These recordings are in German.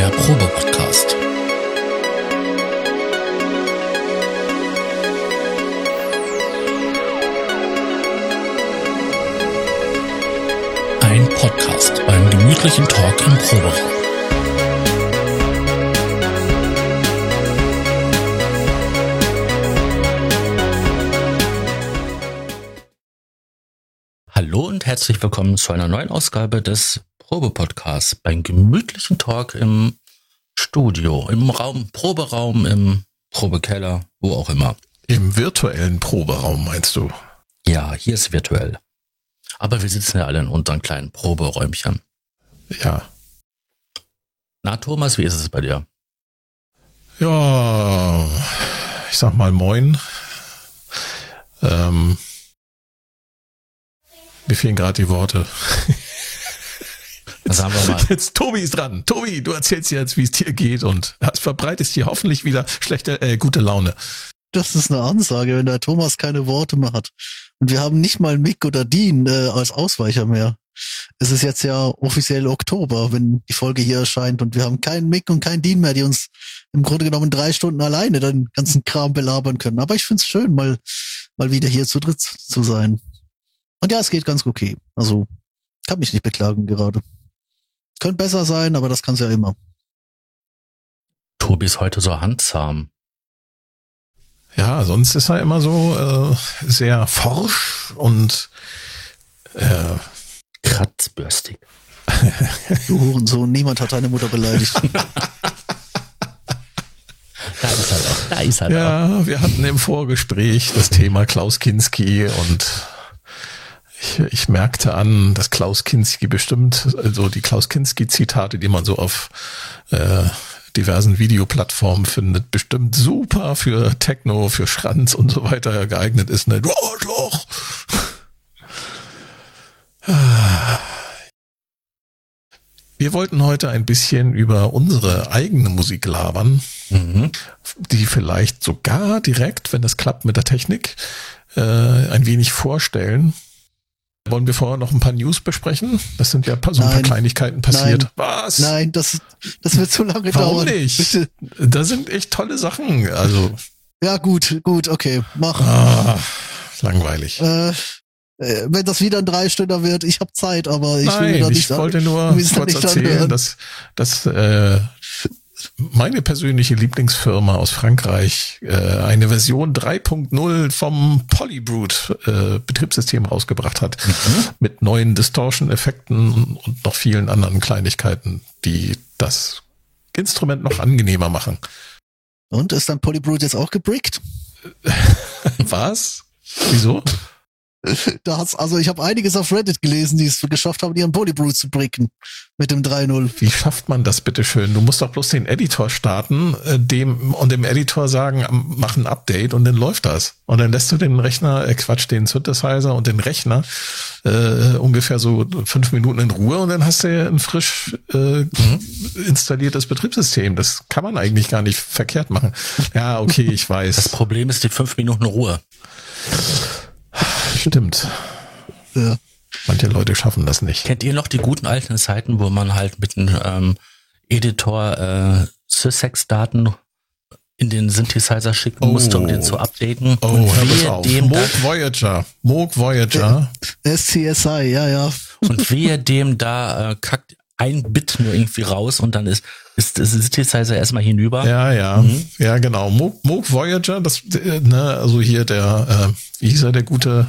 Der Probe-Podcast. Ein Podcast beim gemütlichen Talk im Proberaum. Hallo und herzlich willkommen zu einer neuen Ausgabe des Probe-Podcasts beim gemütlichen Talk im Studio, im Raum, Proberaum, im Probekeller, wo auch immer. Im virtuellen Proberaum meinst du? Ja, hier ist virtuell. Aber wir sitzen ja alle in unseren kleinen Proberäumchen. Ja. Na, Thomas, wie ist es bei dir? Ja, ich sag mal moin. Ähm, mir fehlen gerade die Worte. Jetzt, sagen wir mal. Jetzt Tobi ist dran. Tobi, du erzählst jetzt, wie es dir geht und hast verbreitest hier hoffentlich wieder schlechte, äh, gute Laune. Das ist eine Ansage, wenn der Thomas keine Worte mehr hat. Und wir haben nicht mal Mick oder Dean äh, als Ausweicher mehr. Es ist jetzt ja offiziell Oktober, wenn die Folge hier erscheint und wir haben keinen Mick und keinen Dean mehr, die uns im Grunde genommen drei Stunden alleine den ganzen Kram belabern können. Aber ich find's schön, mal, mal wieder hier zu dritt zu sein. Und ja, es geht ganz okay. Also, kann mich nicht beklagen gerade. Könnte besser sein, aber das kann's ja immer. Tobi ist heute so handzahm. Ja, sonst ist er immer so äh, sehr forsch und äh, Kratzbürstig. Du Hurensohn, niemand hat deine Mutter beleidigt. Da ist er doch. Da ist er doch. ja, wir hatten im Vorgespräch das Thema Klaus Kinski und ich, ich merkte an, dass Klaus Kinski bestimmt, also die Klaus Kinski-Zitate, die man so auf äh, diversen Videoplattformen findet, bestimmt super für Techno, für Schranz und so weiter geeignet ist. Ne? Arschloch! Wir wollten heute ein bisschen über unsere eigene Musik labern, Mhm. die vielleicht sogar direkt, wenn es klappt mit der Technik, äh, ein wenig vorstellen. Wollen wir vorher noch ein paar News besprechen? Das sind ja so ein paar Nein. Kleinigkeiten passiert. Nein. Was? Nein, das, das wird zu lange Warum dauern. nicht? Bitte. Da sind echt tolle Sachen. Also, Ja, gut, gut, okay, mach. ah, langweilig. Äh, äh, wenn das wieder ein Dreistünder wird, ich habe Zeit, aber ich will Nein, da ich nicht wollte nur will da kurz erzählen, dass, dass äh, meine persönliche Lieblingsfirma aus Frankreich äh, eine Version 3.0 vom Polybrute äh, Betriebssystem rausgebracht hat. Mit neuen Distortion-Effekten und noch vielen anderen Kleinigkeiten, die das Instrument noch angenehmer machen. Und ist dann Polybrute jetzt auch gebrickt? Was? Wieso? Da hat's, also ich habe einiges auf Reddit gelesen, die es geschafft haben, ihren Polybrute zu bricken mit dem 3.0. Wie schafft man das bitte schön? Du musst doch bloß den Editor starten, äh, dem und dem Editor sagen, mach ein Update und dann läuft das. Und dann lässt du den Rechner, äh Quatsch, den Synthesizer und den Rechner äh, ungefähr so fünf Minuten in Ruhe und dann hast du ein frisch äh, installiertes Betriebssystem. Das kann man eigentlich gar nicht verkehrt machen. Ja, okay, ich Das weiß. Problem ist die fünf Minuten Ruhe. Stimmt. Ja. Manche Leute schaffen das nicht. Kennt ihr noch die guten alten Zeiten, wo man halt mit einem ähm, Editor äh, Syssex-Daten in den Synthesizer schicken Oh. musste, um den zu updaten? Oh, und hör mal auf. dem da, Moog Voyager. Moog Voyager. SCSI, ja, ja. und wehe dem da äh, kackt ein Bit nur irgendwie raus und dann ist, ist das Synthesizer erstmal hinüber. Ja, ja, ja, genau. Moog, Moog Voyager, das, äh, ne, also hier der, äh, wie hieß er, der gute,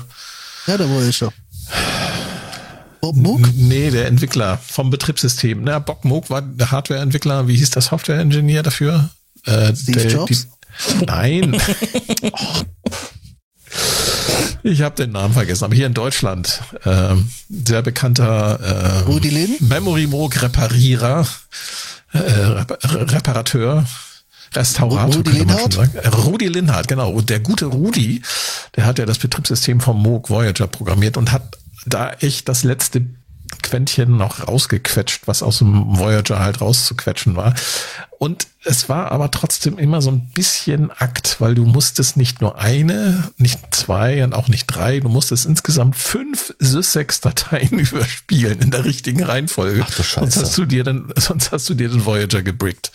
Ja, ich schon. Bob Moog? Nee, der Entwickler vom Betriebssystem. Na, Bob Moog war der Hardware-Entwickler. Wie hieß der Software-Engineer dafür? Äh, Steve Jobs? Die, nein. Oh. Ich habe den Namen vergessen, aber hier in Deutschland ähm, sehr bekannter äh, Rudi Lin? Memory Moog Reparierer, äh, Rep Reparateur, Restaurator, Rudi sagen. Äh, Rudi Linhardt, genau. Und der gute Rudi, der hat ja das Betriebssystem vom Moog Voyager programmiert und hat da echt das letzte Quäntchen noch rausgequetscht, was aus dem Voyager halt rauszuquetschen war. Und es war aber trotzdem immer so ein bisschen Akt, weil du musstest nicht nur eine, nicht zwei und auch nicht drei, du musstest insgesamt fünf Syssex-Dateien überspielen in der richtigen Reihenfolge. Ach du Scheiße. Sonst hast du dir den, sonst hast du dir den Voyager gebrickt.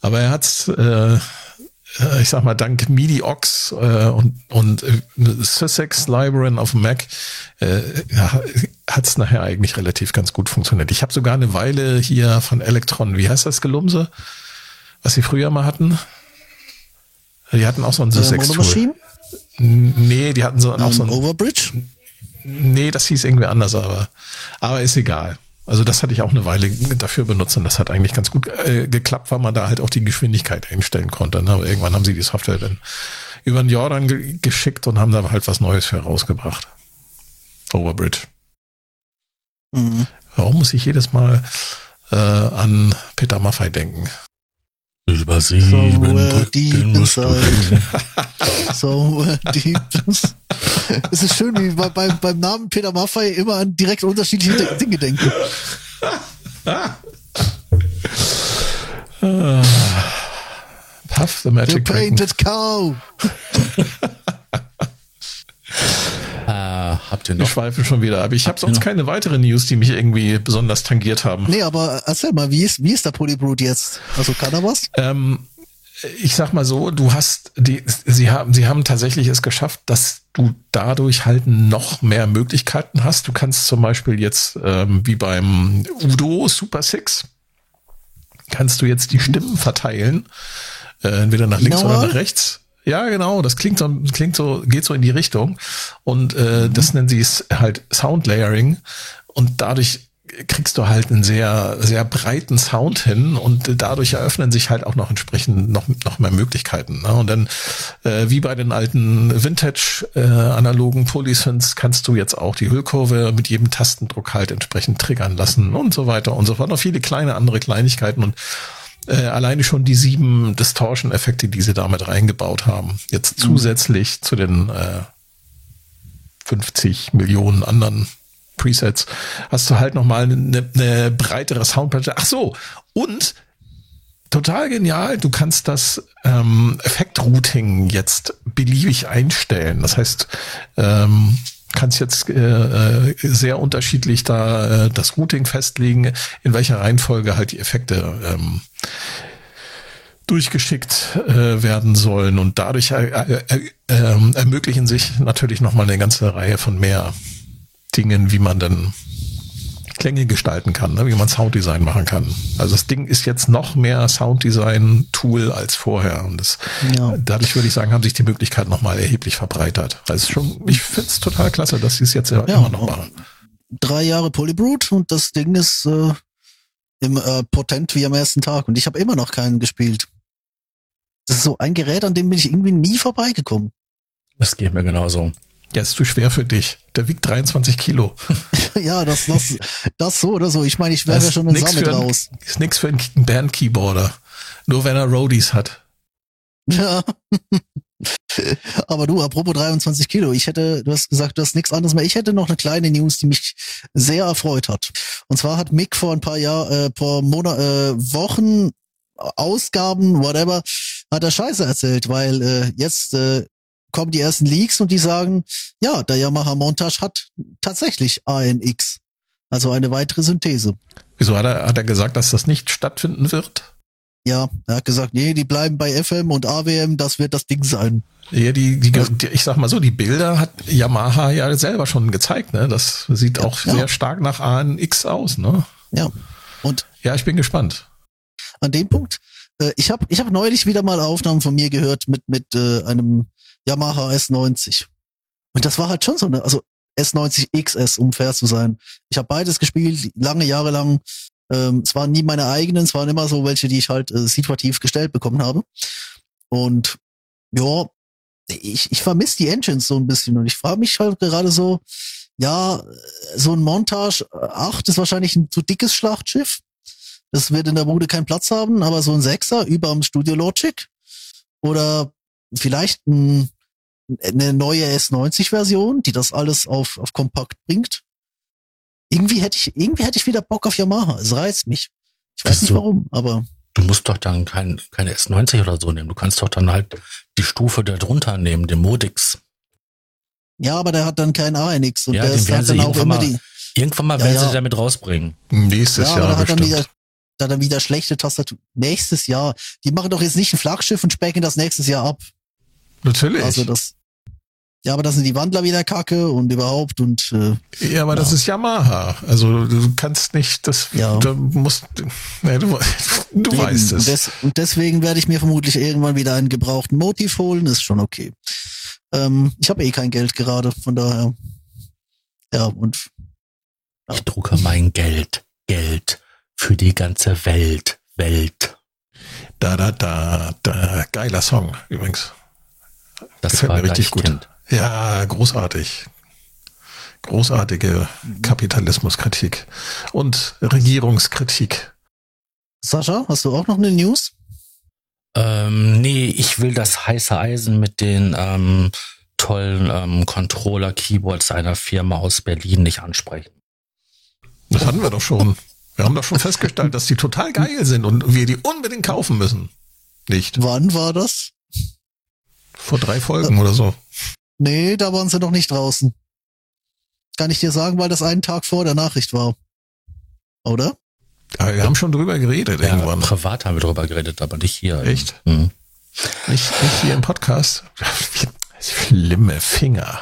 Aber er hat's, äh, äh, ich sag mal, dank MIDI-Ox äh, und, und äh, Sussex Library auf dem Mac äh, ja, hat's nachher eigentlich relativ ganz gut funktioniert. Ich habe sogar eine Weile hier von Electron, wie heißt das Gelumse, was sie früher mal hatten? Die hatten auch so ein Äh, Sussex-Tool. Monomachine? Nee, die hatten so auch so ein Overbridge? Nee, das hieß irgendwie anders, aber, aber ist egal. Also das hatte ich auch eine Weile dafür benutzt und das hat eigentlich ganz gut äh, geklappt, weil man da halt auch die Geschwindigkeit einstellen konnte. Ne? Aber irgendwann haben sie die Software dann über den Jordan ge geschickt und haben da halt was Neues für rausgebracht. Overbridge. Mhm. Warum muss ich jedes Mal äh, an Peter Maffei denken? Über sieben Somewhere Brücken deep musst du inside. gehen. So äh, deep. Es ist schön, wie bei, beim, beim Namen Peter Maffei immer an direkt unterschiedliche Dinge denken. Puff the The Magic Dragon. Painted Cow. habt ihr Wir noch? schweifen schon wieder, aber ich habe sonst noch- keine weiteren News, die mich irgendwie besonders tangiert haben. Nee, aber erzähl mal, wie ist, wie ist der Polybrute jetzt? Also kann er was? Ähm, ich sag mal so, du hast die, sie haben, sie haben tatsächlich es geschafft, dass du dadurch halt noch mehr Möglichkeiten hast. Du kannst zum Beispiel jetzt, ähm, wie beim Udo Super Six, kannst du jetzt die Stimmen verteilen, äh, entweder nach links Nochmal? oder nach rechts. Ja, genau, das klingt so, klingt so, geht so in die Richtung. Und äh, das nennen sie es halt Sound Layering. Und dadurch kriegst du halt einen sehr, sehr breiten Sound hin und dadurch eröffnen sich halt auch noch entsprechend noch, noch mehr Möglichkeiten. Ne? Und dann, äh, wie bei den alten Vintage-analogen Polysynths, kannst du jetzt auch die Hüllkurve mit jedem Tastendruck halt entsprechend triggern lassen und so weiter und so fort. Noch viele kleine andere Kleinigkeiten und äh, alleine schon die sieben Distortion-Effekte, die sie damit reingebaut haben. Jetzt zusätzlich zu den äh, 50 Millionen anderen Presets, hast du halt nochmal eine, eine breitere Soundplatte. Ach so, und total genial, du kannst das ähm, Effekt-Routing jetzt beliebig einstellen. Das heißt, ähm, kannst jetzt äh, äh, sehr unterschiedlich da äh, das Routing festlegen, in welcher Reihenfolge halt die Effekte ähm, durchgeschickt äh, werden sollen. Und dadurch äh, äh, äh, ähm, ermöglichen sich natürlich nochmal eine ganze Reihe von mehr Dingen, wie man dann Klänge gestalten kann, ne? wie man Sounddesign machen kann. Also das Ding ist jetzt noch mehr Sounddesign-Tool als vorher und das, Ja. dadurch würde ich sagen, haben sich die Möglichkeiten nochmal erheblich verbreitert. Also schon, ich finde es total klasse, dass sie es jetzt ja, immer noch machen. Drei Jahre Polybrute und das Ding ist äh, im, äh, potent wie am ersten Tag und ich habe immer noch keinen gespielt. Das ist so ein Gerät, an dem bin ich irgendwie nie vorbeigekommen. Das geht mir genauso. Ja, ist zu schwer für dich. Der wiegt 23 Kilo. ja, das, das, das so oder so. Ich meine, ich wäre Das ja schon ein nix Summit für ein- raus. Ist nix für einen Band-Keyboarder. Nur wenn er Roadies hat. Ja. Aber du, apropos 23 Kilo, ich hätte, du hast gesagt, du hast nichts anderes mehr. Ich hätte noch eine kleine News, die mich sehr erfreut hat. Und zwar hat Mick vor ein paar Jahr, äh, paar Monat, äh, Wochen, Ausgaben, whatever, hat er Scheiße erzählt, weil äh, jetzt äh, kommen die ersten Leaks und die sagen, ja, der Yamaha Montage hat tatsächlich ANX. Also eine weitere Synthese. Wieso hat er, hat er gesagt, dass das nicht stattfinden wird? Ja, er hat gesagt, nee, die bleiben bei FM und AWM, das wird das Ding sein. Ja, die, die, die, ich sag mal so, die Bilder hat Yamaha ja selber schon gezeigt, ne? Das sieht auch ja. sehr stark nach ANX aus, ne? Ja. Und Ja, ich bin gespannt. an dem Punkt, äh, ich habe ich hab neulich wieder mal Aufnahmen von mir gehört mit, mit äh, einem Yamaha S90. Und das war halt schon so eine, also S90 XS, um fair zu sein. Ich habe beides gespielt, lange Jahre lang. Ähm, es waren nie meine eigenen, es waren immer so welche, die ich halt äh, situativ gestellt bekommen habe. Und ja, ich, ich vermisse die Engines so ein bisschen und ich frage mich halt gerade so, ja, so ein Montage 8 ist wahrscheinlich ein zu dickes Schlachtschiff. Das wird in der Bude keinen Platz haben, aber so ein Sechser über dem Studio Logic oder vielleicht ein, eine neue S90-Version, die das alles auf, auf kompakt bringt. irgendwie hätte ich, irgendwie hätte ich wieder Bock auf Yamaha. Es reizt mich. Ich weiß nicht du- warum, aber Du musst doch dann kein, keine S90 oder so nehmen. Du kannst doch dann halt die Stufe da drunter nehmen, den Modix. ja, aber der hat dann kein ANX und Ja, der ist halt dann auch irgendwann immer mal die. Irgendwann mal Ja, werden ja. sie damit rausbringen. Nächstes Ja, Jahr da hat dann bestimmt. wieder, da hat dann wieder schlechte Tastatur. Nächstes Jahr. Die machen doch jetzt nicht ein Flaggschiff und specken das nächstes Jahr ab. Natürlich. Also das. Ja, aber da sind die Wandler wieder kacke und überhaupt und äh, ja, aber das Ja. ist Yamaha. Also du kannst nicht, das, Ja. du musst, ne, du, du Eben. weißt Und, es. des, und deswegen werde ich mir vermutlich irgendwann wieder einen gebrauchten Motiv holen, ist schon okay. Ähm, ich habe eh kein Geld gerade, von daher. Ja, und Ja. Ich drucke mein Geld, Geld für die ganze Welt, Welt. Da, da, da, da. Geiler Song übrigens. Das Gefällt war mir richtig Deichkind. Ja, großartig. Großartige Kapitalismuskritik und Regierungskritik. Sascha, hast du auch noch eine News? Ähm, nee, ich will das heiße Eisen mit den ähm, tollen ähm, Controller-Keyboards einer Firma aus Berlin nicht ansprechen. Das hatten wir doch schon. Wir haben doch schon festgestellt, dass die total geil sind und wir die unbedingt kaufen müssen. Nicht? Wann war das? Vor drei Folgen oder so. Nee, da waren sie noch nicht draußen. Kann ich dir sagen, weil das einen Tag vor der Nachricht war. Oder? Aber wir haben schon drüber geredet Ja, irgendwann. privat haben wir drüber geredet, aber nicht hier. Echt? Mhm. Nicht, nicht hier im Podcast. Schlimme Finger.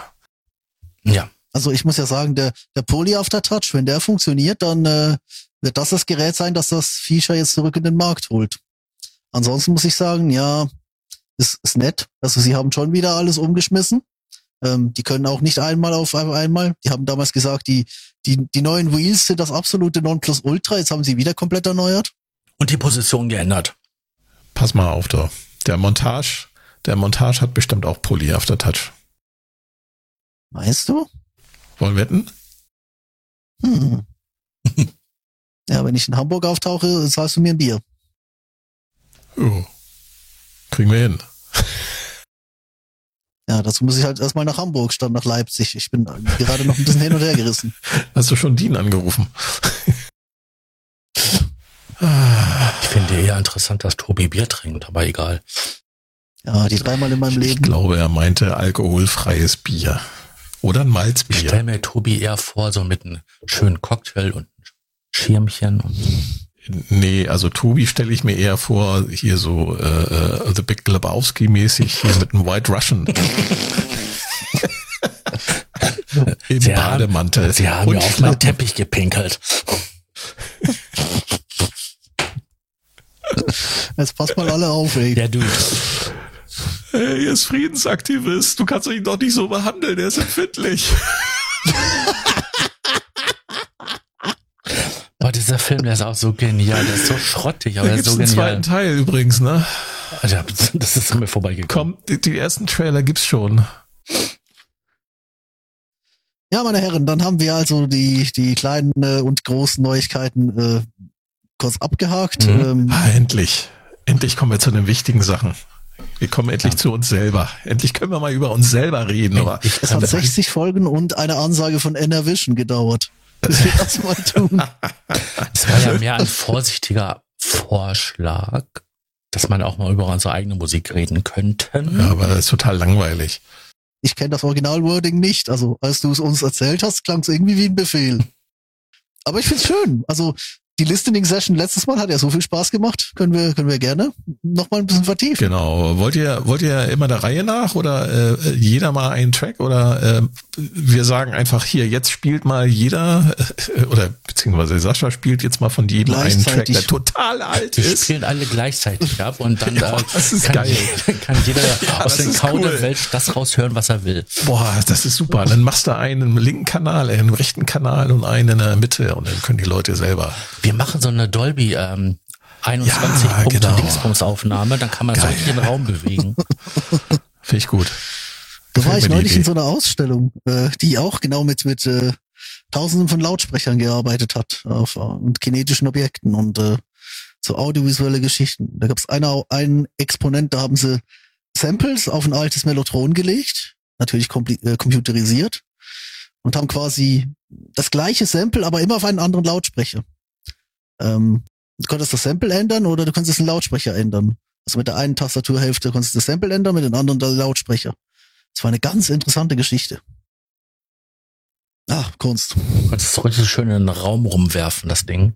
Ja, Also ich muss ja sagen, der, der Poly After Touch, wenn der funktioniert, dann äh, wird das das Gerät sein, das das Feature jetzt zurück in den Markt holt. Ansonsten muss ich sagen, ja, ist, ist nett. Also sie haben schon wieder alles umgeschmissen. Ähm, die können auch nicht einmal auf einmal. Die haben damals gesagt, die, die, die neuen Wheels sind das absolute Nonplusultra. Jetzt haben sie wieder komplett erneuert. und die Position geändert. Pass mal auf, da. Der Montage, der Montage hat bestimmt auch Poly Aftertouch. Weißt du? Wollen wir wetten? Hm. ja, wenn ich in Hamburg auftauche, zahlst du mir ein Bier. Jo. Kriegen wir hin. Ja, dazu muss ich halt erstmal nach Hamburg statt nach Leipzig. Ich bin gerade noch ein bisschen hin und her gerissen. Hast du schon Dean angerufen? Ich finde eher interessant, dass Tobi Bier trinkt, aber egal. Ja, die dreimal in meinem ich Leben. glaube, er meinte alkoholfreies Bier. Oder ein Ich Malzbier. stelle mir Tobi eher vor, so mit einem schönen Cocktail und Schirmchen und Nee, also Tobi stelle ich mir eher vor, hier so äh, äh, The Big Lebowski mäßig hier mit einem White Russian. Im Sie haben- Bademantel. Sie haben Und auf meinen. Teppich gepinkelt. Jetzt passt mal alle auf, ey. Ja, du. Hey, er ist Friedensaktivist. Du kannst ihn doch nicht so behandeln. Er ist empfindlich. Boah, dieser Film, der ist auch so genial. Der ist so schrottig, aber Da der ist so einen genial. zweiten Teil übrigens, ne? Alter, das ist mir vorbeigekommen. Komm, die, die ersten Trailer gibt's schon. Ja, meine Herren, dann haben wir also die, die kleinen äh, und großen Neuigkeiten äh, kurz abgehakt. Mhm. Ähm, Ah, endlich. Endlich kommen wir zu den wichtigen Sachen. Wir kommen endlich zu uns selber. Endlich können wir mal über uns selber reden. Aber es hat 60 Folgen und eine Ansage von Enervision gedauert. Wir das mal tun. es war ja mehr ein vorsichtiger Vorschlag, dass man auch mal über unsere eigene Musik reden könnten. ja, aber das ist total langweilig. Ich kenne das Original-Wording nicht. Also, als du es uns erzählt hast, klang es irgendwie wie ein Befehl. Aber ich find's schön. Also, die Listening-Session letztes Mal hat ja so viel Spaß gemacht. Können wir, können wir gerne noch mal ein bisschen vertiefen. Genau. Wollt ihr, wollt ihr immer der Reihe nach oder äh, jeder mal einen Track oder äh, wir sagen einfach hier, jetzt spielt mal jeder äh, oder beziehungsweise Sascha spielt jetzt mal von jedem einen Track, Gleichzeitig. der total alt Wir ist. spielen alle gleichzeitig ab und dann Ja, äh, das ist kann, geil. kann jeder aus das den ist Kau der cool. Welt das raushören, was er will. Boah, das ist super. Dann machst du einen im linken Kanal, einen im rechten Kanal und einen in der Mitte und dann können die Leute selber. Wir machen so eine Dolby ähm, 21 Ja, Punkt genau. Dingsbums Aufnahme, dann kann man so Geil. richtig den Raum bewegen. Finde ich gut. Da war ich neulich in so einer Ausstellung, äh, die auch genau mit, mit äh, tausenden von Lautsprechern gearbeitet hat auf, und kinetischen Objekten und äh, so audiovisuelle Geschichten. Da gab es eine, einen Exponent, da haben sie Samples auf ein altes Mellotron gelegt, natürlich kompli- äh, computerisiert und haben quasi das gleiche Sample, aber immer auf einen anderen Lautsprecher. Ähm, du konntest das Sample ändern oder du konntest den Lautsprecher ändern. Also mit der einen Tastaturhälfte konntest du das Sample ändern, mit den anderen den Lautsprecher. Das war eine ganz interessante Geschichte. Ah, Kunst. Du konntest so richtig schön in den Raum rumwerfen, das Ding.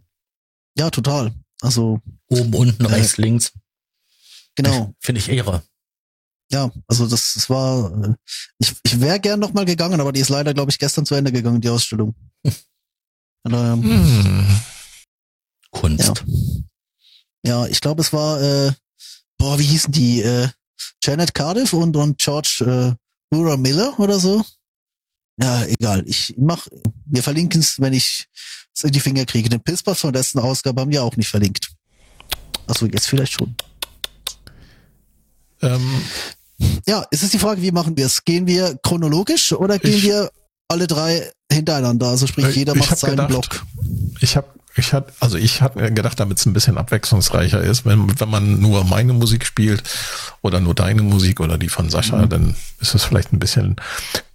Ja, total. Also. Oben, unten, rechts, äh, links. Genau. Finde ich Ehre. Ja, also das, das war, äh, ich, ich wäre gern noch mal gegangen, aber die ist leider, glaube ich, gestern zu Ende gegangen, die Ausstellung. Und, ähm, hm. Kunst. Ja. ja, ich glaube, es war, äh, boah, wie hießen die? Äh, Janet Cardiff und, und George äh, Bura Miller oder so. Ja, egal. Ich mach, wir verlinken es, wenn ich es in die Finger kriege. Den Pisspass von der letzten Ausgabe haben wir auch nicht verlinkt. Achso, jetzt vielleicht schon. Ähm, ja, es ist die Frage, wie machen wir es? Gehen wir chronologisch oder gehen ich, wir alle drei hintereinander? Also sprich, äh, jeder macht seinen gedacht, Block. Ich habe ich hatte, also ich hatte gedacht, damit es ein bisschen abwechslungsreicher ist, wenn, wenn man nur meine Musik spielt oder nur deine Musik oder die von Sascha, mhm. dann ist es vielleicht ein bisschen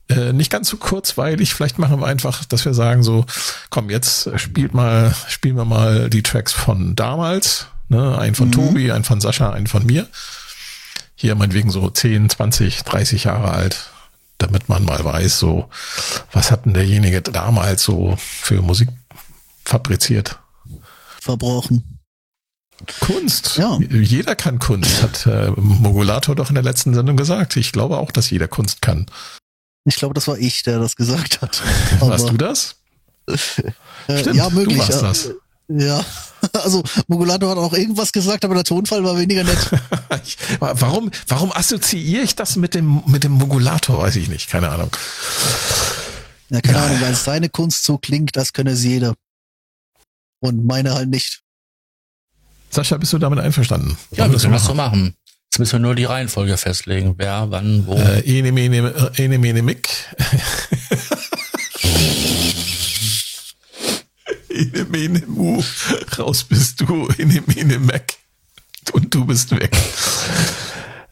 äh, nicht ganz so kurzweilig. Vielleicht machen wir einfach, dass wir sagen so, komm, jetzt spielt mal, spielen wir mal die Tracks von damals, ne, einen von mhm. Tobi, einen von Sascha, einen von mir hier meinetwegen so 10, 20, 30 Jahre alt, damit man mal weiß, so, was hat denn derjenige damals so für Musik fabriziert? Verbrochen. Kunst. Ja. Jeder kann Kunst, hat äh, Mogulator doch in der letzten Sendung gesagt. Ich glaube auch, dass jeder Kunst kann. Ich glaube, das war ich, der das gesagt hat. Warst du das? Äh, Stimmt, ja, möglich. Du warst das. Ja, also Mogulator hat auch irgendwas gesagt, aber der Tonfall war weniger nett. warum, warum assoziiere ich das mit dem, mit dem Mogulator? Weiß ich nicht, keine Ahnung. Ja, keine ja. Ahnung, weil seine Kunst so klingt, das könne sie jeder. Und meine halt nicht. Sascha, bist du damit einverstanden? Ja, wir können das so machen. Jetzt müssen wir nur die Reihenfolge festlegen. Wer, wann, wo. Äh, ene, mene, ene, mene, mick. Ene, mene, mu. Raus bist du. Ene, mene, Mac. Und du bist weg.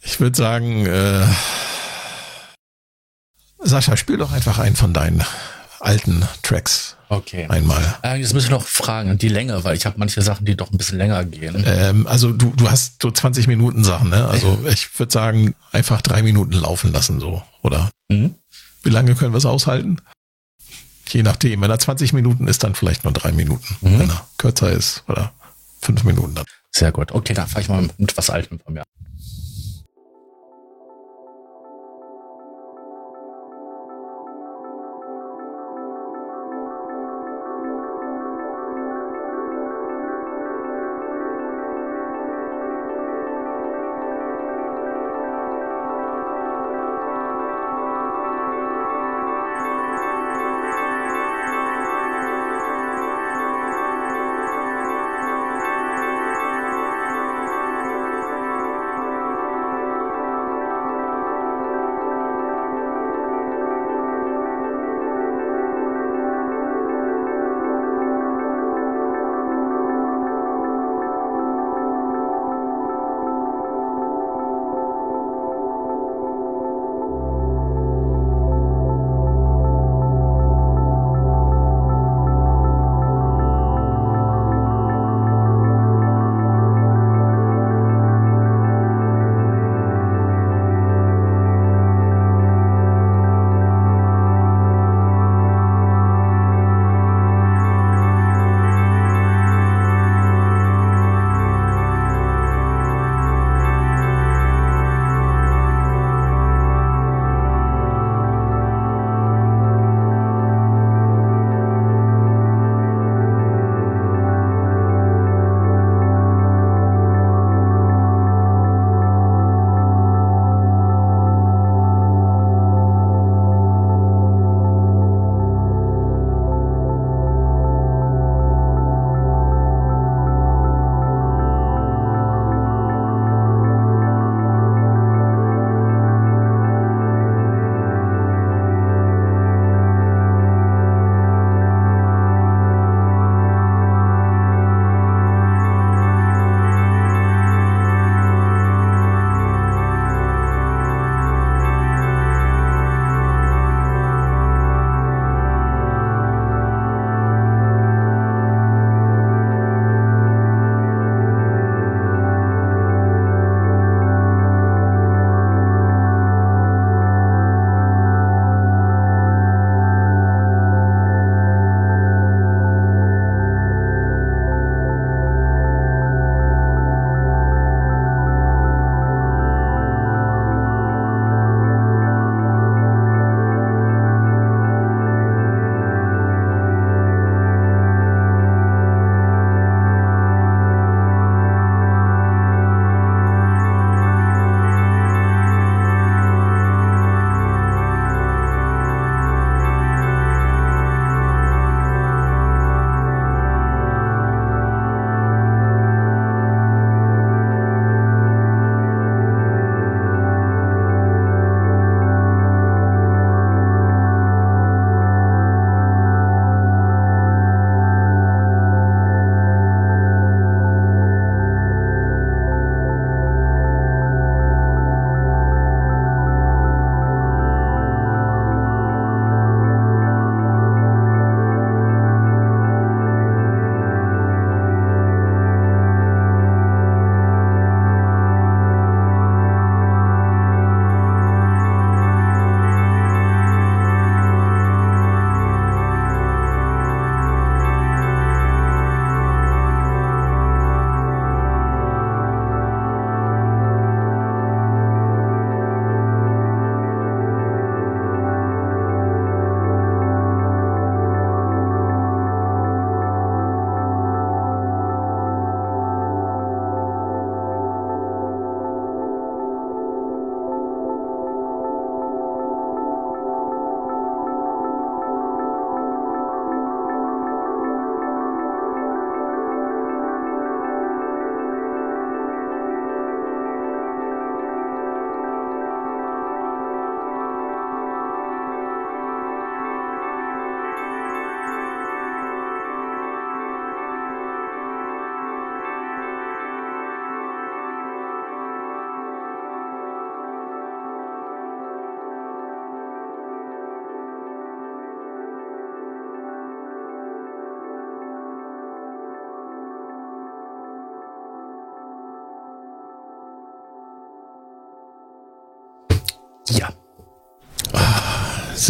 Ich würde sagen, äh, Sascha, spiel doch einfach einen von deinen alten Tracks. Okay. Einmal. Äh, jetzt müssen wir noch fragen, die Länge, weil ich habe manche Sachen, die doch ein bisschen länger gehen. Ähm, also du, du hast so 20 Minuten Sachen, ne? Also ich würde sagen, einfach drei Minuten laufen lassen, so, oder? Mhm. Wie lange können wir es aushalten? Je nachdem. Wenn er 20 Minuten ist, dann vielleicht nur drei Minuten. Mhm. Wenn er kürzer ist oder fünf Minuten dann. Sehr gut. Okay, dann fahre ich mal mit was Altem von mir.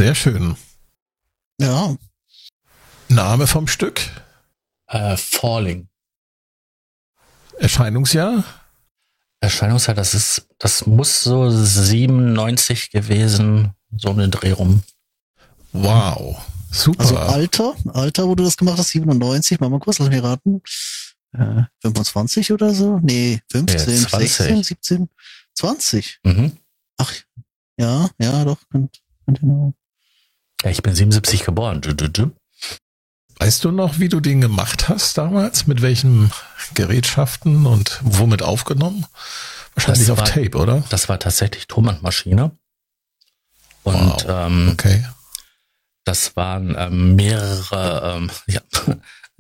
Sehr schön. Ja, Name vom Stück? Äh, Falling. Erscheinungsjahr? Erscheinungsjahr, das ist, das muss so 97 gewesen, so den Dreh rum. Wow. Super. also Alter, Alter, wo du das gemacht hast, 97, mal mal kurz, lass mich raten. Äh, 25 oder so? Nee, 15, Ja, 20. 16, 17, 20. Mhm. Ach, ja, ja, doch. Könnt, könnt ihr noch. Ja, ich bin 77 geboren. Weißt du noch, wie du den gemacht hast damals? Mit welchen Gerätschaften und womit aufgenommen? Wahrscheinlich Das auf war- Tape, oder? Das war tatsächlich Tonbandmaschine. Und Wow. ähm, Okay. das waren ähm, mehrere ähm, ja,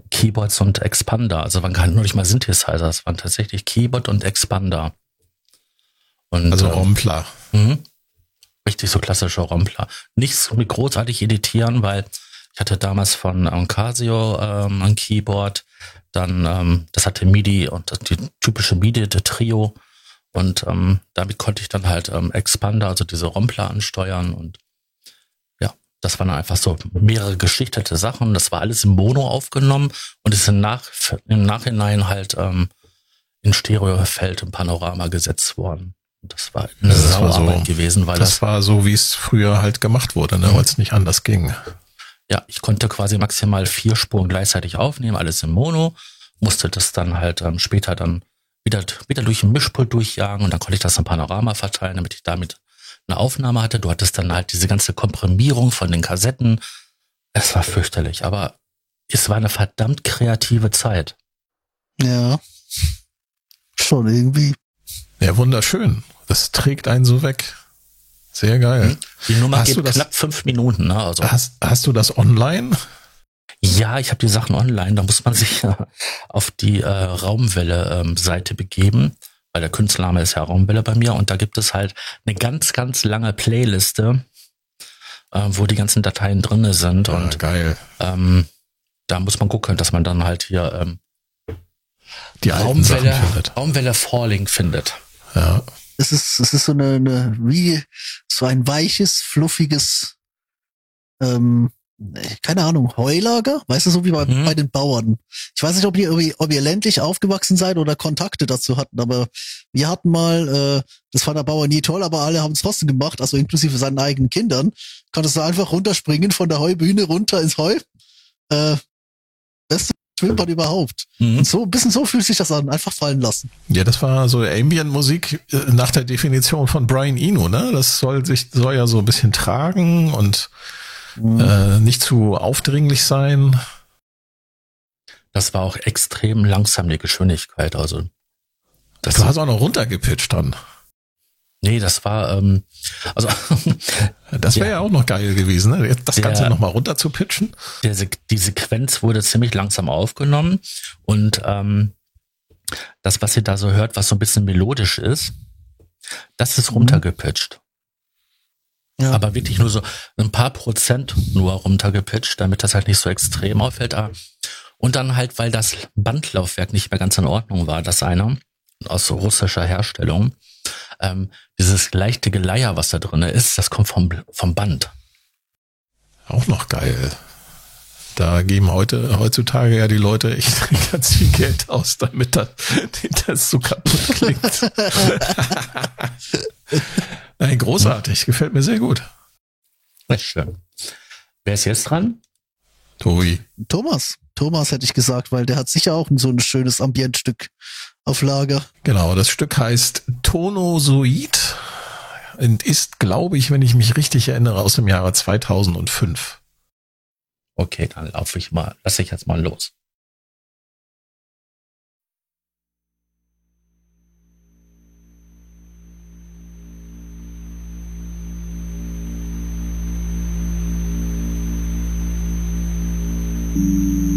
Keyboards und Expander. Also waren gar nicht mal Synthesizer, es waren tatsächlich Keyboard und Expander. Und, Also ähm, Rompler. Mhm. Richtig so klassische Rompler. Nichts mit großartig editieren, weil ich hatte damals von ähm, Casio ähm, ein Keyboard, dann ähm, das hatte MIDI und das, die typische MIDI der Trio und ähm, damit konnte ich dann halt ähm, Expander, also diese Rompler ansteuern und ja, das waren einfach so mehrere geschichtete Sachen. Das war alles im Mono aufgenommen und ist im, Nach im Nachhinein halt ähm, in Stereofeld im Panorama gesetzt worden. Das war eine das war Sauarbeit so- gewesen, weil Das das, war so, wie es früher halt gemacht wurde, ne? Weil es nicht anders ging. ja, ich konnte quasi maximal vier Spuren gleichzeitig aufnehmen, alles im Mono, musste das dann halt ähm, später dann wieder, wieder durch ein Mischpult durchjagen und dann konnte ich das im Panorama verteilen, damit ich damit eine Aufnahme hatte. Du hattest dann halt diese ganze Komprimierung von den Kassetten. Es war fürchterlich, aber es war eine verdammt kreative Zeit. Ja. Schon irgendwie. Ja, wunderschön. Das trägt einen so weg. Sehr geil. Die Nummer Hast du geht das- knapp fünf Minuten. Ne? Also Hast, hast du das online? Ja, ich habe die Sachen online. Da muss man sich äh, auf die äh, Raumwelle-Seite begeben, weil der Künstlername ist ja Raumwelle bei mir. Und da gibt es halt eine ganz, ganz lange Playliste, äh, wo die ganzen Dateien drinne sind. Ja, Und geil. ähm, da muss man gucken, dass man dann halt hier ähm, Die Raumwelle. Raumwelle Falling findet. Ja. Es ist, es ist so eine, eine, wie, so ein weiches, fluffiges, ähm, keine Ahnung, Heulager? Weißt du, so wie bei, Mhm. bei den Bauern. Ich weiß nicht, ob ihr, irgendwie- ob ihr ländlich aufgewachsen seid oder Kontakte dazu hatten, aber wir hatten mal, äh, das fand der Bauer nie toll, aber alle haben es trotzdem gemacht, also inklusive seinen eigenen Kindern. Konntest du einfach runterspringen von der Heubühne runter ins Heu. Äh, beste Schwimmbad überhaupt. Mhm. Und so, ein bisschen so fühlt sich das an, einfach fallen lassen. ja, das war so Ambient-Musik äh, nach der Definition von Brian Eno, ne? Das soll sich, soll ja so ein bisschen tragen und äh, nicht zu aufdringlich sein. Das war auch extrem langsam, die Geschwindigkeit. Also das Du hast auch noch runtergepitcht dann. Nee, das war ähm, also Das wäre ja. Ja. auch noch geil gewesen, ne? Das Der- Ganze nochmal runter zu pitchen. der, die Sequenz wurde ziemlich langsam aufgenommen und ähm, das, was ihr da so hört, was so ein bisschen melodisch ist, das ist runtergepitcht. Ja. Aber wirklich nur so ein paar Prozent nur runtergepitcht, damit das halt nicht so extrem auffällt. Ah, Und dann halt, weil das Bandlaufwerk nicht mehr ganz in Ordnung war, das einer aus russischer Herstellung, ähm, dieses leichte Geleier, was da drinne ist, das kommt vom, vom Band. Auch noch geil. Da geben heute, heutzutage ja die Leute echt ganz viel Geld aus, damit das, das so kaputt klingt. Nein, großartig. Gefällt mir sehr gut. Sehr schön. Wer ist jetzt dran? Tobi. Thomas. Thomas hätte ich gesagt, weil der hat sicher auch so ein schönes Ambientstück auf Lager. Genau, das Stück heißt Tonosoid und ist, glaube ich, wenn ich mich richtig erinnere, aus dem Jahre 2005. Okay, dann laufe ich mal, lasse ich jetzt mal los. Thank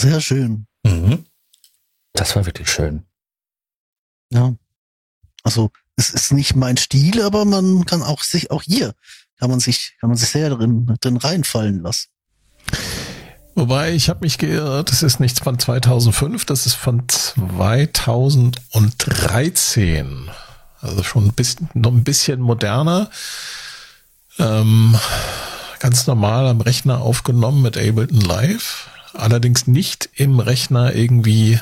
sehr schön. Mhm. Das war wirklich schön. Ja. Also, es ist nicht mein Stil, aber man kann auch sich, auch hier kann man sich, kann man sich sehr drin, drin reinfallen lassen. Wobei, ich habe mich geirrt, das ist nichts von 2005, das ist von 2013. Also schon ein bisschen, noch ein bisschen moderner. Ähm, ganz normal am Rechner aufgenommen mit Ableton Live. Allerdings nicht im Rechner irgendwie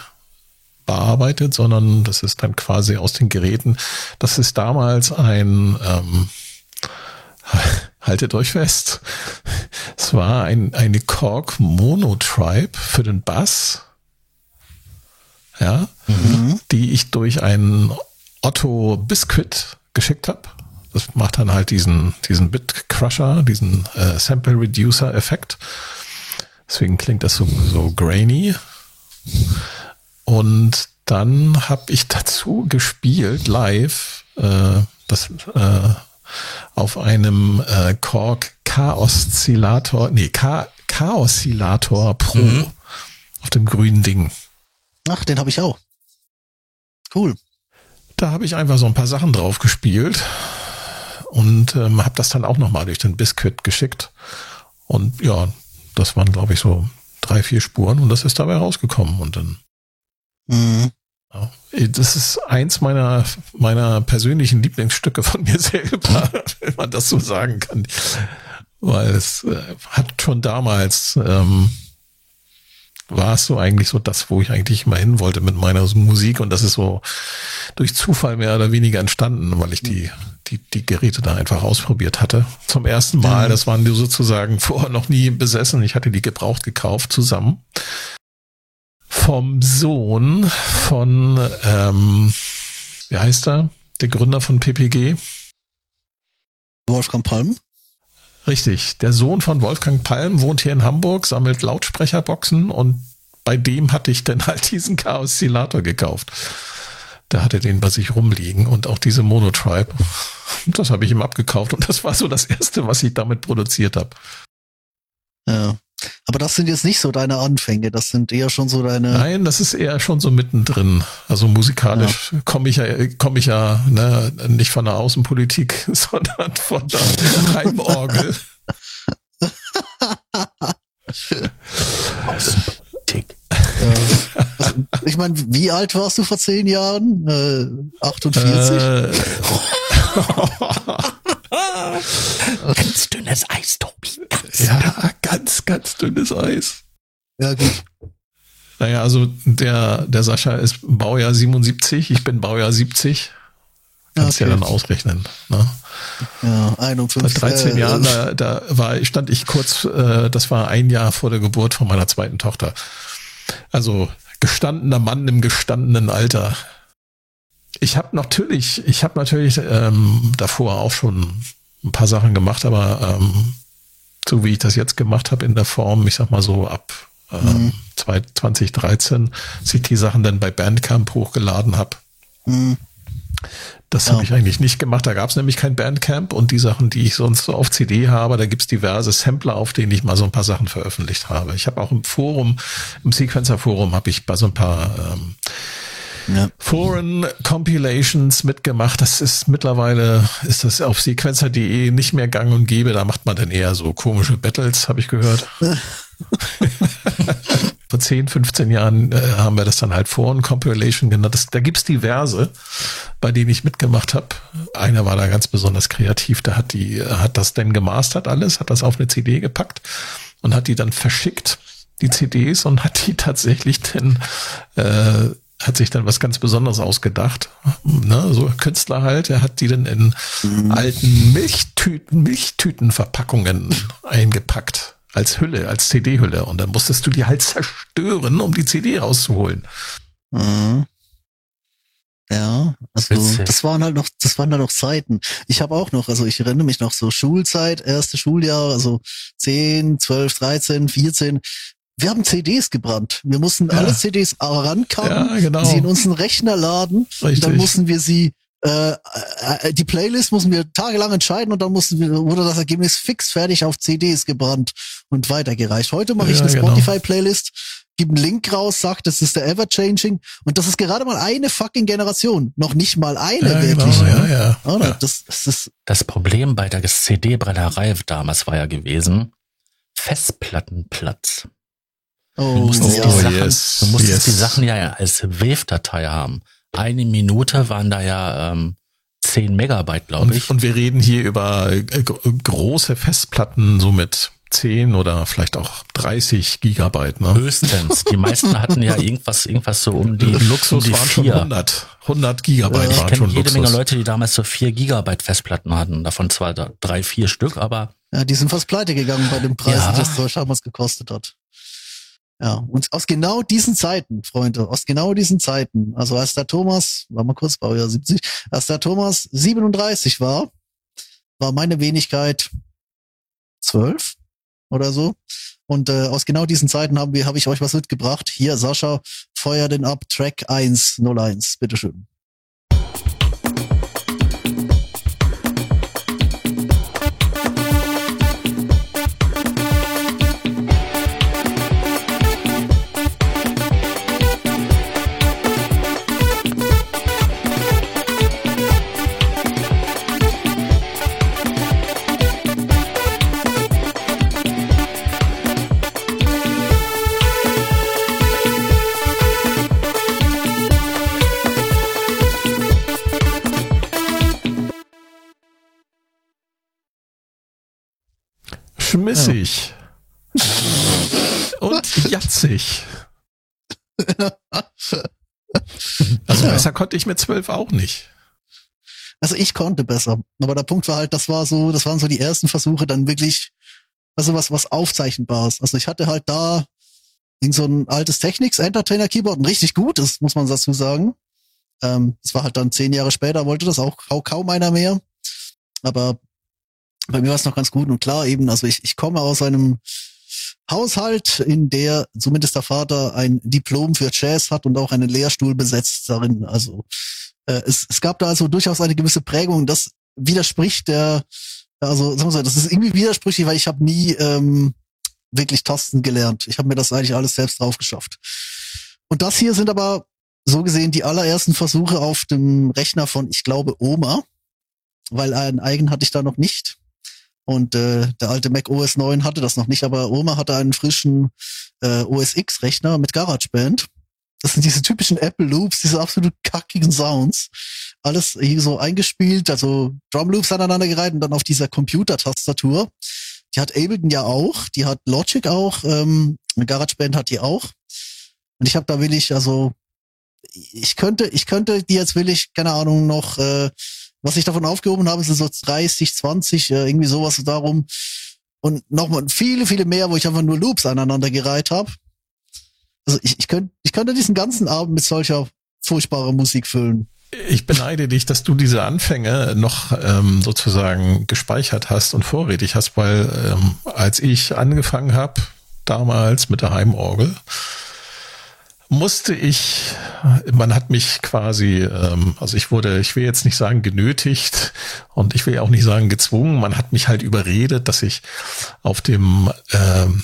bearbeitet, sondern das ist dann quasi aus den Geräten. Das ist damals ein, ähm, haltet euch fest, es war ein, eine Korg Monotribe für den Bass, ja, mhm. die ich durch einen Otto Biscuit geschickt habe. Das macht dann halt diesen, diesen Bit Crusher, diesen äh, Sample Reducer Effekt. Deswegen klingt das so, so grainy. Und dann habe ich dazu gespielt live, äh, das äh, auf einem äh, Korg K-Oszillator, nee, K-Oszillator Pro mhm. auf dem grünen Ding. Ach, den habe ich auch. Cool. Da habe ich einfach so ein paar Sachen drauf gespielt und ähm, habe das dann auch nochmal durch den Biscuit geschickt. Und ja, das waren, glaube ich, so drei, vier Spuren und das ist dabei rausgekommen. Und dann Mhm. Das ist eins meiner, meiner persönlichen Lieblingsstücke von mir selber, wenn man das so sagen kann. Weil es äh, hat schon damals, ähm, war es so eigentlich so das, wo ich eigentlich mal hin wollte mit meiner Musik und das ist so durch Zufall mehr oder weniger entstanden, weil ich die, die, die Geräte da einfach ausprobiert hatte. Zum ersten Mal, das waren die sozusagen vorher noch nie besessen. Ich hatte die gebraucht gekauft zusammen vom Sohn von, ähm, wie heißt er? Der Gründer von PPG? Wolfgang Palm? Richtig. Der Sohn von Wolfgang Palm wohnt hier in Hamburg, sammelt Lautsprecherboxen und bei dem hatte ich dann halt diesen Chaos-Oszillator gekauft. Da hatte den bei sich rumliegen und auch diese Monotribe. Das habe ich ihm abgekauft und das war so das erste, was ich damit produziert habe. Ja. Aber das sind jetzt nicht so deine Anfänge, das sind eher schon so deine. Nein, das ist eher schon so mittendrin. Also musikalisch ja. komme ich ja, komme ich ja ne, nicht von der Außenpolitik, sondern von der Heimorgel. Außenpolitik. Also, ich meine, wie alt warst du vor zehn Jahren? Äh, 48? Äh, ganz dünnes Eis, Tobi. Ganz ja, ganz, ganz dünnes Eis. Ja, gut. Naja, also der, der Sascha ist Baujahr 77, ich bin Baujahr 70. Kannst okay. ja dann ausrechnen. Ne? Ja, 51. Bei 13 äh, Jahren, da, da war, stand ich kurz, äh, das war ein Jahr vor der Geburt von meiner zweiten Tochter. Also gestandener Mann im gestandenen Alter. Ich habe natürlich, ich habe natürlich ähm, davor auch schon ein paar Sachen gemacht, aber ähm, so wie ich das jetzt gemacht habe in der Form, ich sag mal so ab ähm, 2013, als ich die Sachen dann bei Bandcamp hochgeladen habe. Mhm. Das Ja. habe ich eigentlich nicht gemacht. Da gab es nämlich kein Bandcamp und die Sachen, die ich sonst so auf CD habe, da gibt's diverse Sampler, auf denen ich mal so ein paar Sachen veröffentlicht habe. Ich habe auch im Forum, im Sequencer-Forum habe ich bei so ein paar ähm, Ja. Foreign Compilations mitgemacht. Das ist mittlerweile, ist das auf sequencer.de nicht mehr gang und gäbe. Da macht man dann eher so komische Battles, habe ich gehört. Vor 10, 15 Jahren äh, haben wir das dann halt Foreign Compilation genannt. Das, da gibt's diverse, bei denen ich mitgemacht habe. Einer war da ganz besonders kreativ. Der hat die, hat das denn gemastert alles, hat das auf eine CD gepackt und hat die dann verschickt, die CDs, und hat die tatsächlich dann äh, hat sich dann was ganz Besonderes ausgedacht. Ne, so ein Künstler halt, er hat die dann in alten Milchtüten, Milchtütenverpackungen eingepackt. Als Hülle, als CD-Hülle. Und dann musstest du die halt zerstören, um die CD rauszuholen. Mhm. Ja, also Witzig. das waren halt noch, das waren halt noch Zeiten. Ich habe auch noch, also ich erinnere mich noch so Schulzeit, erste Schuljahr, also 10, 12, 13, 14. Wir haben CDs gebrannt. Wir mussten Ja. alle CDs rankarren, Ja, genau. sie in unseren Rechner laden und Richtig. dann mussten wir sie äh, äh, die Playlist mussten wir tagelang entscheiden und dann mussten wir, wurde das Ergebnis fix fertig auf CDs gebrannt und weitergereicht. Heute mache ich Ja, eine genau. Spotify-Playlist, gebe einen Link raus, sag, das ist der Everchanging und das ist gerade mal eine fucking Generation. Noch nicht mal eine Ja, wirklich. genau, ja, ne? Ja. Das, das ist, Das Problem bei der CD-Brennerei damals war ja gewesen, Festplattenplatz. Du oh, musstest, ja. die, Oh, Sachen, yes, du musstest yes. die Sachen ja als Wave-Datei haben. Eine Minute waren da ja ähm, 10 Megabyte, glaube ich. Und, und wir reden hier über äh, gro- große Festplatten, so mit 10 oder vielleicht auch 30 Gigabyte. Ne? Höchstens. Die meisten hatten ja irgendwas, irgendwas so um die, Luxus um die waren schon vier. 100. 100 Gigabyte. Ich waren kenne schon jede Luxus. Menge Leute, die damals so 4 Gigabyte Festplatten hatten. Davon zwar drei, vier Stück, aber Ja, die sind fast pleite gegangen bei dem Preis, Ja. das Zeug damals gekostet hat. Ja, und aus genau diesen Zeiten, Freunde, aus genau diesen Zeiten, also als der Thomas, war mal kurz, Baujahr 70, als der Thomas 37 war, war meine Wenigkeit 12 oder so. Und äh, aus genau diesen Zeiten haben wir, habe ich euch was mitgebracht. Hier, Sascha, feuer den ab, Track 101, bitteschön. Schmissig. Und jatzig. Also Ja. besser konnte ich mit 12 auch nicht. Also ich konnte besser. Aber der Punkt war halt, das war so, das waren so die ersten Versuche dann wirklich, also was, was Aufzeichnbares. Also ich hatte halt da in so ein altes Technics Entertainer Keyboard, ein richtig gutes, muss man dazu sagen. Ähm, das war halt dann zehn Jahre später, wollte das auch kau- kaum einer mehr. Aber bei mir war es noch ganz gut und klar eben, also ich, ich komme aus einem Haushalt, in der zumindest der Vater ein Diplom für Jazz hat und auch einen Lehrstuhl besetzt darin. Also äh, es, es gab da also durchaus eine gewisse Prägung. Das widerspricht der, also sagen wir so, das ist irgendwie widersprüchlich, weil ich habe nie ähm, wirklich Tasten gelernt. Ich habe mir das eigentlich alles selbst drauf geschafft. Und das hier sind aber so gesehen die allerersten Versuche auf dem Rechner von, ich glaube, Oma, weil einen eigen hatte ich da noch nicht. Und äh, der alte Mac OS 9 hatte das noch nicht, aber Oma hatte einen frischen äh, OS X-Rechner mit GarageBand. Das sind diese typischen Apple Loops, diese absolut kackigen Sounds. Alles hier so eingespielt, also Drum Loops aneinandergereiht und dann auf dieser Computer-Tastatur. Die hat Ableton ja auch, die hat Logic auch, ähm, GarageBand hat die auch. Und ich habe da will ich, also ich könnte, ich könnte die jetzt will ich, keine Ahnung, noch, äh, was ich davon aufgehoben habe, sind so 30, 20, äh, irgendwie sowas darum. Und nochmal viele, viele mehr, wo ich einfach nur Loops aneinandergereiht habe. Also ich, ich könnte, ich könnte diesen ganzen Abend mit solcher furchtbarer Musik füllen. Ich beneide dich, dass du diese Anfänge noch ähm, sozusagen gespeichert hast und vorrätig hast, weil ähm, als ich angefangen habe, damals mit der Heimorgel musste ich, man hat mich quasi, ähm, also ich wurde, ich will jetzt nicht sagen genötigt und ich will auch nicht sagen gezwungen, man hat mich halt überredet, dass ich auf dem ähm,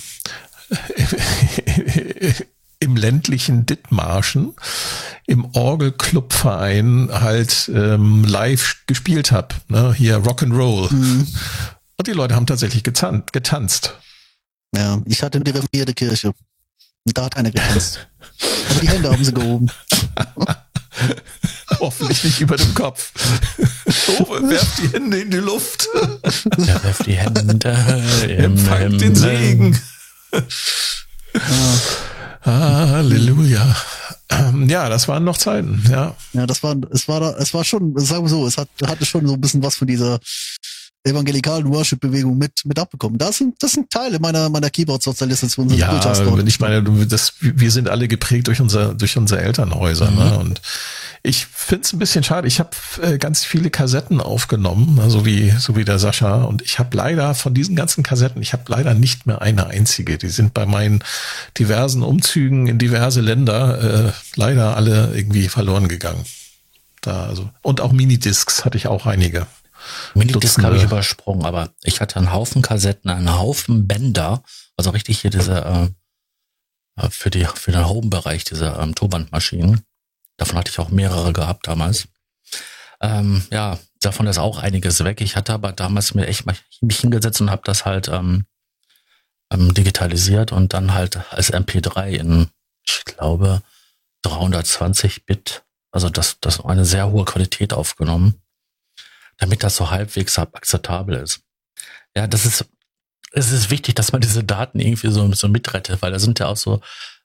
im ländlichen Dithmarschen im Orgelclubverein halt ähm, live gespielt habe. Ne? Hier Rock'n'Roll. Mhm. Und die Leute haben tatsächlich getan getanzt. Ja, ich hatte die reformierte Kirche. Da hat einer getanzt. Aber die Hände haben sie gehoben. Hoffentlich nicht über dem Kopf. Oh, werft die Hände in die Luft. Ja, werft die Hände Empfangt den Segen. Halleluja. Ähm, ja, das waren noch Zeiten, ja. Ja, das war, es war da, es war schon, sagen wir so, es hat, hatte schon so ein bisschen was von dieser evangelikalen Worship-Bewegung mit, mit abbekommen. Das sind, das sind Teile meiner, meiner Keyboard-Sozialismus. Ja, ich meine, das, wir sind alle geprägt durch unser, durch unsere Elternhäuser, mhm. ne? Und ich finde es ein bisschen schade. Ich habe äh, ganz viele Kassetten aufgenommen, ne? so wie, so wie der Sascha. Und ich habe leider von diesen ganzen Kassetten, ich habe leider nicht mehr eine einzige. Die sind bei meinen diversen Umzügen in diverse Länder äh, leider alle irgendwie verloren gegangen. Da, also, und auch Minidiscs hatte ich auch einige. Minidisc habe ich übersprungen, aber ich hatte einen Haufen Kassetten, einen Haufen Bänder, also richtig hier diese äh, für die für den Home-Bereich diese ähm, Turbandmaschinen. Davon hatte ich auch mehrere gehabt damals. Ähm, ja, davon ist auch einiges weg. Ich hatte aber damals mir echt mal mich hingesetzt und habe das halt ähm, ähm, digitalisiert und dann halt als MP3 in, ich glaube, 320 Bit, also das, das eine sehr hohe Qualität aufgenommen damit das so halbwegs akzeptabel ist. Ja, das ist, es ist wichtig, dass man diese Daten irgendwie so, so mitrettet, weil da sind ja auch so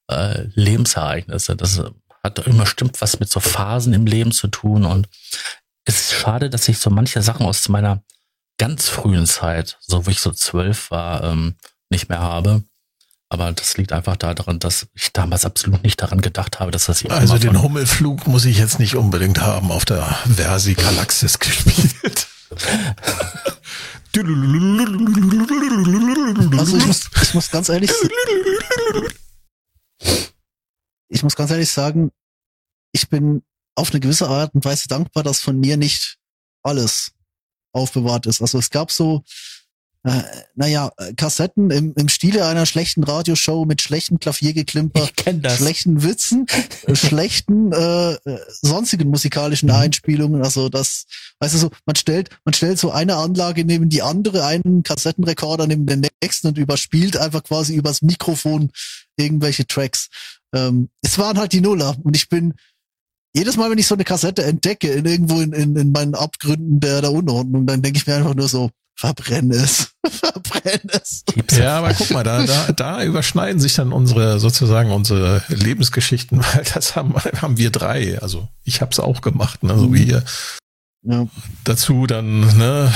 äh, Lebensereignisse. Das hat immer stimmt was mit so Phasen im Leben zu tun und es ist schade, dass ich so manche Sachen aus meiner ganz frühen Zeit, so wo ich so zwölf war, ähm, nicht mehr habe. Aber das liegt einfach daran, dass ich damals absolut nicht daran gedacht habe, dass das hier Also den Hummelflug muss ich jetzt nicht unbedingt haben auf der Versi Galaxis gespielt. also ich muss, ich muss ganz ehrlich ich muss ganz ehrlich sagen, ich bin auf eine gewisse Art und Weise dankbar, dass von mir nicht alles aufbewahrt ist. Also es gab so äh, naja, Kassetten im, im Stile einer schlechten Radioshow mit schlechtem Klaviergeklimper, schlechten Witzen, schlechten äh, sonstigen musikalischen mhm. Einspielungen. Also das, weißt du so, man stellt, man stellt so eine Anlage neben die andere, einen Kassettenrekorder neben den nächsten und überspielt einfach quasi übers Mikrofon irgendwelche Tracks. Ähm, es waren halt die Nuller und ich bin jedes Mal, wenn ich so eine Kassette entdecke, in irgendwo in, in, in meinen Abgründen der, der Unordnung, dann denke ich mir einfach nur so, verbrenn es, verbrenn es. Ja, aber guck mal, da, da, da überschneiden sich dann unsere, sozusagen unsere Lebensgeschichten, weil das haben, haben wir drei. Also ich habe es auch gemacht, ne, so wie hier. Ja. Dazu dann, ne,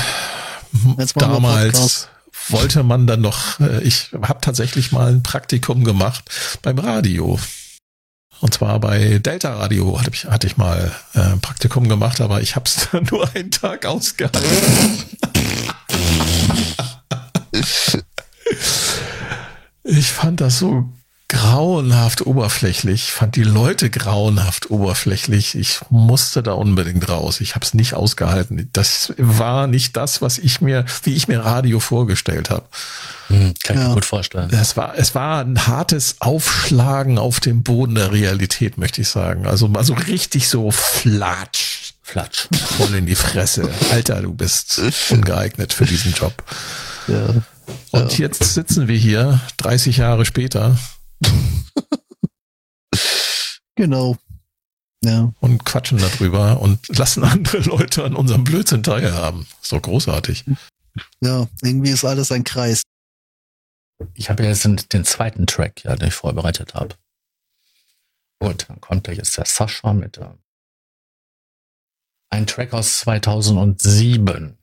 damals wollte man dann noch, äh, ich habe tatsächlich mal ein Praktikum gemacht beim Radio. Und zwar bei Delta Radio hatte ich, hatte ich mal äh, ein Praktikum gemacht, aber ich habe es nur einen Tag ausgehalten. Ich fand das so grauenhaft oberflächlich. Ich fand die Leute grauenhaft oberflächlich. Ich musste da unbedingt raus. Ich habe es nicht ausgehalten. Das war nicht das, was ich mir, wie ich mir Radio vorgestellt habe. Hm, kann ich ja. mir gut vorstellen. Es war, es war ein hartes Aufschlagen auf dem Boden der Realität, möchte ich sagen. Also, also richtig so flatsch. Flatsch. Voll in die Fresse. Alter, du bist ungeeignet für diesen Job. Ja. Und ja. jetzt sitzen wir hier, 30 Jahre später. genau. Ja. Und quatschen darüber und lassen andere Leute an unserem Blödsinn teilhaben. Ist doch großartig. Ja, irgendwie ist alles ein Kreis. Ich habe jetzt den zweiten Track, ja, den ich vorbereitet habe. Und dann kommt da jetzt der Sascha mit äh, ein Track aus 2007.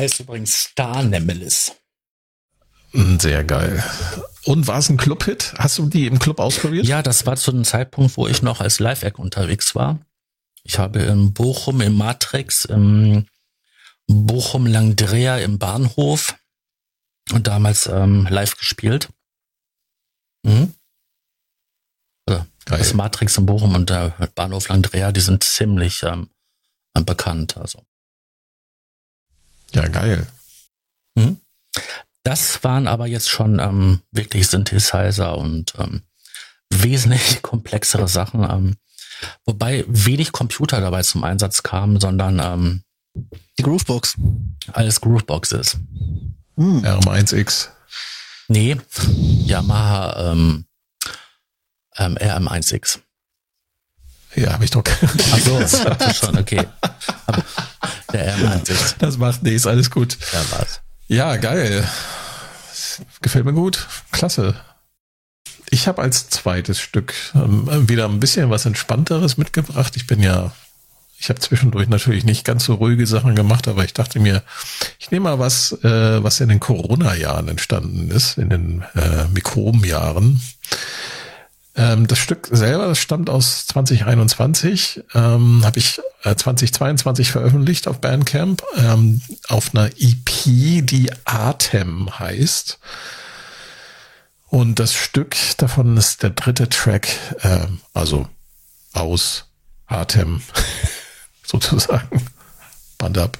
heißt übrigens Star Nemelis. Hm, sehr geil. Und war es ein Club-Hit? Hast du die im Club ausprobiert? Ja, das war zu einem Zeitpunkt, wo ich noch als Live-Act unterwegs war. Ich habe in Bochum im Matrix, im Bochum Langdrea im Bahnhof und damals ähm, live gespielt. Mhm. Also, das Matrix in Bochum und der Bahnhof Langdrea, die sind ziemlich ähm, bekannt. Also. Ja, geil. Mhm. Das waren aber jetzt schon ähm, wirklich Synthesizer und ähm, wesentlich komplexere Sachen. Ähm, wobei wenig Computer dabei zum Einsatz kamen, sondern ähm, die Groovebox. Alles Groovebox ist. Hm. RM1X. Nee, Yamaha ähm, ähm, RM1X. Ja, habe ich doch. Ach so, das schon, okay. Aber der RM1X. Das macht nichts, alles gut. Ja, was. Ja, geil. Gefällt mir gut. Klasse. Ich habe als zweites Stück ähm, wieder ein bisschen was Entspannteres mitgebracht. Ich bin ja, ich habe zwischendurch natürlich nicht ganz so ruhige Sachen gemacht, aber ich dachte mir, ich nehme mal was, äh, was in den Corona-Jahren entstanden ist, in den äh, Mikrobenjahren. Ähm, das Stück selber, das stammt aus 2021, ähm, habe ich 2022 veröffentlicht auf Bandcamp, ähm, auf einer EP, die Atem heißt. Und das Stück davon ist der dritte Track, äh, also aus Atem sozusagen. Band ab.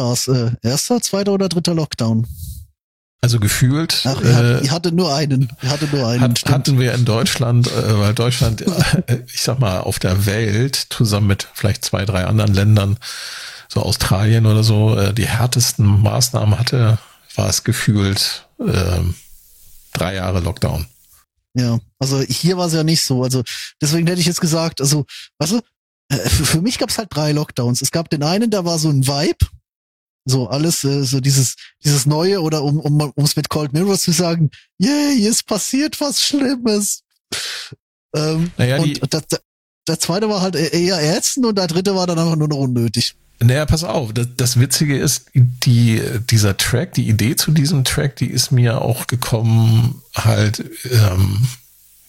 Schön war's. Äh, erster, zweiter oder dritter Lockdown? Also gefühlt. Ach, ihr, äh, ihr hatte nur einen. Ihr hatte nur einen. Hat, hatten wir in Deutschland, äh, weil Deutschland, äh, ich sag mal, auf der Welt zusammen mit vielleicht zwei, drei anderen Ländern, so Australien oder so, äh, die härtesten Maßnahmen hatte, war es gefühlt äh, drei Jahre Lockdown. Ja, also hier war es ja nicht so. Also deswegen hätte ich jetzt gesagt, also, weißt du, äh, für, für mich gab es halt drei Lockdowns. Es gab den einen, der war so ein Vibe, so alles, äh, so dieses, dieses Neue oder um um um's mit Cold Mirror zu sagen, yay, es passiert was Schlimmes. Ähm, naja, und der, der zweite war halt eher ätzend und der dritte war dann einfach nur noch unnötig. Naja, pass auf, das, das Witzige ist, die, dieser Track, die Idee zu diesem Track, die ist mir auch gekommen, halt, ähm,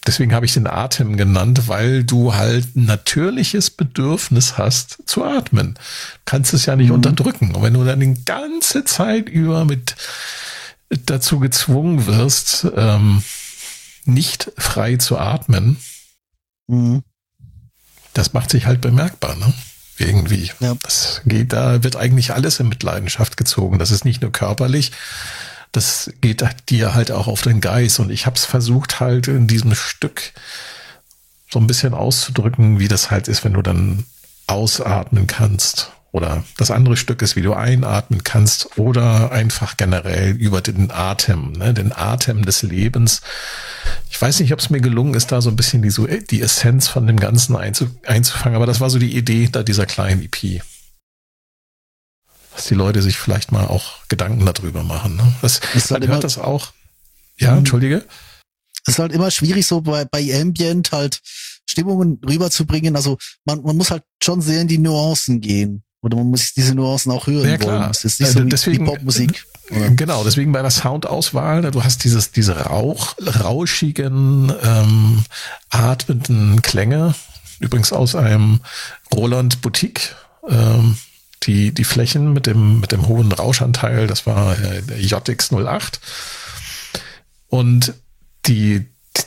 deswegen habe ich den Atem genannt, weil du halt ein natürliches Bedürfnis hast zu atmen. Du kannst es ja nicht mhm. unterdrücken. Und wenn du dann die ganze Zeit über mit dazu gezwungen wirst, ähm, nicht frei zu atmen, mhm. das macht sich halt bemerkbar, ne? irgendwie. Ja. Das geht, da wird eigentlich alles in Mitleidenschaft gezogen. Das ist nicht nur körperlich, das geht dir halt auch auf den Geist. Und ich habe es versucht halt in diesem Stück so ein bisschen auszudrücken, wie das halt ist, wenn du dann ausatmen kannst. Oder das andere Stück ist, wie du einatmen kannst oder einfach generell über den Atem, ne, den Atem des Lebens. Ich weiß nicht, ob es mir gelungen ist, da so ein bisschen die, so, die Essenz von dem Ganzen einzufangen, aber das war so die Idee da dieser kleinen EP. Dass die Leute sich vielleicht mal auch Gedanken darüber machen. Ne? Das, das halt hört das auch. Ja, mhm. entschuldige. Es ist halt immer schwierig, so bei, bei Ambient halt Stimmungen rüberzubringen. Also man, man muss halt schon sehr in die Nuancen gehen. Oder man muss diese Nuancen auch hören ja, klar. wollen. Das ist nicht so äh, deswegen, Popmusik. Genau, deswegen bei der Soundauswahl, du hast dieses, diese Rauch, rauschigen, ähm, atmenden Klänge. Übrigens aus einem Roland Boutique. Ähm, die, die Flächen mit dem, mit dem hohen Rauschanteil, das war äh, der JX08. Und die,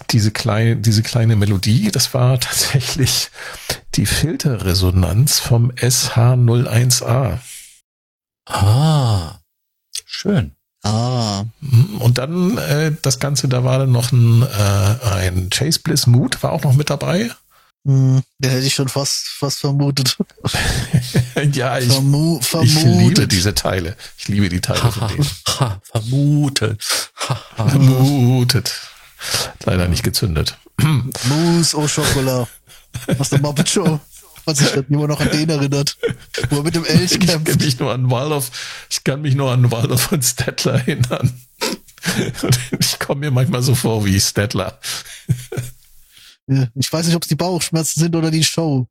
diese kleine, diese kleine Melodie, das war tatsächlich die Filterresonanz vom SH01A. Ah, schön. Ah. Und dann äh, das Ganze, da war dann noch ein, äh, ein Chase Bliss Mood, war auch noch mit dabei. Hm, den hätte ich schon fast, fast vermutet. ja, ich, Vermu ich liebe diese Teile. Ich liebe die Teile von denen. Ha, vermutet. vermutet. Leider nicht gezündet. Mousse au Chocolat. Was der Muppet Show. Was sich dann immer noch an den erinnert. Wo er mit dem Elch kämpft. Ich kann mich nur an Waldorf, ich kann mich nur an Waldorf von Stettler erinnern. ich komme mir manchmal so vor wie Stettler. Ich weiß nicht, ob es die Bauchschmerzen sind oder die Show.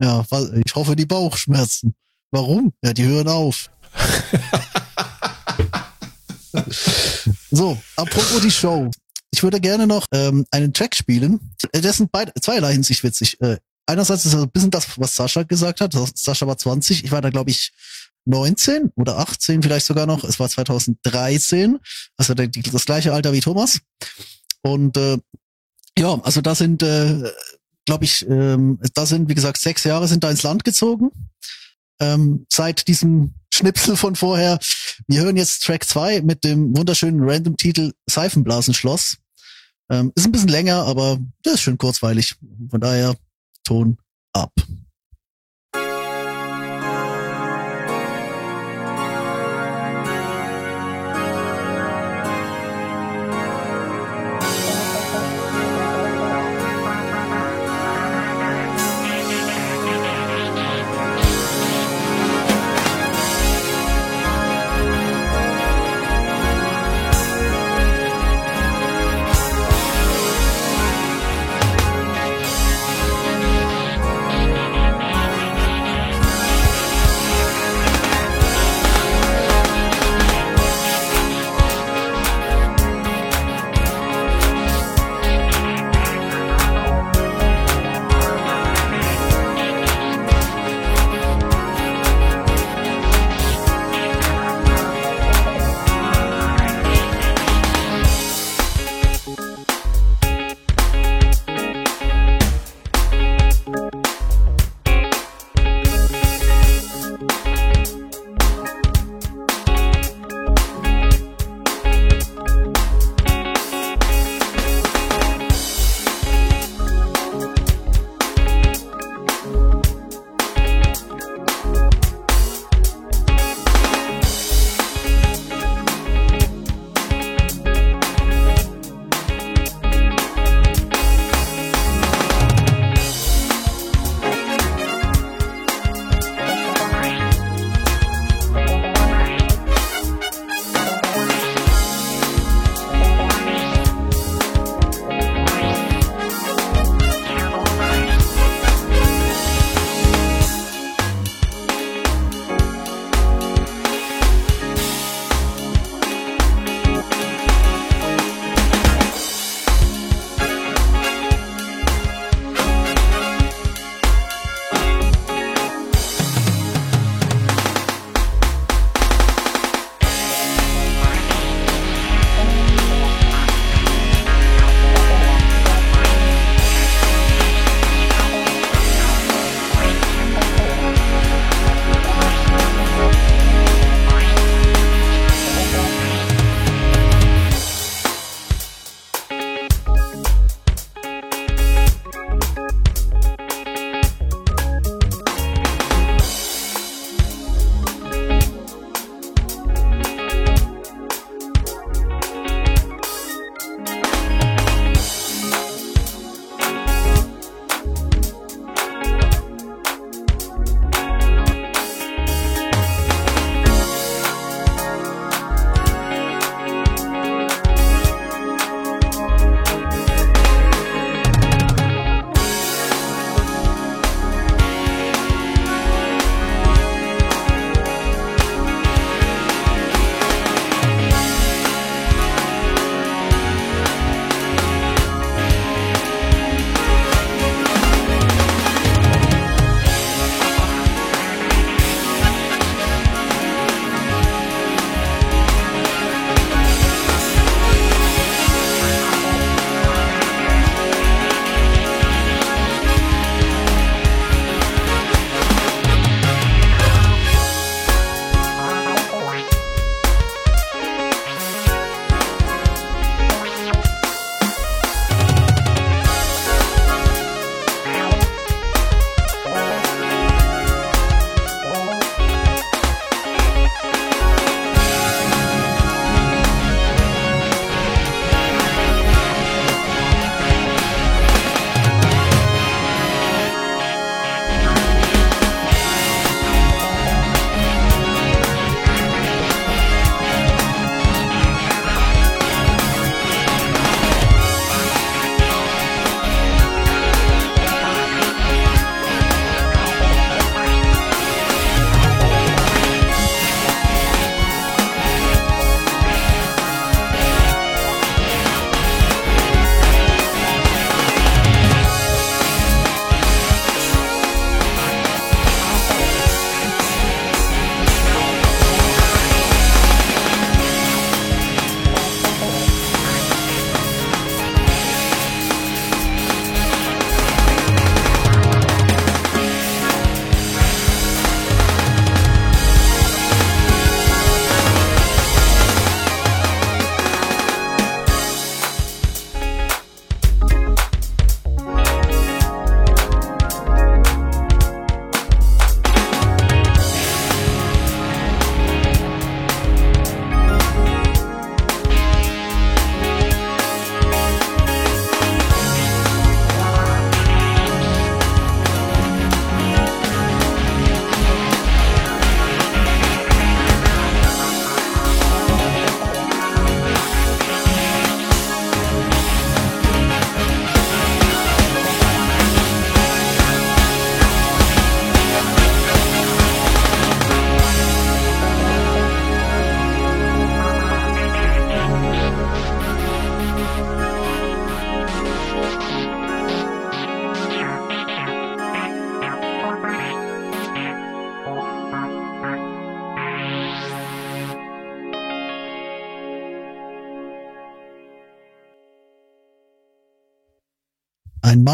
Ja, ich hoffe die Bauchschmerzen. Warum? Ja, die hören auf. so, apropos die Show. Ich würde gerne noch ähm, einen Track spielen. Äh, das sind beide, zweierlei Hinsicht witzig. Äh, einerseits ist es ein bisschen das, was Sascha gesagt hat. Sascha war 20, ich war da, glaube ich, 19 oder 18 vielleicht sogar noch. Es war 2013, also das gleiche Alter wie Thomas. Und äh, ja, also da sind, äh, glaube ich, ähm, da sind, wie gesagt, sechs Jahre sind da ins Land gezogen. Ähm, seit diesem Schnipsel von vorher. Wir hören jetzt Track 2 mit dem wunderschönen Random-Titel Seifenblasenschloss. Ähm, ist ein bisschen länger, aber der ist schön kurzweilig. Von daher Ton ab.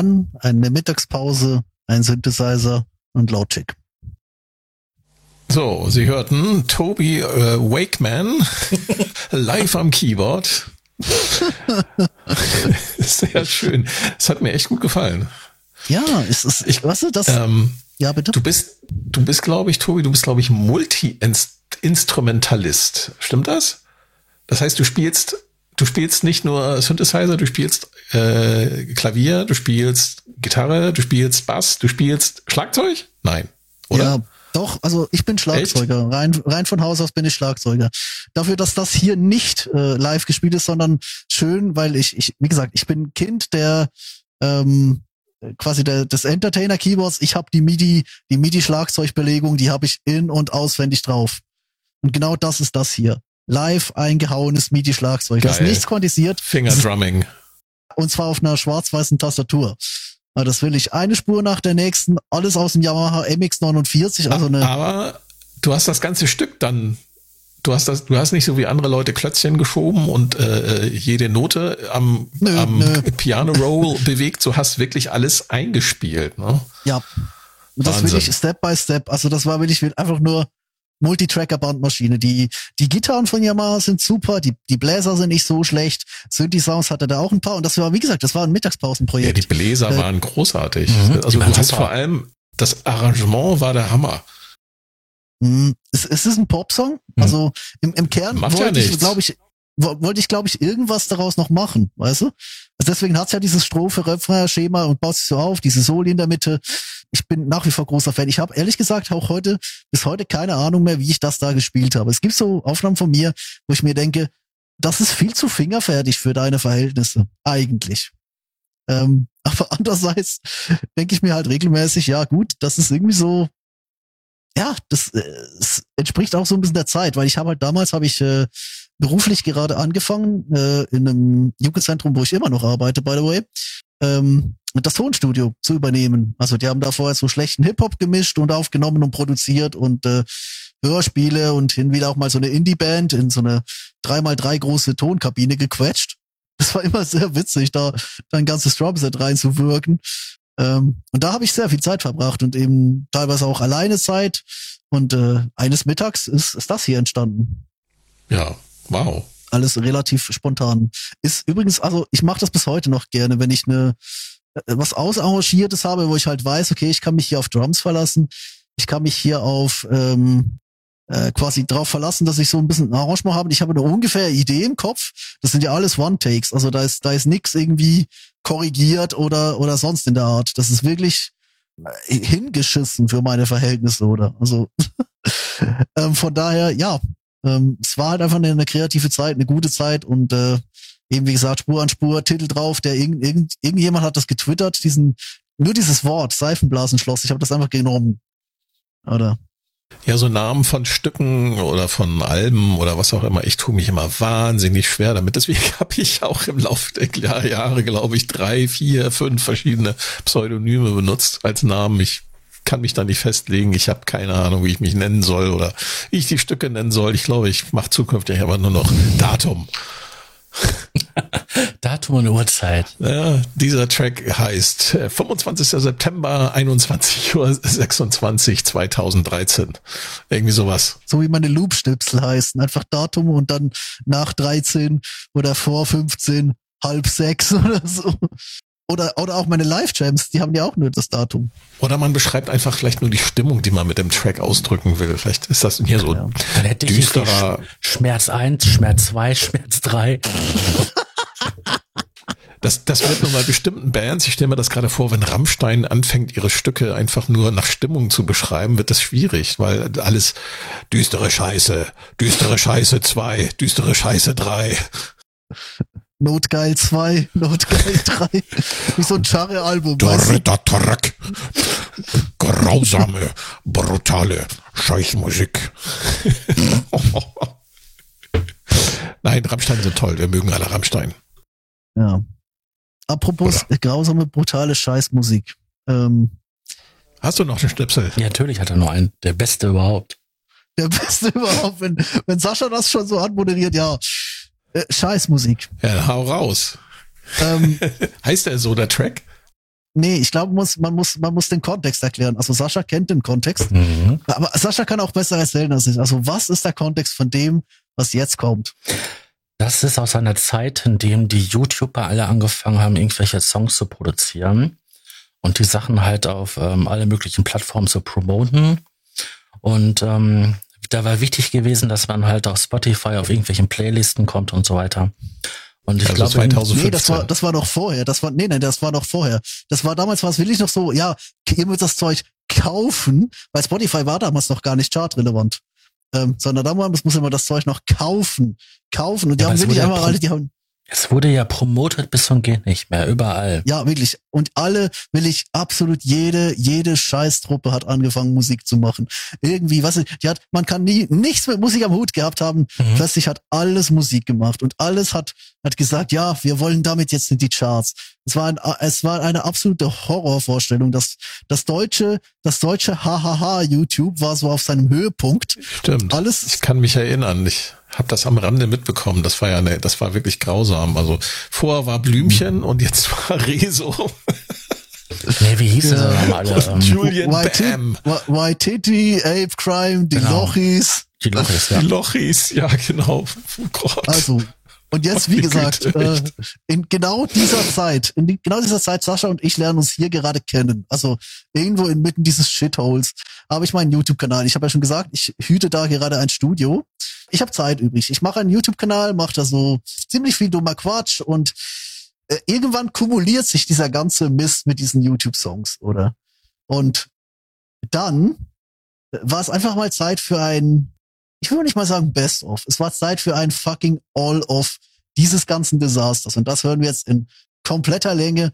Mann, eine Mittagspause, ein Synthesizer und Logic. So, Sie hörten Toby äh, Wakeman live am Keyboard. Sehr schön. Es hat mir echt gut gefallen. Ja, es ist, ich, was ist das? Ähm, ja, bitte. Du bist, du bist, glaube ich, Tobi, du bist, glaube ich, Multi-Instrumentalist. Stimmt das? Das heißt, du spielst, du spielst nicht nur Synthesizer, du spielst äh, Klavier, du spielst Gitarre, du spielst Bass, du spielst Schlagzeug? Nein, oder? Ja, doch, also ich bin Schlagzeuger. Rein, rein von Haus aus bin ich Schlagzeuger. Dafür, dass das hier nicht äh, live gespielt ist, sondern schön, weil ich, ich, wie gesagt, ich bin Kind der ähm, quasi der, des Entertainer-Keyboards. Ich habe die MIDI, die MIDI-Schlagzeugbelegung, die habe ich in- und auswendig drauf. Und genau das ist das hier. Live eingehauenes MIDI-Schlagzeug. Das ist nichts quantisiert. Fingerdrumming. Und zwar auf einer schwarz-weißen Tastatur. Aber das will ich. Eine Spur nach der nächsten, alles aus dem Yamaha MX49, also eine. Aber du hast das ganze Stück dann. Du hast das, du hast nicht so wie andere Leute Klötzchen geschoben und äh, jede Note am, Nö, am nö. Piano Roll bewegt. Du hast wirklich alles eingespielt. Ne? Ja. Und das will Wahnsinn. ich Step by Step. Also das war wirklich einfach nur Multitracker-Bandmaschine. Die, die Gitarren von Yamaha sind super, die, die Bläser sind nicht so schlecht. Synthi-Sounds hatte da auch ein paar. Und das war, wie gesagt, das war ein Ja, Mittagspausenprojekt. die Bläser Äh, waren großartig. Mhm, also du hast vor allem das Arrangement war der Hammer. Hm, es, es ist ein Popsong. Also im, im Kern Macht ja wollte ich, nichts. glaube ich, wo- wollte ich, glaube ich, irgendwas daraus noch machen, weißt du? Also deswegen hat's ja dieses Strophe, Refrain, Schema und baut sich so auf, diese Soli in der Mitte. Ich bin nach wie vor großer Fan. Ich habe ehrlich gesagt auch heute, bis heute keine Ahnung mehr, wie ich das da gespielt habe. Es gibt so Aufnahmen von mir, wo ich mir denke, das ist viel zu fingerfertig für deine Verhältnisse. Eigentlich. Ähm, aber andererseits denke ich mir halt regelmäßig, ja gut, das ist irgendwie so, ja, das, äh, es entspricht auch so ein bisschen der Zeit, weil ich habe halt damals habe ich äh, beruflich gerade angefangen äh, in einem Jugendzentrum, wo ich immer noch arbeite, by the way, ähm, das Tonstudio zu übernehmen. Also die haben da vorher so schlechten Hip-Hop gemischt und aufgenommen und produziert und äh, Hörspiele und hin wieder auch mal so eine Indie-Band in so eine 3x3 große Tonkabine gequetscht. Das war immer sehr witzig, da, da ein ganzes Drumset reinzuwirken. Ähm, und da habe ich sehr viel Zeit verbracht und eben teilweise auch alleine Zeit. Und äh, eines Mittags ist, ist das hier entstanden. Ja, wow. Alles relativ spontan. Ist übrigens, also ich mache das bis heute noch gerne, wenn ich eine äh, was ausarrangiertes habe, wo ich halt weiß, okay, ich kann mich hier auf Drums verlassen, ich kann mich hier auf ähm, äh, quasi drauf verlassen, dass ich so ein bisschen ein Arrangement habe. Ich habe eine ungefähr Idee im Kopf. Das sind ja alles One-Takes. Also da ist, da ist nix irgendwie korrigiert oder, oder sonst in der Art. Das ist wirklich äh, hingeschissen für meine Verhältnisse, oder? Also ähm, von daher, ja, ähm, es war halt einfach eine, eine kreative Zeit, eine gute Zeit und äh, eben wie gesagt, Spur an Spur, Titel drauf, der irgend, irgend, irgendjemand hat das getwittert, diesen, nur dieses Wort, Seifenblasenschloss, ich habe das einfach genommen. Oder? Ja, so Namen von Stücken oder von Alben oder was auch immer, ich tue mich immer wahnsinnig schwer damit. Deswegen habe ich auch im Laufe der Jahr- Jahre, glaube ich, drei, vier, fünf verschiedene Pseudonyme benutzt als Namen. Ich kann mich da nicht festlegen. Ich habe keine Ahnung, wie ich mich nennen soll oder wie ich die Stücke nennen soll. Ich glaube, ich mache zukünftig aber nur noch Datum. Datum und Uhrzeit. Ja, dieser Track heißt äh, 25. September 21 Uhr 26 2013. Irgendwie sowas. So wie meine Loop-Schnipsel heißen. Einfach Datum und dann nach 13 oder vor 15, halb sechs oder so. Oder, oder auch meine Live-Jams, die haben ja auch nur das Datum. Oder man beschreibt einfach vielleicht nur die Stimmung, die man mit dem Track ausdrücken will. Vielleicht ist das hier so Ja. Dann hätte ich düsterer. Schmerz 1, Schmerz 2, Schmerz 3. Das, das wird nur bei bestimmten Bands, ich stelle mir das gerade vor, wenn Rammstein anfängt, ihre Stücke einfach nur nach Stimmung zu beschreiben, wird das schwierig, weil alles düstere Scheiße, düstere Scheiße 2, düstere Scheiße 3. Notgeil 2, Notgeil 3. Wie so ein Charre-Album. Tarek. Grausame, brutale Scheißmusik. Nein, Rammstein sind toll. Wir mögen alle Rammstein. Ja. Apropos grausame, brutale Scheißmusik. Ähm, Hast du noch einen Schnipsel? Ja, natürlich hat er nur einen. Der beste überhaupt. der Beste überhaupt, wenn, wenn Sascha das schon so anmoderiert, ja. Äh, Scheißmusik. Ja, hau raus. Ähm, Heißt der so, der Track? nee, ich glaube, muss, man muss, man muss den Kontext erklären. Also Sascha kennt den Kontext, Mhm. aber Sascha kann auch besser erzählen als ich. Also was ist der Kontext von dem, was jetzt kommt? Das ist aus einer Zeit, in dem die YouTuber alle angefangen haben, irgendwelche Songs zu produzieren und die Sachen halt auf ähm, alle möglichen Plattformen zu promoten. Und ähm, da war wichtig gewesen, dass man halt auf Spotify auf irgendwelchen Playlisten kommt und so weiter. Und ich Also glaube, 2015. Nee, das war, das war noch vorher. Das war, nee, nee, das war noch vorher. Das war damals war es wirklich noch so, ja, ihr müsst das Zeug kaufen, weil Spotify war damals noch gar nicht chartrelevant. Ähm, sondern damals muss man das Zeug noch kaufen. Kaufen. Und die Ja, haben wirklich einmal alle, die haben, es wurde ja promotet bis zum geht nicht mehr, überall. ja, wirklich. Und alle, will ich absolut jede, jede Scheißtruppe hat angefangen, Musik zu machen. Irgendwie, was, die hat, man kann nie, nichts mit Musik am Hut gehabt haben. Mhm. Plötzlich hat alles Musik gemacht und alles hat, hat gesagt, ja, wir wollen damit jetzt in die Charts. Es war ein, es war eine absolute Horrorvorstellung. Das, das deutsche, das deutsche Hahaha YouTube war so auf seinem Höhepunkt. Stimmt. Alles, Ich kann mich erinnern. Ich habe das am Rande mitbekommen. Das war ja ne, das war wirklich grausam. Also vorher war Blümchen und jetzt war Rezo. Nee, wie hießen Ja. sie alle? Ähm, Julian Bam. Wa- Waititi, Ape Crime, die Genau. Lochis. die Lochis, ja. Die Lochis, ja genau. Oh Gott. Also, und jetzt, wie gesagt, äh, in genau dieser Zeit, in die, genau dieser Zeit, Sascha und ich lernen uns hier gerade kennen. Also irgendwo inmitten dieses Shitholes habe ich meinen YouTube-Kanal. Ich habe ja schon gesagt, ich hüte da gerade ein Studio. Ich habe Zeit übrig. Ich mache einen YouTube-Kanal, mache da so ziemlich viel dummer Quatsch und äh, irgendwann kumuliert sich dieser ganze Mist mit diesen YouTube-Songs, oder? Und dann war es einfach mal Zeit für ein, ich will nicht mal sagen Best-of. Es war Zeit für ein fucking All-of dieses ganzen Desasters. Und das hören wir jetzt in kompletter Länge.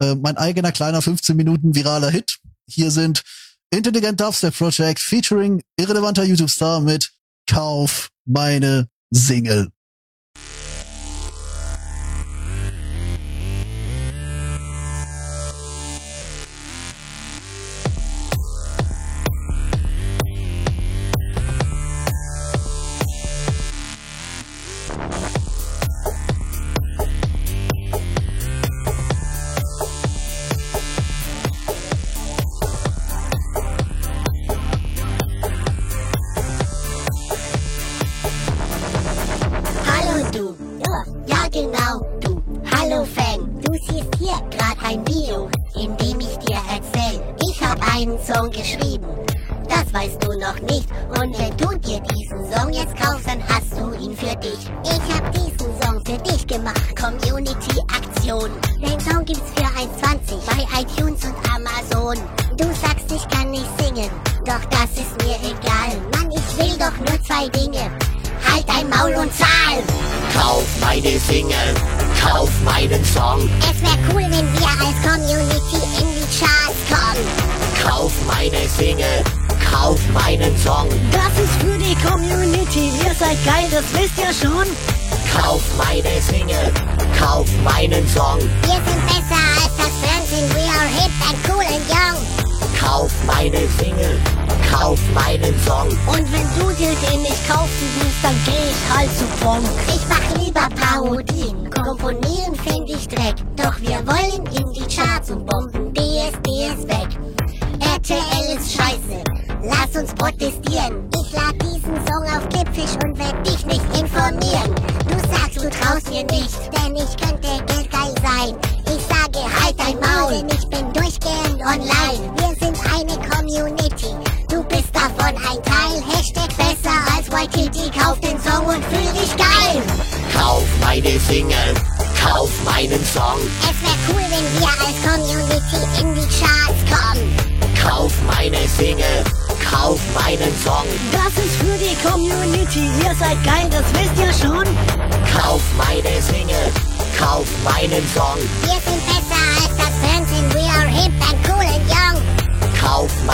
Äh, mein eigener kleiner 15 Minuten viraler Hit. Hier sind Intelligent Dubstep Project featuring irrelevanter YouTube-Star mit Kauf meine Single.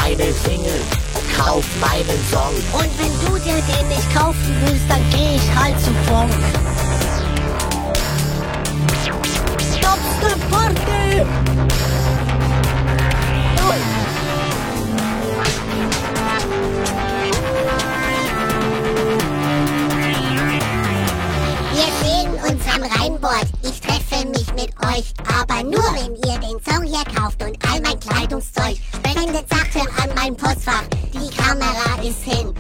Meine Single, kauf meinen Song, Und wenn du dir den nicht kaufen willst, dann geh ich halt zu Bonk. Stopste Party! Wir sehen uns am Rheinbord. Ich treffe mich mit euch. Aber nur wenn ihr den Song hier kauft und all mein Kleidungszeug. Postfach, die Kamera ist hin.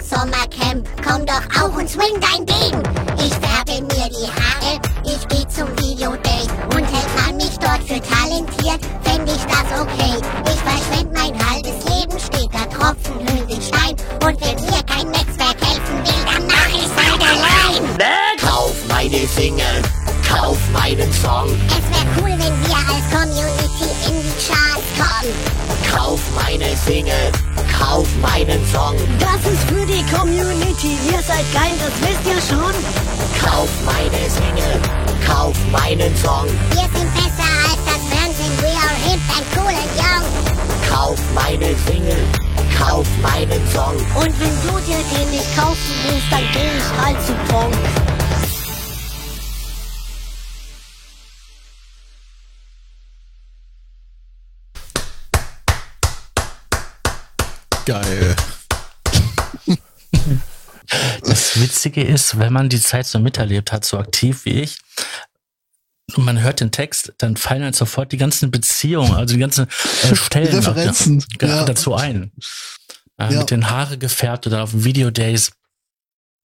Sommercamp, komm doch auch und swing dein Ding. Ich färbe mir die Haare, ich geh zum Videodate. Und hält man mich dort für talentiert, fänd ich das okay. Ich verschwend mein halbes Leben, steht da Tropfen, hüllt den Stein. Und wenn mir kein Netzwerk helfen will, dann mach ich's halt allein. Kauf meine Single, kauf meinen Song. Es wär cool, wenn wir als Community in die Charts kommen. Kauf meine Single, kauf meinen Song. Das ist für die Community. Ihr seid geil, das wisst ihr schon. Kauf meine Single, kauf meinen Song. Wir sind besser als das Fernsehen, we are hip and cool and young. Kauf meine Single, kauf meinen Song. Und wenn du dir den nicht kaufen willst, dann geh ich halt zu Pong. Geil. Das Witzige ist, wenn man die Zeit so miterlebt hat, so aktiv wie ich, und man hört den Text, dann fallen halt sofort die ganzen Beziehungen, also die ganzen äh, Stellen noch, Referenzen, ja, ja. dazu ein. Äh, Ja. Mit den Haare gefärbt oder auf Videodays.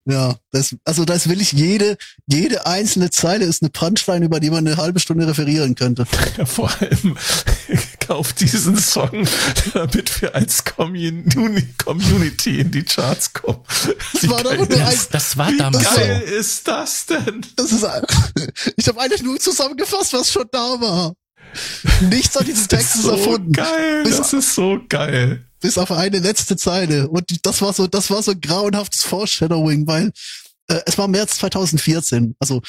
Ja, das, also das will ich jede, jede einzelne Zeile ist eine Punchline, über die man eine halbe Stunde referieren könnte. Ja, vor allem kauf diesen Song, damit wir als Community, Community in die Charts kommen. Das war doch nur ein, Das, das war Wie damals geil so. ist das denn? das ist, ein- ich habe eigentlich nur zusammengefasst, was schon da war. Nichts an diesem Text ist so erfunden. geil, Bis- das ist so geil. bis auf eine letzte Zeile. Und das war so, das war so ein grauenhaftes Foreshadowing, weil äh, es war März 2014. Also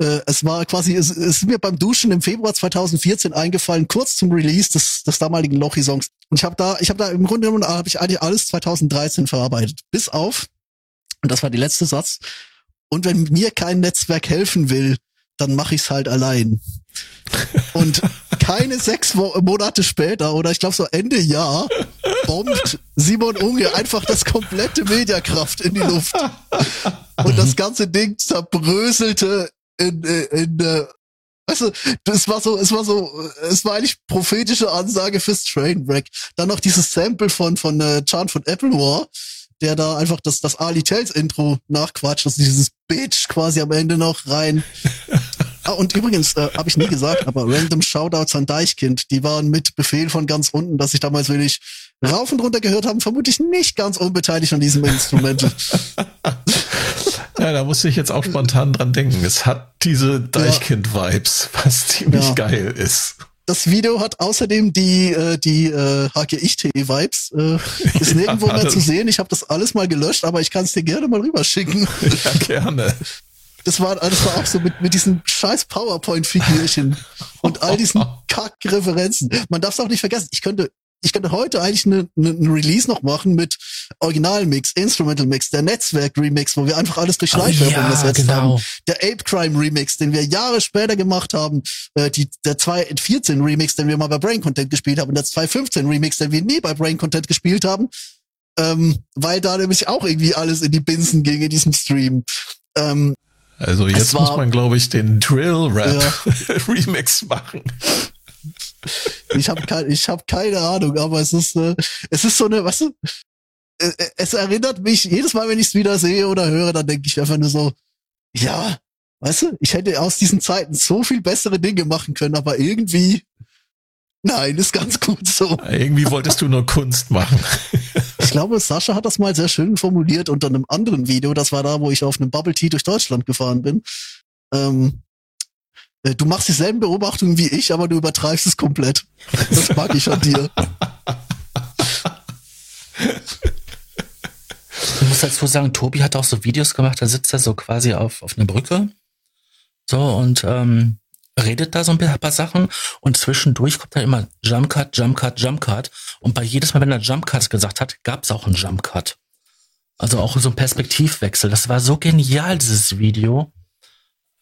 äh, es war quasi, es, es ist mir beim Duschen im Februar 2014 eingefallen, kurz zum Release des, des damaligen Lochi-Songs. Und ich habe da, ich habe da im Grunde genommen habe ich eigentlich alles 2013 verarbeitet, bis auf und das war der letzte Satz. Und wenn mir kein Netzwerk helfen will, dann mache ich's halt allein. Und keine sechs Mo Monate später oder ich glaube so Ende Jahr bombt Simon Unge einfach das komplette Mediakraft in die Luft. Und das ganze Ding zerbröselte in, in, in äh, du, das war so, es war so, es war eigentlich prophetische Ansage fürs Trainwreck. Dann noch dieses Sample von, von äh, Chant von Apple War, der da einfach das, das Ali Tells Intro nachquatscht, also dieses Bitch quasi am Ende noch rein. Ah, und übrigens, äh, habe ich nie gesagt, aber random Shoutouts an Deichkind, die waren mit Befehl von ganz unten, dass ich damals wirklich rauf und runter gehört haben, vermutlich nicht ganz unbeteiligt an diesem Instrumental. Ja, da musste ich jetzt auch spontan dran denken. Es hat diese Deichkind-Vibes, was ziemlich Ja. geil ist. Das Video hat außerdem die äh, die äh, HGIcht-Vibes. Äh, ist nirgendwo mehr alles. zu sehen. Ich habe das alles mal gelöscht, aber ich kann es dir gerne mal rüberschicken. Ja, gerne. Das war, das war auch so mit, mit diesen scheiß PowerPoint-Figürchen und all diesen Kack-Referenzen. Man darf es auch nicht vergessen. Ich könnte, ich könnte heute eigentlich eine, eine, eine Release noch machen mit Original-Mix, Instrumental-Mix, der Netzwerk-Remix, wo wir einfach alles durch Schleichwerbung ja, ersetzt genau. haben. Der Ape Crime Remix, den wir Jahre später gemacht haben. Äh, die, der 2.14 Remix, den wir mal bei Brain Content gespielt haben. Und der 2.15 Remix, den wir nie bei Brain Content gespielt haben. Ähm, weil da nämlich auch irgendwie alles in die Binsen ging in diesem Stream. Ähm, Also jetzt muss man, glaube ich, den Drill-Rap-Remix machen. Ich habe kein, ich hab keine Ahnung, aber es ist, äh, es ist so eine, weißt du, äh, äh, es erinnert mich, jedes Mal, wenn ich es wieder sehe oder höre, dann denke ich einfach nur so, ja, weißt du, ich hätte aus diesen Zeiten so viel bessere Dinge machen können, aber irgendwie, nein, ist ganz gut so. Irgendwie wolltest du nur Kunst machen. Ich glaube, Sascha hat das mal sehr schön formuliert unter einem anderen Video, das war da, wo ich auf einem Bubble Tea durch Deutschland gefahren bin. Ähm, äh, du machst dieselben Beobachtungen wie ich, aber du übertreibst es komplett. Das mag ich an dir. Ich muss dazu sagen, Tobi hat auch so Videos gemacht, da sitzt er so quasi auf, auf einer Brücke. So und ähm, redet da so ein paar Sachen und zwischendurch kommt dann immer Jump Cut, Jump Cut, Jump Cut. Und bei jedes Mal, wenn er Jump Cut gesagt hat, gab es auch einen Jump Cut. Also auch so ein Perspektivwechsel. Das war so genial, dieses Video,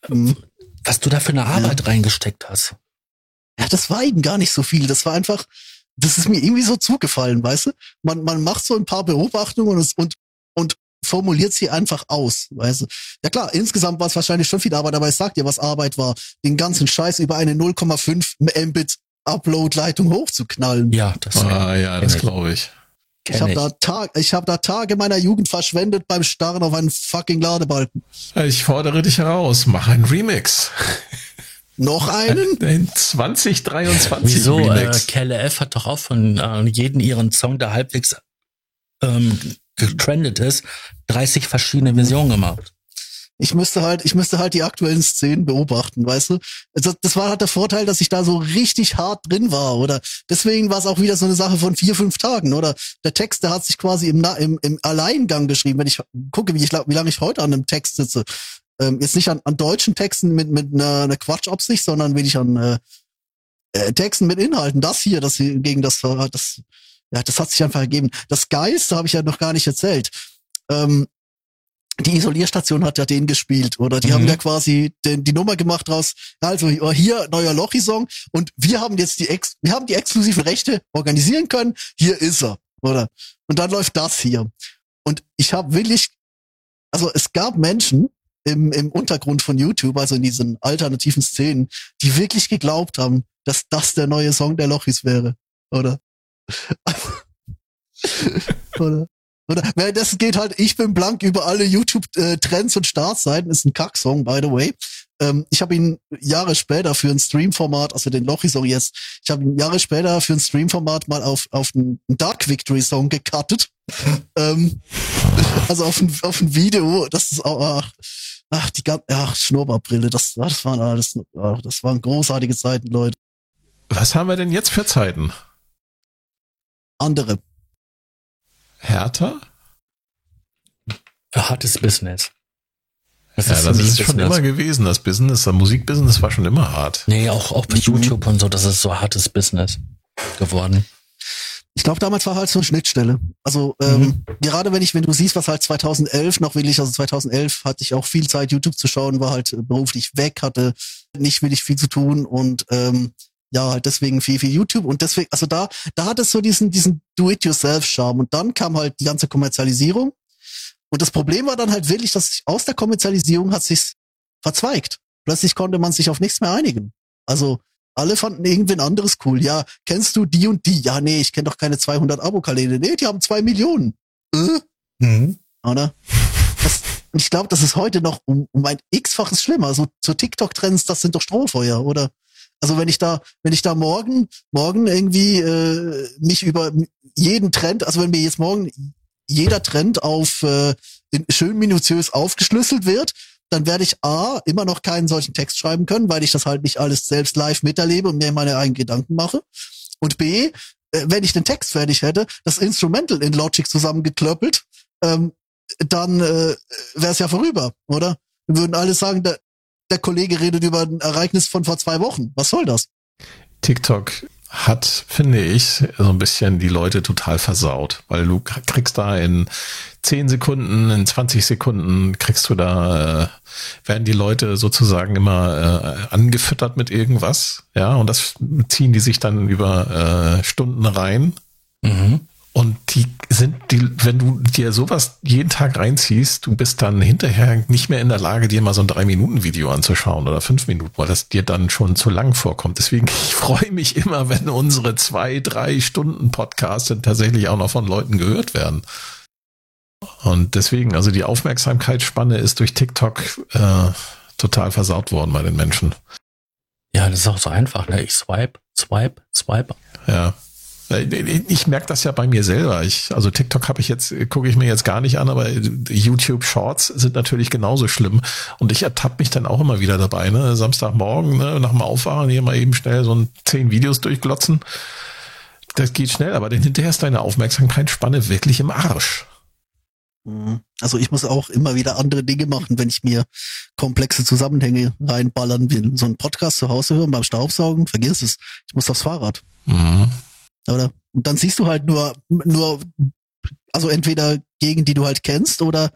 Mhm. was du da für eine Arbeit reingesteckt hast. Ja, das war eben gar nicht so viel. Das war einfach, das ist mir irgendwie so zugefallen, weißt du? Man, man macht so ein paar Beobachtungen und, und, und formuliert sie einfach aus, weißt du. Ja klar, insgesamt war es wahrscheinlich schon viel Arbeit, aber ich sag dir, was Arbeit war, den ganzen Scheiß über eine 0,5 Mbit Upload-Leitung hochzuknallen. Ja, das Ah, ja, das glaube ich. Ich habe da, Tag, ich hab da Tage meiner Jugend verschwendet beim Starren auf einen fucking Ladebalken. Ich fordere dich heraus, mach einen Remix. Noch einen? Den 2023 Wieso? Äh, Remix. KLF hat doch auch von äh, jedem ihren Song, der halbwegs ähm, getrendet ist, 30 verschiedene Versionen gemacht. Ich müsste halt, ich müsste halt die aktuellen Szenen beobachten, weißt du? Also das war halt der Vorteil, dass ich da so richtig hart drin war, oder? Deswegen war es auch wieder so eine Sache von vier, fünf Tagen, oder? Der Text, der hat sich quasi im, im, im Alleingang geschrieben. Wenn ich gucke, wie, ich, wie lange ich heute an einem Text sitze, ähm, jetzt nicht an, an deutschen Texten mit, mit einer, einer Quatschabsicht, sondern wenn ich an äh, äh, Texten mit Inhalten, das hier, das hier gegen das, das, ja, das hat sich einfach ergeben. Das Geilste habe ich ja noch gar nicht erzählt. Ähm, die Isolierstation hat ja den gespielt, oder? Die Mhm. haben ja quasi den, die Nummer gemacht draus. Also hier neuer Lochi-Song und wir haben jetzt die ex wir haben die exklusiven Rechte organisieren können. Hier ist er, oder? Und dann läuft das hier. Und ich habe wirklich, also es gab Menschen im, im Untergrund von YouTube, also in diesen alternativen Szenen, die wirklich geglaubt haben, dass das der neue Song der Lochis wäre, oder? oder? Oder währenddessen geht halt Ich bin blank über alle YouTube-Trends und Startseiten. Ist ein Kacksong, by the way. Ähm, ich habe ihn Jahre später für ein Streamformat, also den Lochi-Song jetzt, ich habe ihn Jahre später für ein Streamformat mal auf, auf einen Dark Victory-Song gecuttet. ähm, also auf ein, auf ein Video, das ist auch, ach, ach die ganze, ach, Schnurrbartbrille, das, das waren alles, ach, das waren großartige Zeiten, Leute. Was haben wir denn jetzt für Zeiten? Andere. Härter? Hartes Business. ja, für das ist schon Business. immer gewesen. Das Business, das Musikbusiness war schon immer hart. Nee, auch, auch bei YouTube und so, das ist so hartes Business geworden. Ich glaube, damals war halt so eine Schnittstelle. Also ähm, gerade wenn ich, wenn du siehst, was halt 2011 noch will ich, also 2011 hatte ich auch viel Zeit YouTube zu schauen, war halt beruflich weg, hatte nicht wirklich viel zu tun und ähm, ja, halt deswegen viel, viel YouTube und deswegen, also da, da hat es so diesen, diesen Do-it-yourself-Charme und dann kam halt die ganze Kommerzialisierung und das Problem war dann halt wirklich, dass sich aus der Kommerzialisierung hat sich's verzweigt. Plötzlich konnte man sich auf nichts mehr einigen. Also alle fanden irgendwen anderes cool. Ja, kennst du die und die? Ja, nee, ich kenne doch keine 200 Abokanäle. Nee, die haben zwei Millionen. Äh? Oder? Das, und ich glaube, das ist heute noch um, um ein x-faches schlimmer. So, so TikTok-Trends, das sind doch Strohfeuer, oder? Also wenn ich da, wenn ich da morgen, morgen irgendwie äh, mich über jeden Trend, also wenn mir jetzt morgen jeder Trend auf äh, schön minutiös aufgeschlüsselt wird, dann werde ich A, immer noch keinen solchen Text schreiben können, weil ich das halt nicht alles selbst live miterlebe und mir meine eigenen Gedanken mache. Und B, äh, wenn ich den Text fertig hätte, das Instrumental in Logic zusammengeklöppelt, ähm, dann äh, wäre es ja vorüber, oder? Wir würden alle sagen, der, der Kollege redet über ein Ereignis von vor zwei Wochen. Was soll das? TikTok hat, finde ich, so ein bisschen die Leute total versaut, weil du kriegst da in 10 Sekunden, in 20 Sekunden kriegst du da, äh, werden die Leute sozusagen immer äh, angefüttert mit irgendwas, ja, und das ziehen die sich dann über äh, Stunden rein. Mhm. Und die sind, die, wenn du dir sowas jeden Tag reinziehst, du bist dann hinterher nicht mehr in der Lage, dir mal so ein Drei-Minuten-Video anzuschauen oder fünf Minuten, weil das dir dann schon zu lang vorkommt. Deswegen, ich freue mich immer, wenn unsere zwei, drei Stunden Podcasts tatsächlich auch noch von Leuten gehört werden. Und deswegen, also die Aufmerksamkeitsspanne ist durch TikTok äh, total versaut worden bei den Menschen. Ja, das ist auch so einfach, ne? Ich swipe, swipe, swipe. Ja. Ich merke das ja bei mir selber. Ich, also TikTok habe ich jetzt, gucke ich mir jetzt gar nicht an, aber YouTube Shorts sind natürlich genauso schlimm. Und ich ertappe mich dann auch immer wieder dabei, ne? Samstagmorgen, ne? nach dem Aufwachen hier mal eben schnell so ein zehn Videos durchglotzen. Das geht schnell, aber dann hinterher ist deine Aufmerksamkeitsspanne wirklich im Arsch. Also ich muss auch immer wieder andere Dinge machen, wenn ich mir komplexe Zusammenhänge reinballern will. So einen Podcast zu Hause hören beim Staubsaugen, vergiss es. Ich muss aufs Fahrrad. Mhm. Oder? Und dann siehst du halt nur, nur, also entweder Gegend, die du halt kennst oder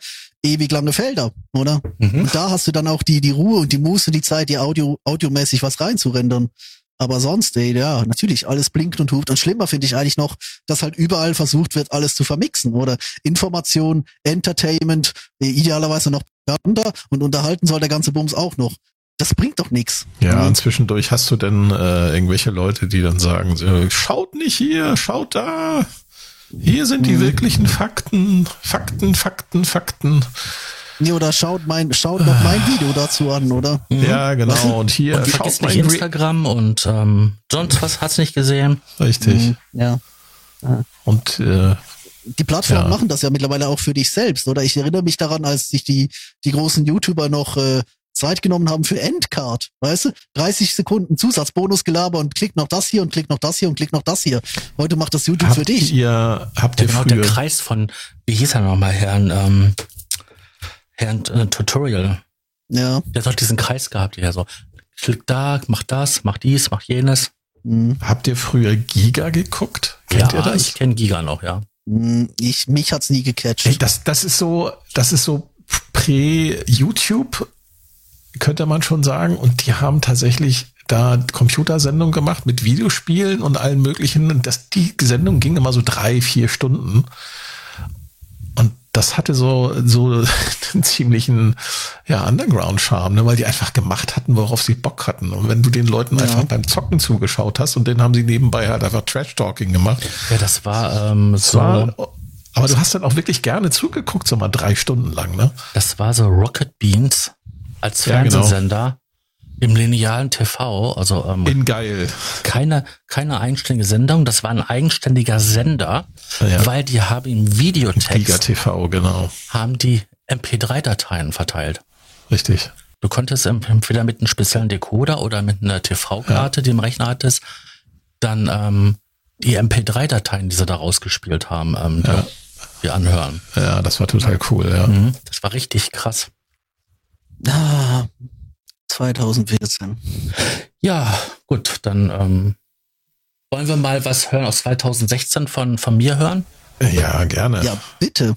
ewig lange Felder, oder? Mhm. Und da hast du dann auch die, die Ruhe und die Muße, die Zeit, dir Audio, audiomäßig was reinzurendern. Aber sonst, ey, ja, natürlich, alles blinkt und hupt. Und schlimmer finde ich eigentlich noch, dass halt überall versucht wird, alles zu vermixen. Oder Information, Entertainment, äh, idealerweise noch Propaganda und unterhalten soll der ganze Bums auch noch. Das bringt doch nichts. Ja, und zwischendurch hast du denn äh, irgendwelche Leute, die dann sagen, schaut nicht hier, schaut da. Hier sind die wirklichen Fakten, Fakten, Fakten, Fakten. Nee, oder schaut mein, schaut noch mein Video dazu an, oder? Ja, genau. Und hier Und schaut vergiss mein nicht Re Instagram und ähm, sonst was hast nicht gesehen. Richtig. Mhm, Ja. Und äh, Die Plattformen Ja. machen das ja mittlerweile auch für dich selbst, oder? Ich erinnere mich daran, als sich die, die großen YouTuber noch äh, Zeit genommen haben für Endcard, weißt du? 30 Sekunden Zusatzbonusgelaber und klick noch das hier und klick noch das hier und klick noch das hier. Heute macht das YouTube für habt dich. ihr, habt Ja, ihr genau, der früher, Kreis von, wie hieß er nochmal, Herrn, ähm, Herrn äh, Tutorial. Ja. Der hat doch diesen Kreis gehabt, der so, klick da, mach das, mach dies, mach jenes. Hm. habt ihr früher Giga geguckt? Kennt ja, ihr das? ich kenne Giga noch, ja. Hm, Ich, mich hat's nie gecatcht. Ey, das, das ist so, das ist so prä-YouTube, könnte man schon sagen. Und die haben tatsächlich da Computersendungen gemacht mit Videospielen und allen möglichen. Und das, die Sendung ging immer so drei, vier Stunden. Und das hatte so, so einen ziemlichen, ja, Underground-Charme, ne, weil die einfach gemacht hatten, worauf sie Bock hatten. Und wenn du den Leuten einfach beim Zocken zugeschaut hast und dann haben sie nebenbei halt einfach Trash-Talking gemacht. Ja, das war ähm, Das so, war, aber du hast dann auch wirklich gerne zugeguckt, so mal drei Stunden lang, ne? das war so Rocket Beans als Ja, genau. Fernsehsender im linearen TV, also ähm, In geil. keine, keine eigenständige Sendung, das war ein eigenständiger Sender, Ja. weil die haben im Videotext Giga TV, genau. haben die MP3-Dateien verteilt. Richtig. Du konntest entweder mit einem speziellen Decoder oder mit einer TV-Karte, die im Rechner hattest, dann ähm, die MP3-Dateien, die sie da rausgespielt haben, ähm, Ja. dir, dir anhören. Ja, das war total cool, ja. Mhm. Das war richtig krass. Ah, 2014. Ja, gut, dann ähm, wollen wir mal was hören aus 2016 von, von mir hören. Ja, gerne. Ja, bitte.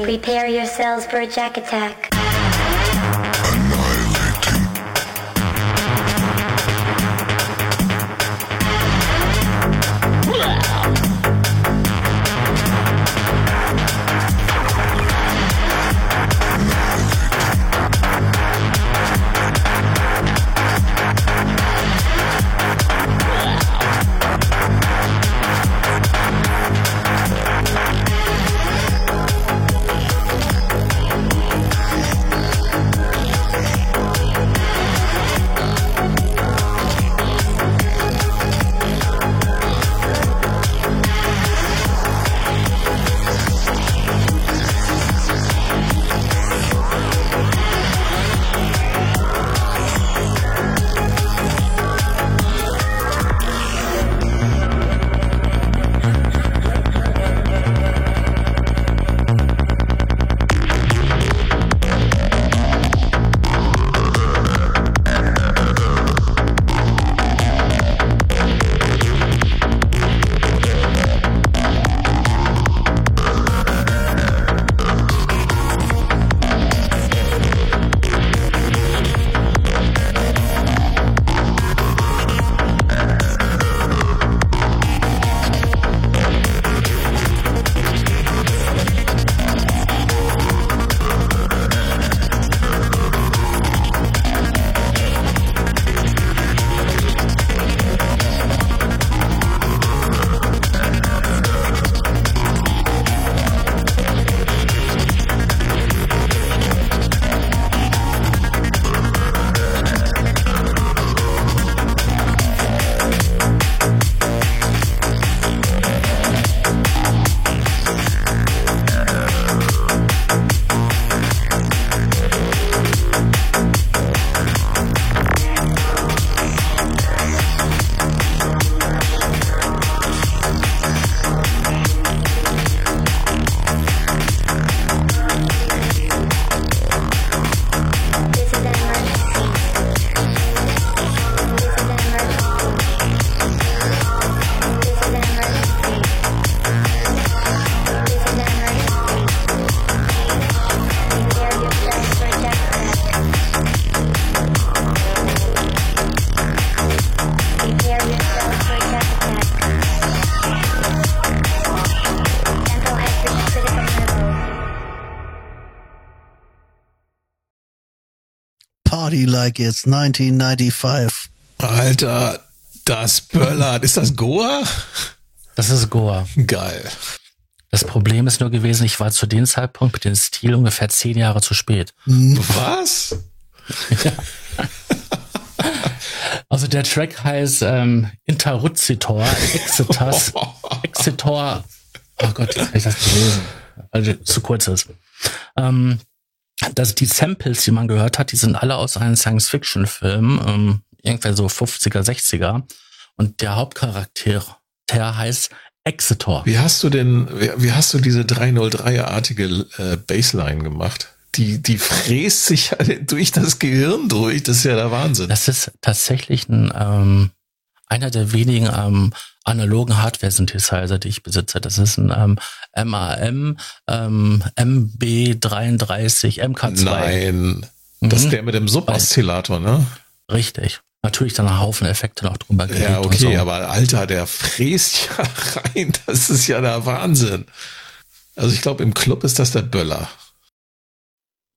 Prepare yourselves for a jack attack. Like it's 1995. Alter, das böllert. Ist das Goa? Das ist Goa. Geil. Das Problem ist nur gewesen, ich war zu dem Zeitpunkt mit dem Stil ungefähr zehn Jahre zu spät. Was? Also der Track heißt ähm, Interruptitor, Exitas, Exitor. Oh Gott, jetzt kann ich das nicht lesen, weil es zu kurz ist. Ähm, dass die Samples, die man gehört hat, die sind alle aus einem Science-Fiction-Film, ähm, irgendwer so 50er, 60er. Und der Hauptcharakter, der heißt Exitor. Wie hast du denn, wie, hast du diese 303-artige äh, Baseline gemacht? Die, die fräst sich durch das Gehirn durch. Das ist ja der Wahnsinn. Das ist tatsächlich ein, ähm, einer der wenigen ähm, analogen Hardware-Synthesizer, die ich besitze. Das ist ein ähm, MAM ähm, MB33 MK2. Nein. Das ist Mhm. der mit dem Suboszillator, ne? Richtig. Natürlich dann ein Haufen Effekte noch drüber gelegt Ja, okay, so. aber Alter, der fräst ja rein. Das ist ja der Wahnsinn. Also ich glaube, im Club ist das der Böller.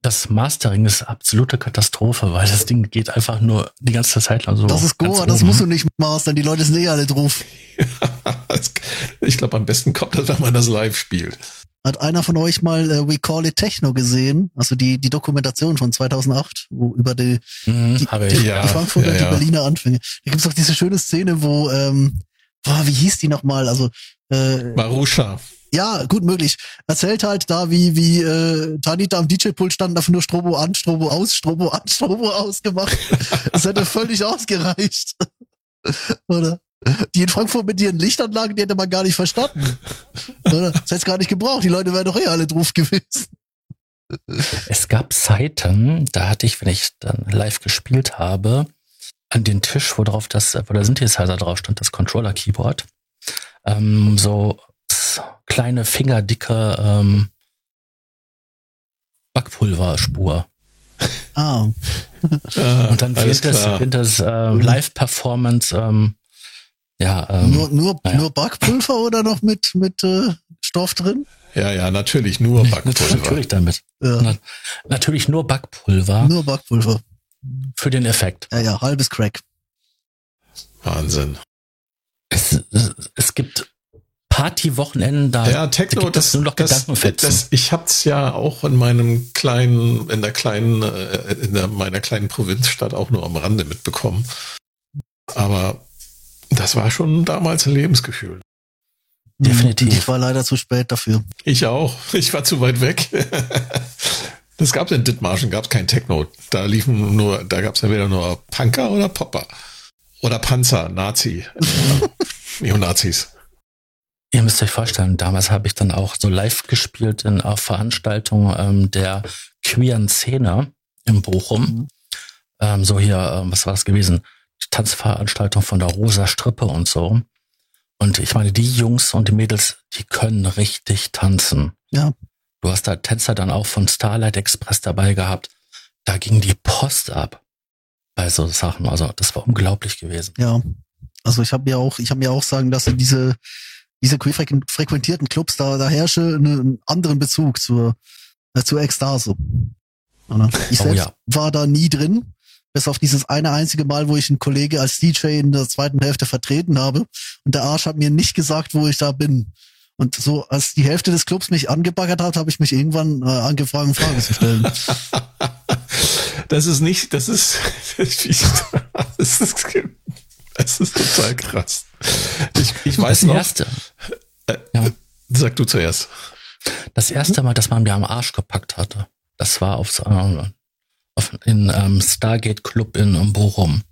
Das Mastering ist absolute Katastrophe, weil das Ding geht einfach nur die ganze Zeit lang so. Das ist Goa, das musst du nicht mastern, die Leute sind eh alle drauf. ich glaube, am besten kommt das, wenn man das live spielt. Hat einer von euch mal äh, We Call It Techno gesehen? Also die, die Dokumentation von 2008, wo über die, Mhm, die, die. Ja, die Frankfurter, ja, ja. die Berliner Anfänge. Da gibt's doch diese schöne Szene, wo, ähm, boah, wie hieß die nochmal? Also, äh, Marusha. Ja, gut möglich. Erzählt halt da, wie, wie äh, Tanita am DJ-Pult stand, dafür nur Strobo an, Strobo aus, Strobo an, Strobo aus gemacht. Das hätte völlig ausgereicht. Oder? Die in Frankfurt mit ihren Lichtanlagen, die hätte man gar nicht verstanden. Oder? Das hätte es gar nicht gebraucht. Die Leute wären doch eh alle drauf gewesen. Es gab Zeiten, da hatte ich, wenn ich dann live gespielt habe, an den Tisch, wo drauf das, wo der Synthesizer drauf stand, das Controller-Keyboard, ähm, so kleine fingerdicke ähm, Backpulverspur. Ah, Ja, Und dann wird das, wird das äh, Live-Performance, ähm, ja, ähm, nur, nur, naja. nur Backpulver oder noch mit, mit äh, Stoff drin? Ja, ja, natürlich nur Backpulver. natürlich damit. Ja, Na, natürlich nur Backpulver nur Backpulver. für den Effekt. Ja, ja, halbes Crack. Wahnsinn. Es, es gibt Partywochenenden, da, Ja, da Techno, gibt das, es nur noch das, das, ich hab's ja auch in meinem kleinen, in der kleinen, äh, in der, meiner kleinen Provinzstadt auch nur am Rande mitbekommen. Aber das war schon damals ein Lebensgefühl. Definitiv. Ich war leider zu spät dafür. Ich auch. Ich war zu weit weg. Das gab's in Dithmarschen, gab's kein Techno. Da liefen nur, da gab's entweder nur Punker oder Popper. Oder Panzer, Nazi. Neonazis. Ihr müsst euch vorstellen, damals habe ich dann auch so live gespielt in auf Veranstaltungen ähm, der queeren Szene in Bochum. Mhm. Ähm, so hier, ähm, was war das gewesen? Die Tanzveranstaltung von der Rosa Strippe und so. Und ich meine, die Jungs und die Mädels, die können richtig tanzen. Ja. Du hast da Tänzer dann auch von Starlight Express dabei gehabt. Da ging die Post ab bei so Sachen. Also das war unglaublich gewesen. Ja. Also ich habe ja auch, ich habe mir auch sagen lassen, diese, diese frequentierten Clubs, da, da herrsche eine, einen anderen Bezug zur, äh, zur Ekstase. Oder? Ich Oh selbst ja. war da nie drin, bis auf dieses eine einzige Mal, wo ich einen Kollege als DJ in der zweiten Hälfte vertreten habe. Und der Arsch hat mir nicht gesagt, wo ich da bin. Und so, als die Hälfte des Clubs mich angebaggert hat, habe ich mich irgendwann äh, angefangen, Fragen zu stellen. Das ist nicht, das ist, das ist, das ist total krass. Ich, ich weiß das noch, erste. Ja. sag du zuerst. Das erste Mal, dass man mir am Arsch gepackt hatte, das war auf, so- äh, auf in ähm, Stargate Club in, ähm, Bochum.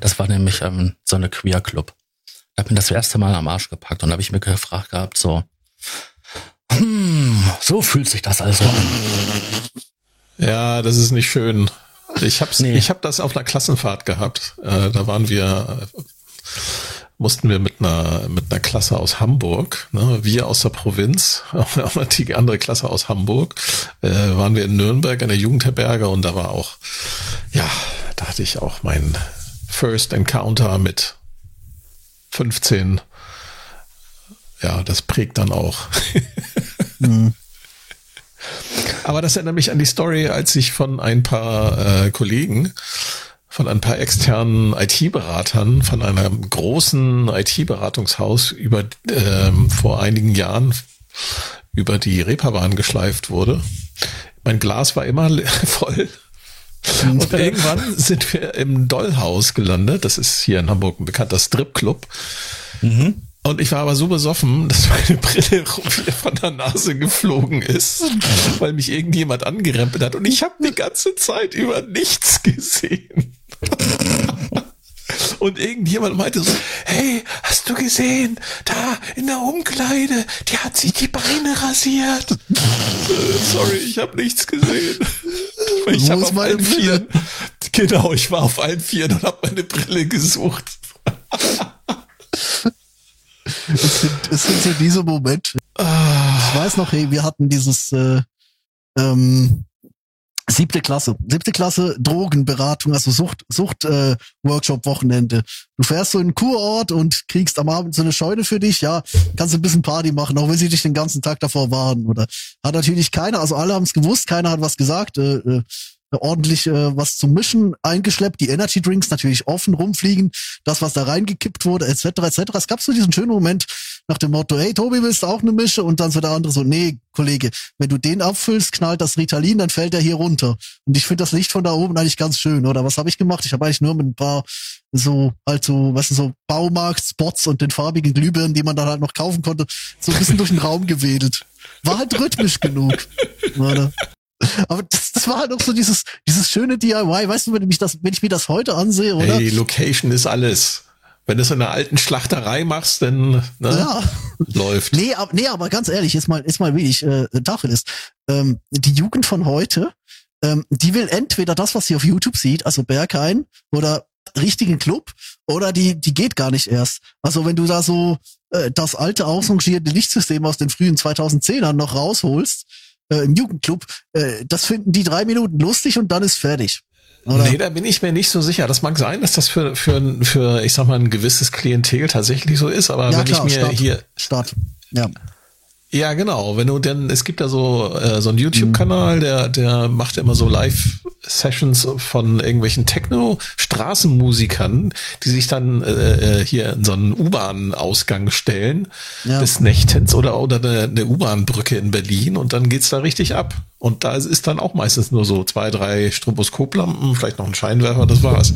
Das war nämlich ähm, so eine Queer Club. Da hat mir das erste Mal am Arsch gepackt und da habe ich mir gefragt gehabt, so, hm, so fühlt sich das also an. Ja, das ist nicht schön. Ich hab's, Nee. ich hab das auf einer Klassenfahrt gehabt. Äh, da waren wir, mussten wir mit einer, mit einer Klasse aus Hamburg, ne, wir aus der Provinz, auch die andere Klasse aus Hamburg, äh, waren wir in Nürnberg in der Jugendherberge und da war auch, ja, da hatte ich auch mein First Encounter mit 15. Ja, das prägt dann auch. Hm. Aber das erinnert mich an die Story, als ich von ein paar äh, Kollegen, von ein paar externen IT-Beratern, von einem großen IT-Beratungshaus über ähm, vor einigen Jahren über die Reeperbahn geschleift wurde. Mein Glas war immer voll. Und irgendwann sind wir im Dollhaus gelandet. Das ist hier in Hamburg ein bekannter Stripclub. Und ich war aber so besoffen, dass meine Brille von der Nase geflogen ist, weil mich irgendjemand angerempelt hat. Und ich habe die ganze Zeit über nichts gesehen. Und irgendjemand meinte so, hey, hast du gesehen, da in der Umkleide, die hat sich die Beine rasiert. Sorry, ich habe nichts gesehen. Ich habe auf meine allen? Vieren, genau, ich war auf allen Vieren und habe meine Brille gesucht. Es, sind, es sind so diese Momente. Ich weiß noch, hey, wir hatten dieses äh, ähm, siebte Klasse, siebte Klasse Drogenberatung, also Sucht, Sucht äh, Workshop Wochenende. Du fährst so in einen Kurort und kriegst am Abend so eine Scheune für dich, ja, kannst ein bisschen Party machen, auch wenn sie dich den ganzen Tag davor warnen. Oder hat natürlich keiner, also alle haben es gewusst, keiner hat was gesagt. Äh, äh, ordentlich äh, was zum Mischen eingeschleppt, die Energy Drinks natürlich offen rumfliegen, das, was da reingekippt wurde, etc., etc. Es gab so diesen schönen Moment nach dem Motto, hey, Tobi, willst du auch eine Mische? Und dann so der andere so, nee, Kollege, wenn du den abfüllst, knallt das Ritalin, dann fällt er hier runter. Und ich finde das Licht von da oben eigentlich ganz schön, oder? Was habe ich gemacht? Ich habe eigentlich nur mit ein paar so, halt so, weißt du, so Baumarkt-Spots und den farbigen Glühbirnen, die man dann halt noch kaufen konnte, so ein bisschen durch den Raum gewedelt. War halt rhythmisch genug. Oder? Aber das, das war halt auch so dieses, dieses schöne DIY. Weißt du, wenn ich, mich das, wenn ich mir das heute ansehe, oder? Hey, Location ist alles. Wenn du es in einer alten Schlachterei machst, dann ne, Ja. läuft. Nee, aber, nee, aber ganz ehrlich, jetzt mal, jetzt mal wenig äh, Tacheles. ist. Ähm, die Jugend von heute, ähm, die will entweder das, was sie auf YouTube sieht, also Berghain oder richtigen Club, oder die, die geht gar nicht erst. Also wenn du da so äh, das alte ausrangierte Lichtsystem aus den frühen 2010ern noch rausholst, äh, im Jugendclub, äh, das finden die drei Minuten lustig und dann ist fertig. Oder? Nee, da bin ich mir nicht so sicher. Das mag sein, dass das für, für, für ich sag mal, ein gewisses Klientel tatsächlich so ist, aber ja, wenn klar, ich mir Start, hier, Start. Ja. Ja, genau. Wenn du denn, es gibt ja so äh, so einen YouTube-Kanal, der der macht immer so Live-Sessions von irgendwelchen Techno-Straßenmusikern, die sich dann äh, äh, hier in so einen U-Bahn-Ausgang stellen Ja. des Nächtens oder oder eine, eine U-Bahn-Brücke in Berlin und dann geht's da richtig ab. Und da ist dann auch meistens nur so zwei, drei Stroboskoplampen, vielleicht noch ein Scheinwerfer, das war's.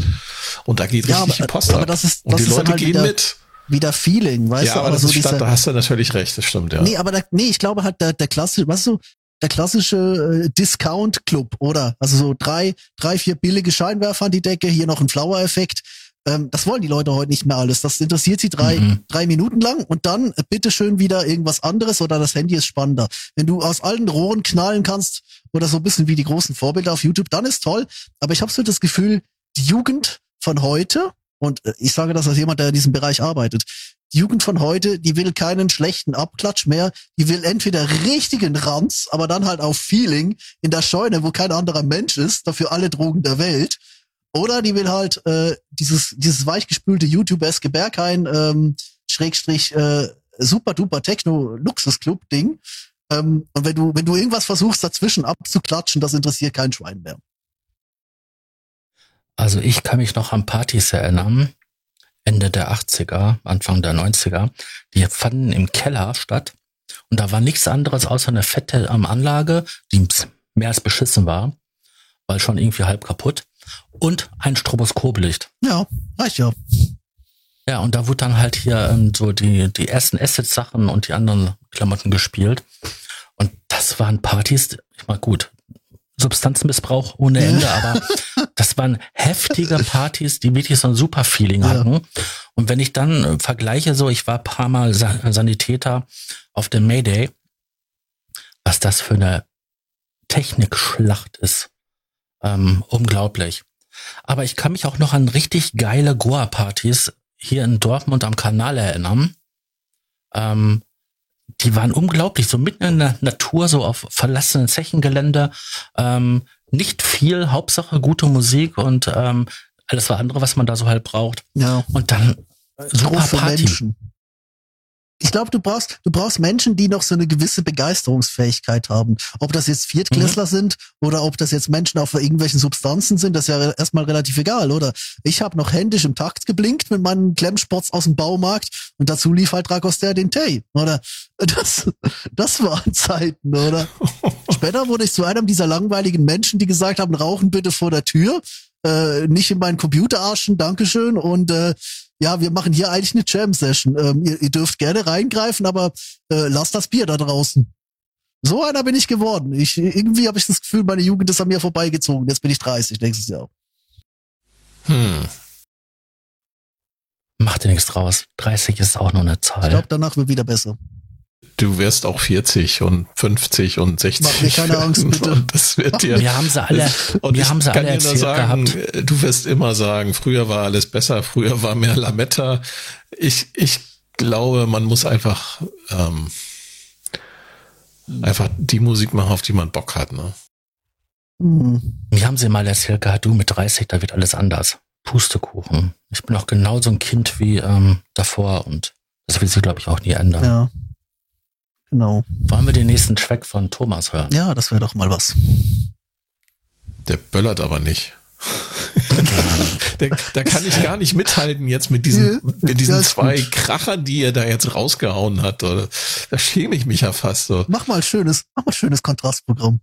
Und da geht Ja, richtig aber- die Post aber ab. das ist- und das die ist dann Leute halt gehen mit. Wieder Feeling, weißt Ja, du? aber das so ist dieser- da hast du natürlich recht, das stimmt, ja. Nee, aber da, nee, ich glaube halt der, der klassische, weißt du, der klassische äh, Discount-Club, oder? Also so drei, drei, vier billige Scheinwerfer an die Decke, hier noch ein Flower-Effekt. Ähm, das wollen die Leute heute nicht mehr alles. Das interessiert sie drei, Mhm. drei Minuten lang und dann äh, bitteschön wieder irgendwas anderes oder das Handy ist spannender. Wenn du aus allen Rohren knallen kannst oder so ein bisschen wie die großen Vorbilder auf YouTube, dann ist toll. Aber ich habe so das Gefühl, die Jugend von heute, und äh, ich sage das als jemand, der in diesem Bereich arbeitet, die Jugend von heute, die will keinen schlechten Abklatsch mehr. Die will entweder richtigen Ranz, aber dann halt auf Feeling in der Scheune, wo kein anderer Mensch ist, dafür alle Drogen der Welt. Oder die will halt äh, dieses, dieses weichgespülte YouTube-eske Berghain, ähm, Schrägstrich, äh, super duper Techno-Luxusclub-Ding. Ähm, und wenn du, wenn du irgendwas versuchst, dazwischen abzuklatschen, das interessiert kein Schwein mehr. Also ich kann mich noch an Partys erinnern, Ende der 80er, Anfang der 90er. Die fanden im Keller statt und da war nichts anderes außer eine fette ähm, Anlage, die mehr als beschissen war, weil schon irgendwie halb kaputt und ein Stroboskoplicht. Ja, reicht ja. Ja, und da wurde dann halt hier ähm, so die, die ersten Asset-Sachen und die anderen Klamotten gespielt. Und das waren Partys, ich mal gut, Substanzmissbrauch ohne Ende, aber das waren heftige Partys, die wirklich so ein super Feeling Ja. hatten. Und wenn ich dann äh, vergleiche, so, ich war ein paar Mal Sa Sanitäter auf dem Mayday, was das für eine Technikschlacht ist. Ähm, unglaublich. Aber ich kann mich auch noch an richtig geile Goa-Partys hier in Dortmund am Kanal erinnern. Ähm, die waren unglaublich, so mitten in der Natur, so auf verlassenen Zechengelände. Ähm, nicht viel, Hauptsache gute Musik und ähm, alles was andere, was man da so halt braucht. Ja. Und dann super große Party. Menschen. Ich glaube, du brauchst, du brauchst Menschen, die noch so eine gewisse Begeisterungsfähigkeit haben. Ob das jetzt Viertklässler sind oder ob das jetzt Menschen auf irgendwelchen Substanzen sind, das ist ja erstmal relativ egal, oder? Ich habe noch händisch im Takt geblinkt mit meinen Klemmsports aus dem Baumarkt und dazu lief halt Dragoster den Tay, oder? Das, das waren Zeiten, oder? Später wurde ich zu einem dieser langweiligen Menschen, die gesagt haben, rauchen bitte vor der Tür, äh, nicht in meinen Computer arschen, Dankeschön und äh, ja, wir machen hier eigentlich eine Jam-Session. Ähm, ihr, ihr dürft gerne reingreifen, aber äh, lasst das Bier da draußen. So einer bin ich geworden. Ich, irgendwie habe ich das Gefühl, meine Jugend ist an mir vorbeigezogen. Jetzt bin ich 30 nächstes Jahr. Hm. Macht dir nichts draus. 30 ist auch nur eine Ich Zahl. glaube, danach wird wieder besser. Du wirst auch 40 und 50 und 60. Mach mir keine Angst, bitte. Und das wird dir. wir haben sie alle, Und wir ich haben sie kann alle dir nur erzählt sagen, gehabt. du wirst immer sagen, früher war alles besser, früher war mehr Lametta. Ich, ich glaube, man muss einfach, ähm, einfach die Musik machen, auf die man Bock hat. Ne? Hm. Mir haben sie mal erzählt gehabt, du mit 30, da wird alles anders. Pustekuchen. Ich bin auch genauso ein Kind wie ähm, davor und das will sich, glaube ich, auch nie ändern. Ja. Genau. Wollen wir den nächsten Track von Thomas hören? Ja, das wäre doch mal was. Der böllert aber nicht. da kann ich gar nicht mithalten jetzt mit diesen, mit diesen Ja, zwei gut. Krachern, die er da jetzt rausgehauen hat. Oder? Da schäme ich mich ja fast so. Mach mal ein schönes, mach mal ein schönes Kontrastprogramm.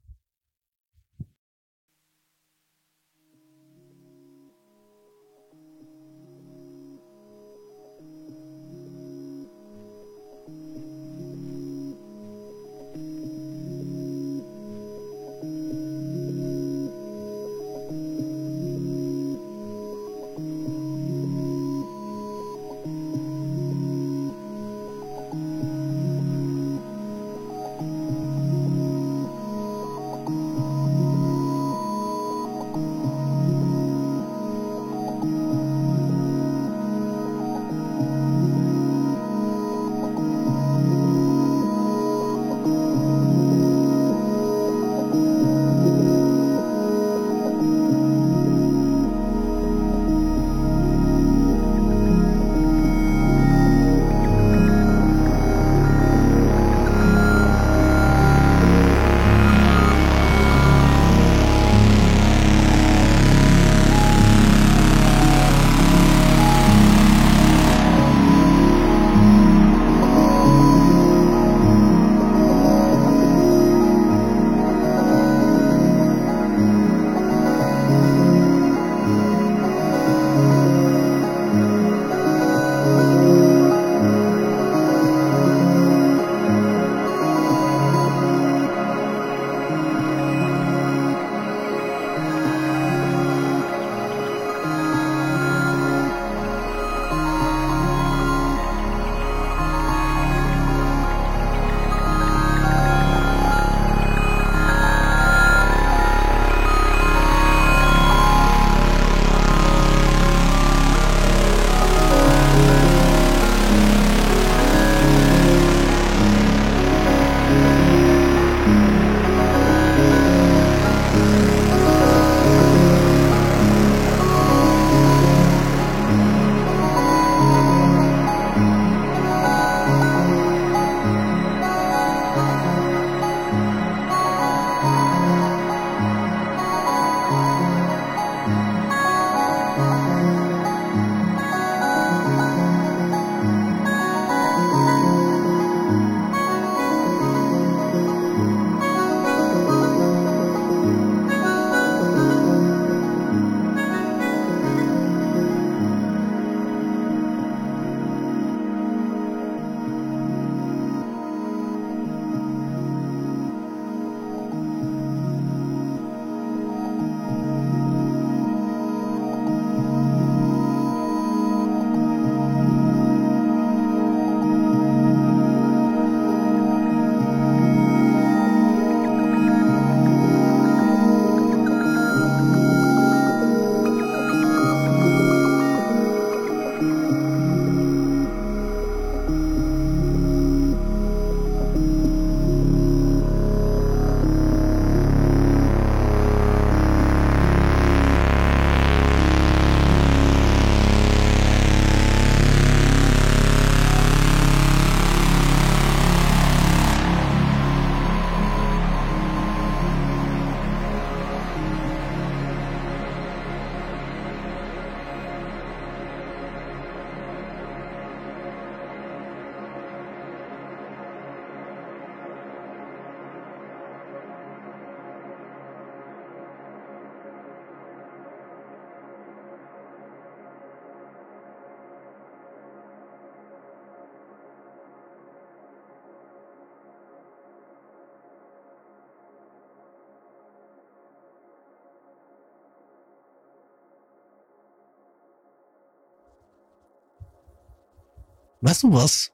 Weißt du was?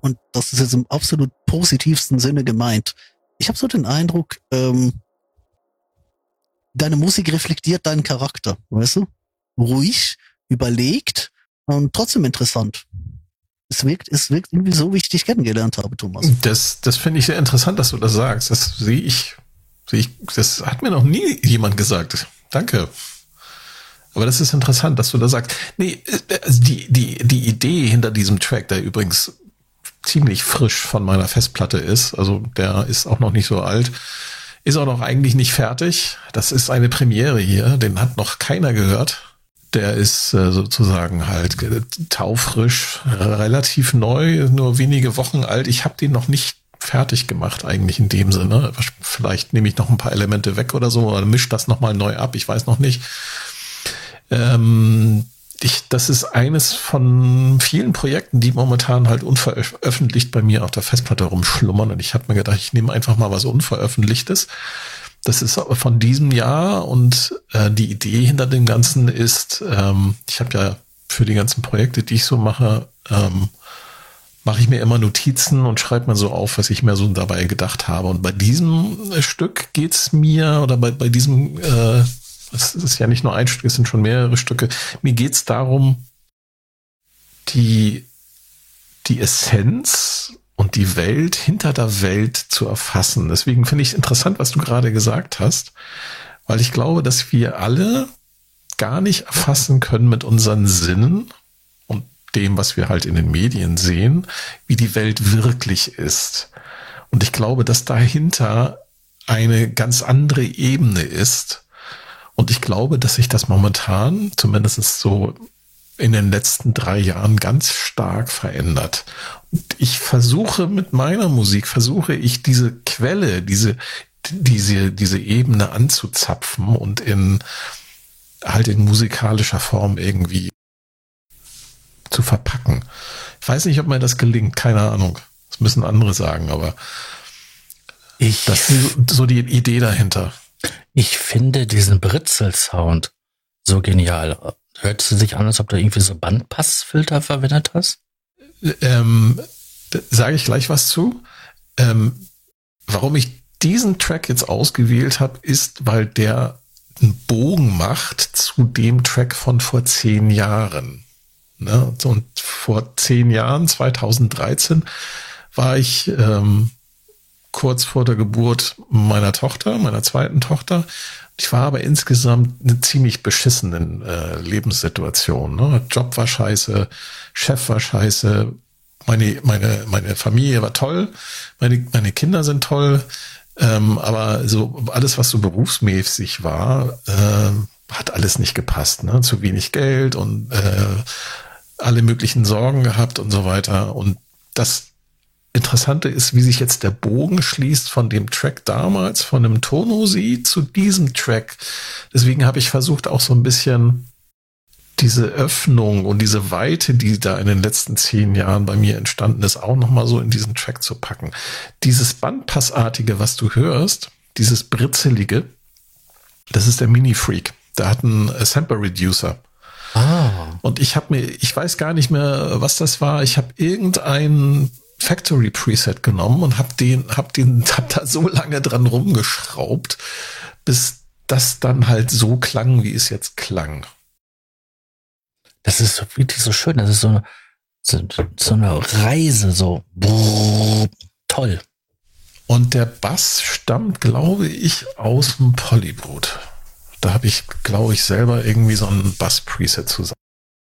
Und das ist jetzt im absolut positivsten Sinne gemeint. Ich habe so den Eindruck, ähm, deine Musik reflektiert deinen Charakter, weißt du? Ruhig, überlegt und trotzdem interessant. Es wirkt, es wirkt irgendwie so, wie ich dich kennengelernt habe, Thomas. Das, das finde ich sehr interessant, dass du das sagst. Das sehe ich, sehe ich, das hat mir noch nie jemand gesagt. Danke. Aber das ist interessant, dass du das sagst. Nee, also die, die, die Idee hinter diesem Track, der übrigens ziemlich frisch von meiner Festplatte ist, also der ist auch noch nicht so alt, ist auch noch eigentlich nicht fertig. Das ist eine Premiere hier, den hat noch keiner gehört. Der ist äh, sozusagen halt äh, taufrisch, relativ neu, nur wenige Wochen alt. Ich habe den noch nicht fertig gemacht eigentlich in dem Sinne. Vielleicht nehme ich noch ein paar Elemente weg oder so oder mische das nochmal neu ab. Ich weiß noch nicht. Ähm, ich, das ist eines von vielen Projekten, die momentan halt unveröffentlicht bei mir auf der Festplatte rumschlummern. Und ich habe mir gedacht, ich nehme einfach mal was Unveröffentlichtes. Das ist von diesem Jahr und äh, die Idee hinter dem Ganzen ist, ähm, ich habe ja für die ganzen Projekte, die ich so mache, ähm, mache ich mir immer Notizen und schreibe mir so auf, was ich mir so dabei gedacht habe. Und bei diesem Stück geht's mir, oder bei, bei diesem äh, es ist ja nicht nur ein Stück, es sind schon mehrere Stücke. Mir geht es darum, die, die Essenz und die Welt hinter der Welt zu erfassen. Deswegen finde ich es interessant, was du gerade gesagt hast, weil ich glaube, dass wir alle gar nicht erfassen können mit unseren Sinnen und dem, was wir halt in den Medien sehen, wie die Welt wirklich ist. Und ich glaube, dass dahinter eine ganz andere Ebene ist, und ich glaube, dass sich das momentan, zumindest so in den letzten drei Jahren ganz stark verändert. Und ich versuche mit meiner Musik, versuche ich diese Quelle, diese, diese, diese Ebene anzuzapfen und in, halt in musikalischer Form irgendwie zu verpacken. Ich weiß nicht, ob mir das gelingt, keine Ahnung. Das müssen andere sagen, aber ich, das ist so die Idee dahinter. Ich finde diesen Britzel-Sound so genial. Hört es sich an, als ob du irgendwie so Bandpassfilter verwendet hast? Ähm, Sage ich gleich was zu. Ähm, warum ich diesen Track jetzt ausgewählt habe, ist, weil der einen Bogen macht zu dem Track von vor zehn Jahren. Ne? Und vor zehn Jahren, 2013, war ich ähm, kurz vor der Geburt meiner Tochter, meiner zweiten Tochter. Ich war aber insgesamt eine ziemlich beschissenen äh, Lebenssituation. Ne? Job war scheiße, Chef war scheiße, meine, meine, meine Familie war toll, meine, meine Kinder sind toll, ähm, aber so alles, was so berufsmäßig war, äh, hat alles nicht gepasst. Ne? Zu wenig Geld und äh, alle möglichen Sorgen gehabt und so weiter. Und das Interessante ist, wie sich jetzt der Bogen schließt von dem Track damals, von dem Tonosi zu diesem Track. Deswegen habe ich versucht, auch so ein bisschen diese Öffnung und diese Weite, die da in den letzten zehn Jahren bei mir entstanden ist, auch nochmal so in diesen Track zu packen. Dieses Bandpassartige, was du hörst, dieses Britzelige, das ist der Mini-Freak. Der hat einen Sample Reducer. Ah. Und ich habe mir, ich weiß gar nicht mehr, was das war. Ich habe irgendeinen Factory Preset genommen und habe den, hab den, hab da so lange dran rumgeschraubt, bis das dann halt so klang, wie es jetzt klang. Das ist wirklich so schön. Das ist so eine, so, so eine Reise, so brrr, toll. Und der Bass stammt, glaube ich, aus dem Polybrut. Da habe ich, glaube ich, selber irgendwie so ein Bass-Preset zusammen.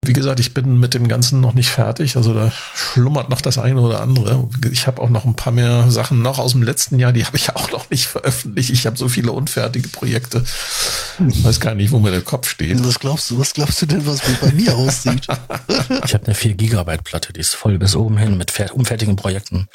Wie gesagt, ich bin mit dem Ganzen noch nicht fertig. Also da schlummert noch das eine oder andere. Ich habe auch noch ein paar mehr Sachen noch aus dem letzten Jahr, die habe ich auch noch nicht veröffentlicht. Ich habe so viele unfertige Projekte. Ich weiß gar nicht, wo mir der Kopf steht. Was glaubst du? Was glaubst du denn, was bei mir aussieht? Ich habe eine 4 Gigabyte Platte, die ist voll bis oben hin mit unfertigen Projekten.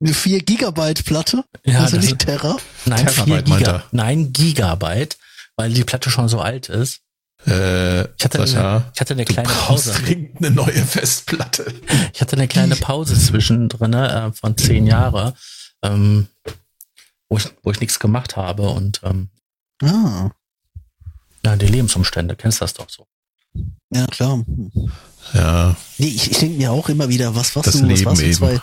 Eine 4 Gigabyte Platte? Ja, also nicht Terra? Nein, 4 Giga, nein, Gigabyte, weil die Platte schon so alt ist. Äh, ich hatte, Sascha, eine, ich hatte eine kleine Pause. dringend eine neue Festplatte. Ich hatte eine kleine Pause zwischendrin äh, von zehn Jahre, ähm, wo, ich, wo ich nichts gemacht habe und ähm, ah. ja, die Lebensumstände, kennst das doch so. Ja, klar. Ja, Nee, ich, ich denke mir auch immer wieder, was warst Das du, was Leben warst du zwei,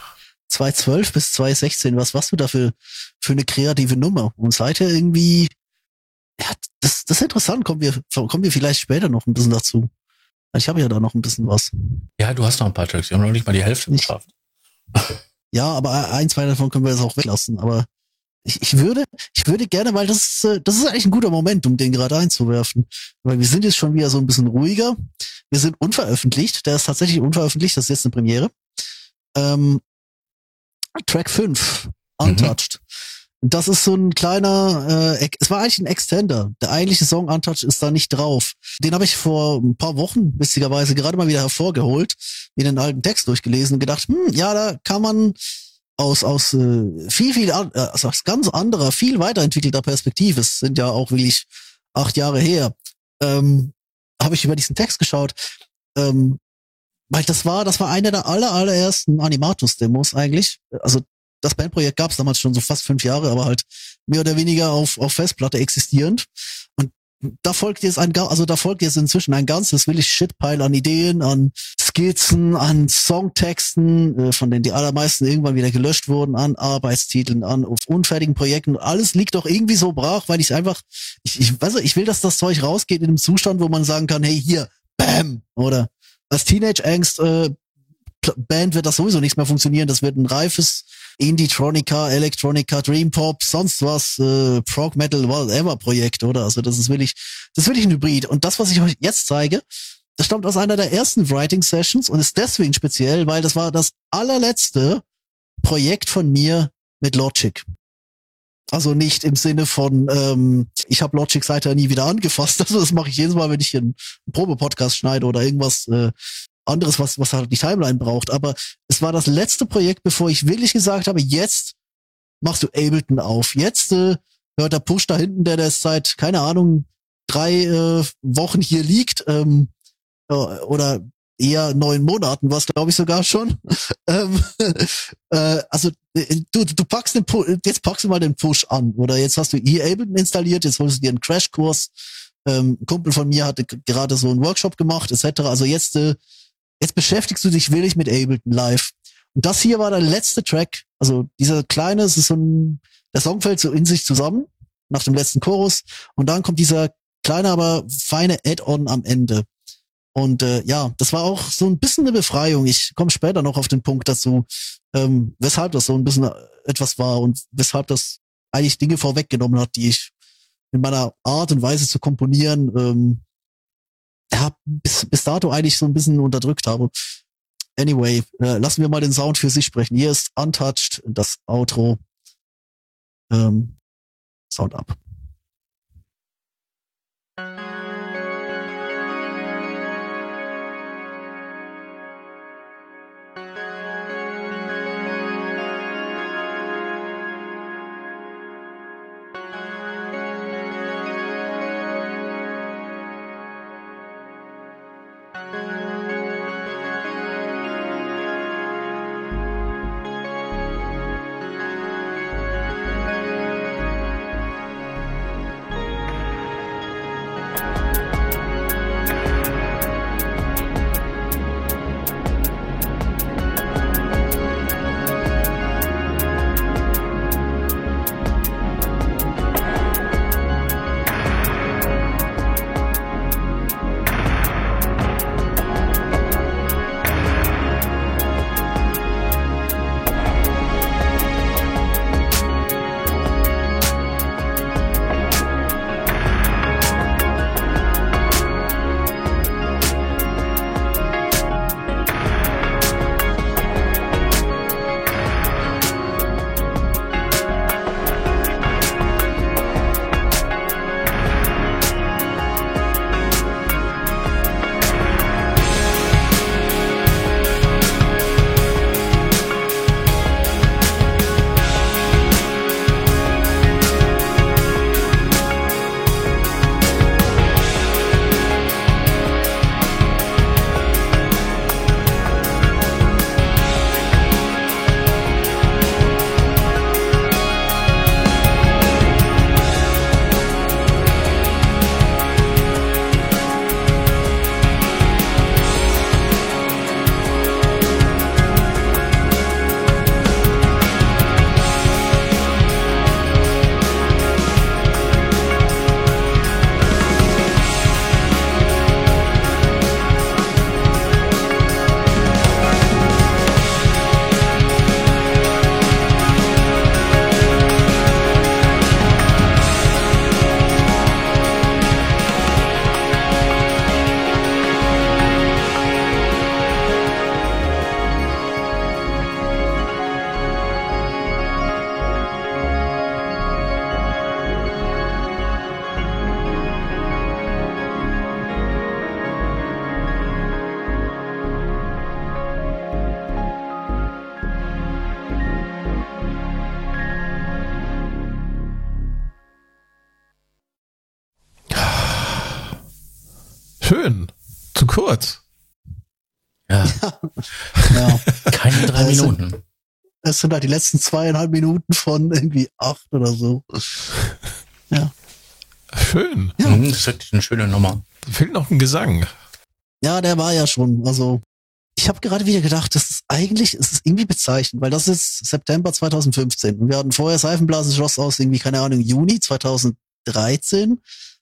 2012 bis 2016, was warst du da für, für eine kreative Nummer? Und seither irgendwie, ja, das, das ist interessant, kommen wir, kommen wir vielleicht später noch ein bisschen dazu. Ich habe ja da noch ein bisschen was. Ja, du hast noch ein paar Tracks. Wir haben noch nicht mal die Hälfte geschafft. Ja, aber ein, zwei davon können wir jetzt auch weglassen. Aber ich, ich würde, ich würde gerne, weil das ist, äh, das ist eigentlich ein guter Moment, um den gerade einzuwerfen. Weil wir sind jetzt schon wieder so ein bisschen ruhiger. Wir sind unveröffentlicht. Der ist tatsächlich unveröffentlicht. Das ist jetzt eine Premiere. Ähm, Track 5, Untouched. Das ist so ein kleiner, äh, es war eigentlich ein Extender. Der eigentliche Song Untouched ist da nicht drauf. Den habe ich vor ein paar Wochen, witzigerweise, gerade mal wieder hervorgeholt, mir den alten Text durchgelesen und gedacht, hm, ja, da kann man aus, aus äh, viel, viel, äh, aus ganz anderer, viel weiterentwickelter Perspektive, es sind ja auch wirklich acht Jahre her, ähm, habe ich über diesen Text geschaut. Ähm, weil das war, das war einer der aller, allerersten Animatus-Demos eigentlich. Also das Bandprojekt gab es damals schon so fast fünf Jahre, aber halt mehr oder weniger auf, auf Festplatte existierend. Und da folgt jetzt ein, also da folgt jetzt inzwischen ein ganzes wirklich Shitpile an Ideen, an Skizzen, an Songtexten, äh, von denen die allermeisten irgendwann wieder gelöscht wurden, an Arbeitstiteln, an unfertigen Projekten. Alles liegt doch irgendwie so brach, weil ich einfach, ich, ich weiß nicht, ich will, dass das Zeug rausgeht in einem Zustand, wo man sagen kann, hey, hier, bam, oder als Teenage Angst äh, Band wird das sowieso nichts mehr funktionieren. Das wird ein reifes Indie-Tronica, Electronica, Dream Pop, sonst was, äh, Prog Metal, whatever Projekt, oder? Also das ist wirklich, das ist wirklich ein Hybrid. Und das, was ich euch jetzt zeige, das stammt aus einer der ersten Writing Sessions und ist deswegen speziell, weil das war das allerletzte Projekt von mir mit Logic. Also nicht im Sinne von, ähm, ich habe Logic seither nie wieder angefasst. Also das mache ich jedes Mal, wenn ich einen Probe-Podcast schneide oder irgendwas äh, anderes, was, was halt die Timeline braucht. Aber es war das letzte Projekt, bevor ich wirklich gesagt habe, jetzt machst du Ableton auf. Jetzt äh, hört der Push da hinten, der, der seit, keine Ahnung, drei äh, Wochen hier liegt, ähm, äh, oder eher neun Monaten, was glaube ich sogar schon. ähm, äh, also äh, du, du packst den Pu jetzt packst du mal den Push an oder jetzt hast du hier Ableton installiert, jetzt holst du dir einen Crashkurs. Ähm, ein Kumpel von mir hatte gerade so einen Workshop gemacht, etc. Also jetzt äh, jetzt beschäftigst du dich willig mit Ableton live. Und das hier war der letzte Track. Also dieser kleine, es ist so ein, der Song fällt so in sich zusammen nach dem letzten Chorus und dann kommt dieser kleine, aber feine Add-on am Ende. Und äh, ja, das war auch so ein bisschen eine Befreiung. Ich komme später noch auf den Punkt dazu, ähm, weshalb das so ein bisschen etwas war und weshalb das eigentlich Dinge vorweggenommen hat, die ich in meiner Art und Weise zu komponieren ähm, ja, bis, bis dato eigentlich so ein bisschen unterdrückt habe. Anyway, äh, lassen wir mal den Sound für sich sprechen. Hier ist Untouched, das Outro. Ähm, Sound ab. Es sind halt die letzten zweieinhalb Minuten von irgendwie acht oder so. Schön. Ja. Mhm, das ist wirklich eine schöne Nummer. Fehlt noch ein Gesang. Ja, der war ja schon. Also ich habe gerade wieder gedacht, das ist eigentlich, es ist irgendwie bezeichnend, weil das ist September 2015 und wir hatten vorher Seifenblasenschloss aus irgendwie keine Ahnung Juni 2013. Und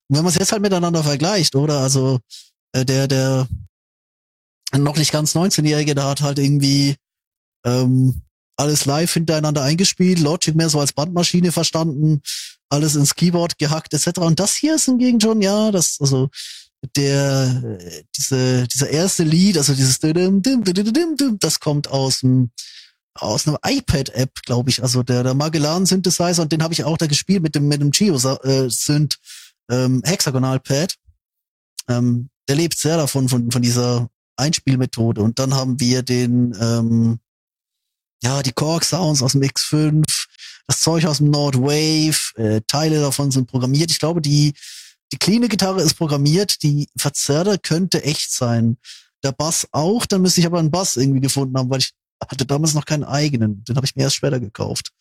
wenn man es jetzt halt miteinander vergleicht, oder also äh, der der noch nicht ganz 19-jährige, der hat halt irgendwie ähm, alles live hintereinander eingespielt, Logic mehr so als Bandmaschine verstanden, alles ins Keyboard gehackt etc. Und das hier ist hingegen schon, ja, das also der diese dieser erste Lied, also dieses das kommt aus dem aus einer iPad-App, glaube ich, also der der Magellan Synthesizer und den habe ich auch da gespielt mit dem mit dem Geo äh, ähm, Hexagonal Pad. Ähm, der lebt sehr davon von von dieser Einspielmethode und dann haben wir den ähm, ja die Korg Sounds aus dem X5, das Zeug aus dem Nord Wave, äh, Teile davon sind programmiert. Ich glaube, die die cleane Gitarre ist programmiert, die Verzerrer könnte echt sein. Der Bass auch, dann müsste ich aber einen Bass irgendwie gefunden haben, weil ich hatte damals noch keinen eigenen. Den habe ich mir erst später gekauft.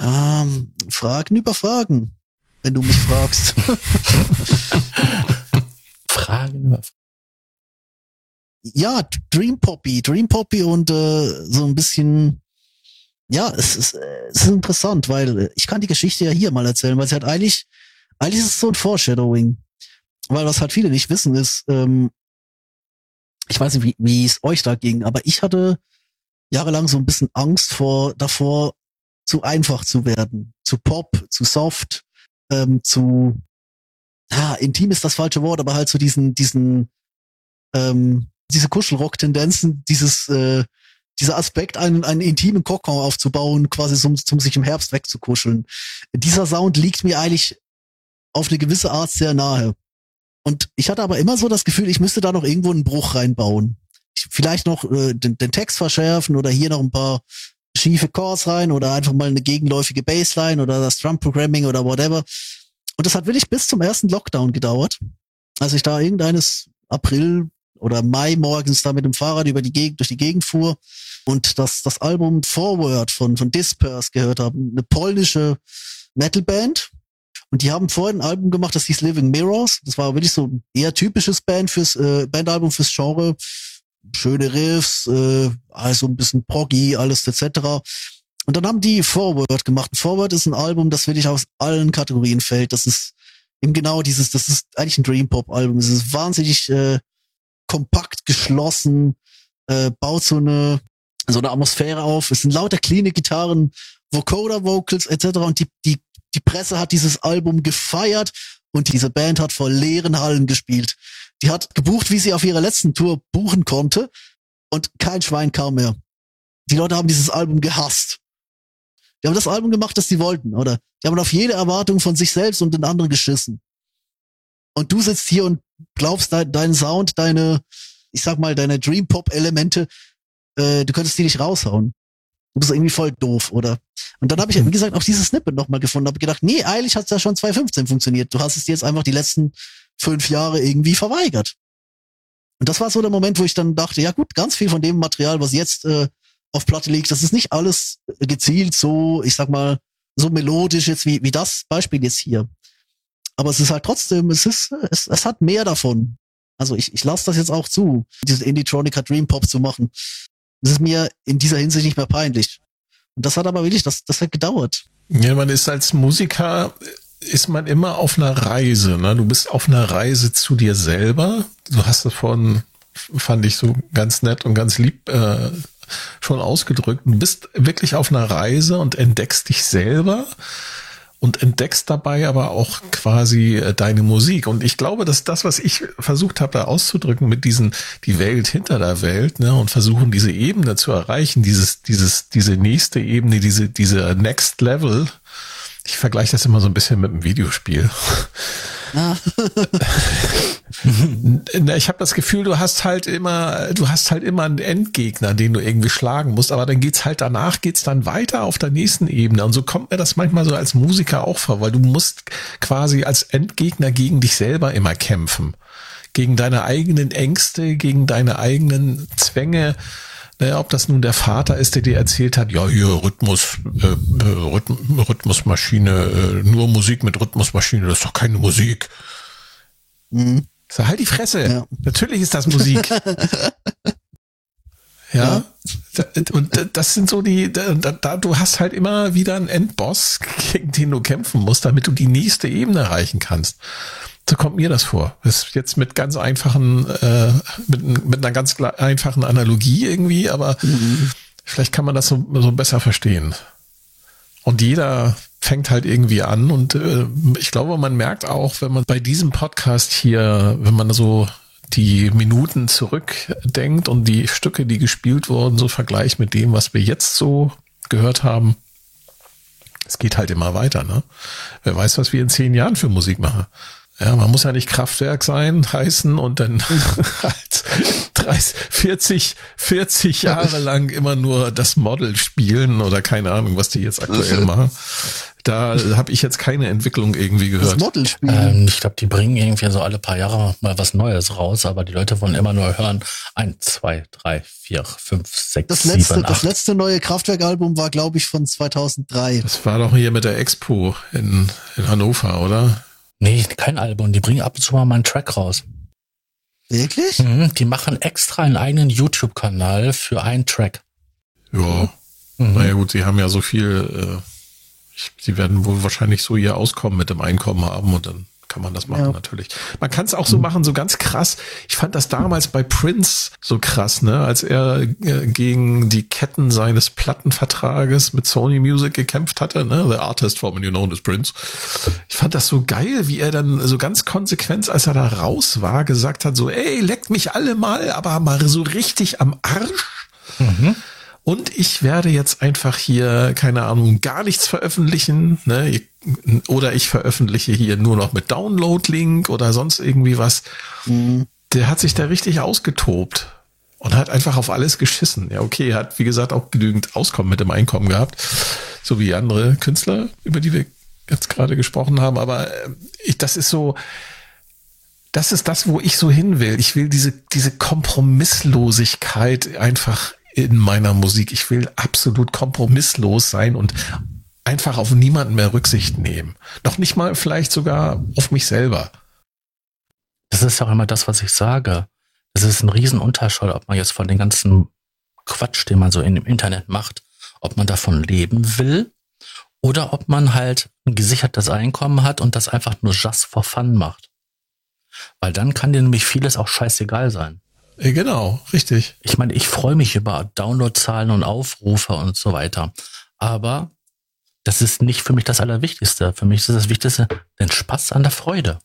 Ähm, Fragen über Fragen, wenn du mich fragst. Fragen über ja, Dream Poppy, Dream Poppy und äh, so ein bisschen, ja, es ist, äh, es ist interessant, weil ich kann die Geschichte ja hier mal erzählen, weil sie hat eigentlich, eigentlich ist es so ein Foreshadowing. Weil was halt viele nicht wissen ist, ähm, ich weiß nicht, wie, wie es euch da ging, aber ich hatte jahrelang so ein bisschen Angst vor davor, zu einfach zu werden, zu pop, zu soft, ähm, zu ja, intim ist das falsche Wort, aber halt so diesen, diesen, ähm, diese Kuschelrock-Tendenzen, dieses, äh, dieser Aspekt, einen, einen intimen Kokon aufzubauen, quasi zum, zum sich im Herbst wegzukuscheln. Dieser Sound liegt mir eigentlich auf eine gewisse Art sehr nahe. Und ich hatte aber immer so das Gefühl, ich müsste da noch irgendwo einen Bruch reinbauen. Ich, vielleicht noch äh, den, den Text verschärfen oder hier noch ein paar schiefe Chords rein oder einfach mal eine gegenläufige Bassline oder das Drum Programming oder whatever. Und das hat wirklich bis zum ersten Lockdown gedauert. Als ich da irgendeines April oder Mai morgens da mit dem Fahrrad über die Gegend, durch die Gegend fuhr und das, das Album Forward von, von Disperse gehört habe. Eine polnische Metalband. Und die haben vorher ein Album gemacht, das hieß Living Mirrors. Das war wirklich so ein eher typisches Band fürs, äh, Bandalbum fürs Genre. Schöne Riffs, äh, also ein bisschen proggy, alles etc. Und dann haben die Forward gemacht. Forward ist ein Album, das wirklich aus allen Kategorien fällt. Das ist eben genau dieses, das ist eigentlich ein Dream Pop Album. Es ist wahnsinnig äh, kompakt geschlossen, äh, baut so eine so eine Atmosphäre auf. Es sind lauter cleane Gitarren, Vocoder Vocals etc. Und die die die Presse hat dieses Album gefeiert und diese Band hat vor leeren Hallen gespielt. Die hat gebucht, wie sie auf ihrer letzten Tour buchen konnte und kein Schwein kam mehr. Die Leute haben dieses Album gehasst. Die haben das Album gemacht, das sie wollten, oder? Die haben auf jede Erwartung von sich selbst und den anderen geschissen. Und du sitzt hier und glaubst, dein, dein Sound, deine, ich sag mal, deine Dream Pop Elemente, äh, du könntest die nicht raushauen. Du bist irgendwie voll doof, oder? Und dann habe ich, wie gesagt, auch dieses Snippet nochmal gefunden, habe gedacht, nee, eigentlich hat's ja schon 2015 funktioniert. Du hast es jetzt einfach die letzten fünf Jahre irgendwie verweigert. Und das war so der Moment, wo ich dann dachte, ja gut, ganz viel von dem Material, was jetzt äh, auf Platte liegt, das ist nicht alles gezielt so, ich sag mal, so melodisch jetzt wie, wie das Beispiel jetzt hier. Aber es ist halt trotzdem, es ist, es, es hat mehr davon. Also ich, ich lasse das jetzt auch zu, diese Indie-Tronica Dream Pop zu machen. Das ist mir in dieser Hinsicht nicht mehr peinlich. Und das hat aber wirklich, das, das hat gedauert. Ja, man ist als Musiker, ist man immer auf einer Reise. Ne? Du bist auf einer Reise zu dir selber. Du hast davon, fand ich so ganz nett und ganz lieb äh, schon ausgedrückt. Du bist wirklich auf einer Reise und entdeckst dich selber und entdeckst dabei aber auch quasi äh, deine Musik. Und ich glaube, dass das, was ich versucht habe, da auszudrücken mit diesen, die Welt hinter der Welt, ne, und versuchen, diese Ebene zu erreichen, dieses, dieses, diese nächste Ebene, diese, diese Next Level. Ich vergleiche das immer so ein bisschen mit einem Videospiel. Ja. Ich habe das Gefühl, du hast halt immer, du hast halt immer einen Endgegner, den du irgendwie schlagen musst, aber dann geht's halt danach, geht's dann weiter auf der nächsten Ebene. Und so kommt mir das manchmal so als Musiker auch vor, weil du musst quasi als Endgegner gegen dich selber immer kämpfen. gegen deine eigenen Ängste, gegen deine eigenen Zwänge. Naja, ob das nun der Vater ist, der dir erzählt hat, ja, hier Rhythmus, äh, äh, Rhythm, Rhythmusmaschine, äh, nur Musik mit Rhythmusmaschine, das ist doch keine Musik. Mhm. So, halt die Fresse. Ja. Natürlich ist das Musik. ja. Und das sind so die, da, da, du hast halt immer wieder einen Endboss, gegen den du kämpfen musst, damit du die nächste Ebene erreichen kannst. So kommt mir das vor. Das ist jetzt mit ganz einfachen, äh, mit, mit einer ganz einfachen Analogie irgendwie, aber vielleicht kann man das so, so besser verstehen. Und jeder fängt halt irgendwie an und äh, ich glaube, man merkt auch, wenn man bei diesem Podcast hier, wenn man so die Minuten zurückdenkt und die Stücke, die gespielt wurden, so vergleicht mit dem, was wir jetzt so gehört haben, es geht halt immer weiter, ne? Wer weiß, was wir in zehn Jahren für Musik machen. Ja, man muss ja nicht Kraftwerk sein, heißen und dann halt 30, 40, 40 Jahre lang immer nur das Model spielen oder keine Ahnung, was die jetzt aktuell machen. Da habe ich jetzt keine Entwicklung irgendwie Das gehört. Model spielen. Ähm, ich glaube, die bringen irgendwie so alle paar Jahre mal was Neues raus, aber die Leute wollen immer nur hören. Eins, zwei, drei, vier, fünf, sechs, das letzte, sieben, das acht. letzte neue Kraftwerk-Album war, glaube ich, von 2003. Das war doch hier mit der Expo in, in Hannover, oder? Nee, kein Album. Die bringen ab und zu mal einen Track raus. Wirklich? Mhm, die machen extra einen eigenen YouTube-Kanal für einen Track. Ja. Mhm. Naja gut, sie haben ja so viel, äh, ich, sie werden wohl wahrscheinlich so ihr Auskommen mit dem Einkommen haben und dann kann man das machen Ja. natürlich. Man kann es auch so machen, so ganz krass. Ich fand das damals bei Prince so krass, ne, als er äh, gegen die Ketten seines Plattenvertrages mit Sony Music gekämpft hatte, ne, the artist formerly known as Prince. Ich fand das so geil, wie er dann so ganz konsequent, als er da raus war, gesagt hat, so, ey, leckt mich alle mal, aber mal so richtig am Arsch. Und ich werde jetzt einfach hier, keine Ahnung, gar nichts veröffentlichen, ne? Oder ich veröffentliche hier nur noch mit Download-Link oder sonst irgendwie was. Der hat sich da richtig ausgetobt und hat einfach auf alles geschissen. Ja, okay, er hat, wie gesagt, auch genügend Auskommen mit dem Einkommen gehabt. So wie andere Künstler, über die wir jetzt gerade gesprochen haben. Aber äh, ich, das ist so, das ist das, wo ich so hin will. Ich will diese, diese Kompromisslosigkeit einfach in meiner Musik. Ich will absolut kompromisslos sein und einfach auf niemanden mehr Rücksicht nehmen. Noch nicht mal vielleicht sogar auf mich selber. Das ist ja auch immer das, was ich sage. Es ist ein Riesenunterschied, ob man jetzt von den ganzen Quatsch, den man so dem Internet macht, ob man davon leben will oder ob man halt ein gesichertes Einkommen hat und das einfach nur just for fun macht. Weil dann kann dir nämlich vieles auch scheißegal sein. Äh, Genau, richtig. Ich meine, ich freue mich über Downloadzahlen und Aufrufe und so weiter. Aber das ist nicht für mich das Allerwichtigste. Für mich ist das Wichtigste den Spaß an der Freude.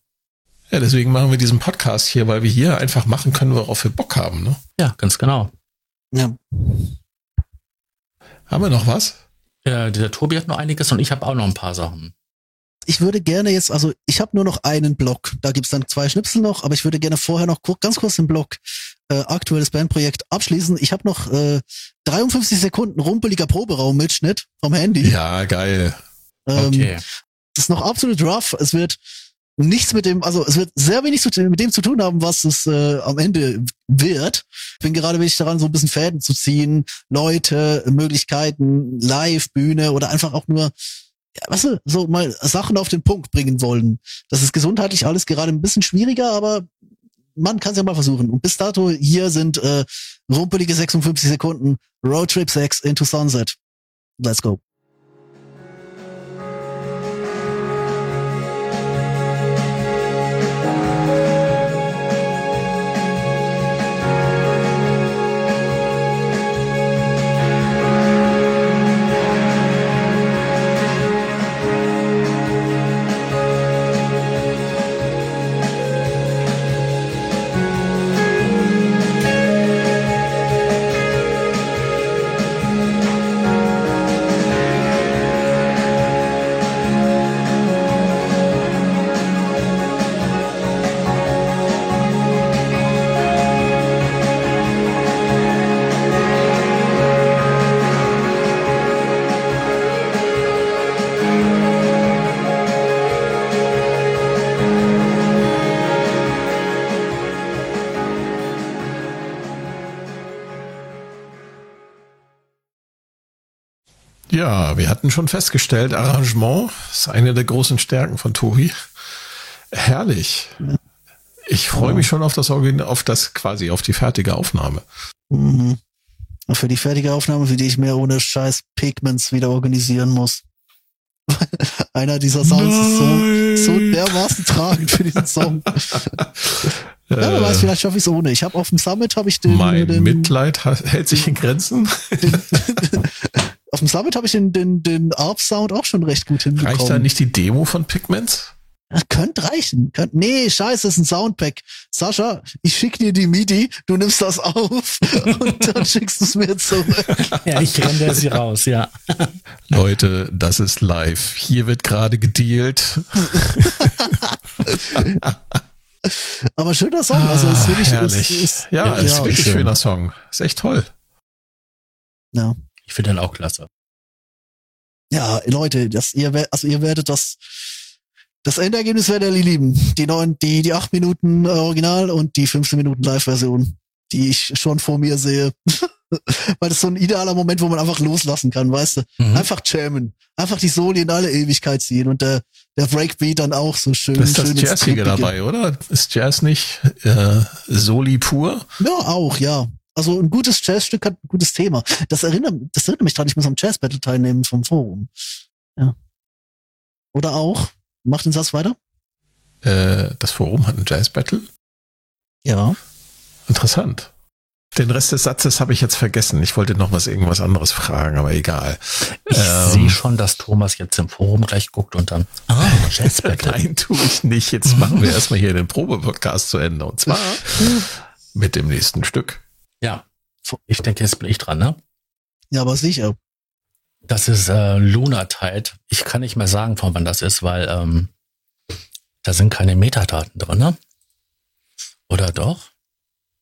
Ja, deswegen machen wir diesen Podcast hier, weil wir hier einfach machen können, worauf wir Bock haben. Ne? Ja, ganz genau. Ja. Haben wir noch was? Ja, dieser Tobi hat noch einiges und ich habe auch noch ein paar Sachen. Ich würde gerne jetzt, also ich habe nur noch einen Block. Da gibt's dann zwei Schnipsel noch, aber ich würde gerne vorher noch ganz kurz den Block äh, aktuelles Bandprojekt abschließen. Ich habe noch äh, 53 Sekunden rumpeliger Proberaum-Mitschnitt vom Handy. Ja, geil. Ähm, Okay. Das ist noch absolut rough. Es wird nichts mit dem, also es wird sehr wenig zu, mit dem zu tun haben, was es äh, am Ende wird. Ich bin gerade wirklich daran, so ein bisschen Fäden zu ziehen, Leute, Möglichkeiten, Live-Bühne oder einfach auch nur, ja, weißt du, so mal Sachen auf den Punkt bringen wollen. Das ist gesundheitlich alles gerade ein bisschen schwieriger, aber man kann es ja mal versuchen. Und bis dato hier sind äh, rumpelige 56 Sekunden Roadtrip 6 into Sunset. Let's go. Ja, wir hatten schon festgestellt, Arrangement ist eine der großen Stärken von Tori. Herrlich. Ich freue mich schon auf das auf das quasi auf die fertige Aufnahme. Mhm. Und für die fertige Aufnahme, für die ich mehr ohne scheiß Pigments wieder organisieren muss. Einer dieser Sounds ist so, so Nein. dermaßen tragend für diesen Song. ja, wer Äh, weiß, vielleicht schaffe ich es ohne. Ich habe auf dem Summit habe ich den, mein den Mitleid hält sich in Grenzen. auf dem Summit habe ich den, den, den ARP-Sound auch schon recht gut hinbekommen. Reicht da nicht die Demo von Pigments? Ja, könnte reichen. Könnt, nee, scheiße, ist ein Soundpack. Sascha, ich schick dir die MIDI, du nimmst das auf und dann schickst du es mir zurück. Ja, ich renne sie raus, ja. Leute, das ist live. Hier wird gerade gedealt. Aber schöner Song, also ist wirklich Ah, herrlich. Ist, ist, ja, ja, ist ja, wirklich schön. schöner Song. Ist echt toll. ja. Ich finde den auch klasse. ja, Leute, das, ihr, also ihr werdet das, das Endergebnis werdet ihr lieben. Die neun, die, die acht Minuten äh, Original und die 15 Minuten Live-Version, die ich schon vor mir sehe. Weil das ist so ein idealer Moment, wo man einfach loslassen kann, weißt du? Mhm. Einfach jammen. Einfach die Soli in alle Ewigkeit ziehen und der, der Breakbeat dann auch so schön. Das ist das schön ins Jazzige dabei, oder? Ist Jazz nicht äh, Soli pur? Ja, auch, ja. Also ein gutes Jazzstück hat ein gutes Thema. Das erinnert, das erinnert mich dran, ich muss am Jazz-Battle teilnehmen vom Forum. Ja. Oder auch, mach den Satz weiter. Äh, das Forum hat ein Jazz-Battle? Ja. Interessant. Den Rest des Satzes habe ich jetzt vergessen. Ich wollte noch was irgendwas anderes fragen, aber egal. Ich Ähm. sehe schon, dass Thomas jetzt im Forum gleich guckt und dann, ah, Jazz Battle. Nein, tue ich nicht. Jetzt machen wir erstmal hier den Probe-Podcast zu Ende. Und zwar mit dem nächsten Stück. Ja, ich denke, jetzt bin ich dran, ne? Ja, aber sicher. Das ist äh, Lunar Tide. Ich kann nicht mehr sagen, von wann das ist, weil ähm, da sind keine Metadaten drin, ne? Oder doch?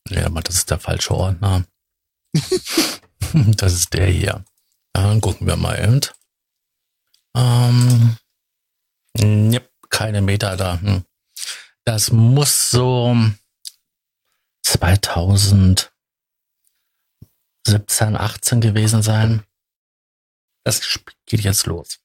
Ja, aber das ist der falsche Ordner. das ist der hier. Dann gucken wir mal eben. Ähm, yep, keine Metadaten. Das muss so 2017, 18 gewesen sein. Das geht jetzt los.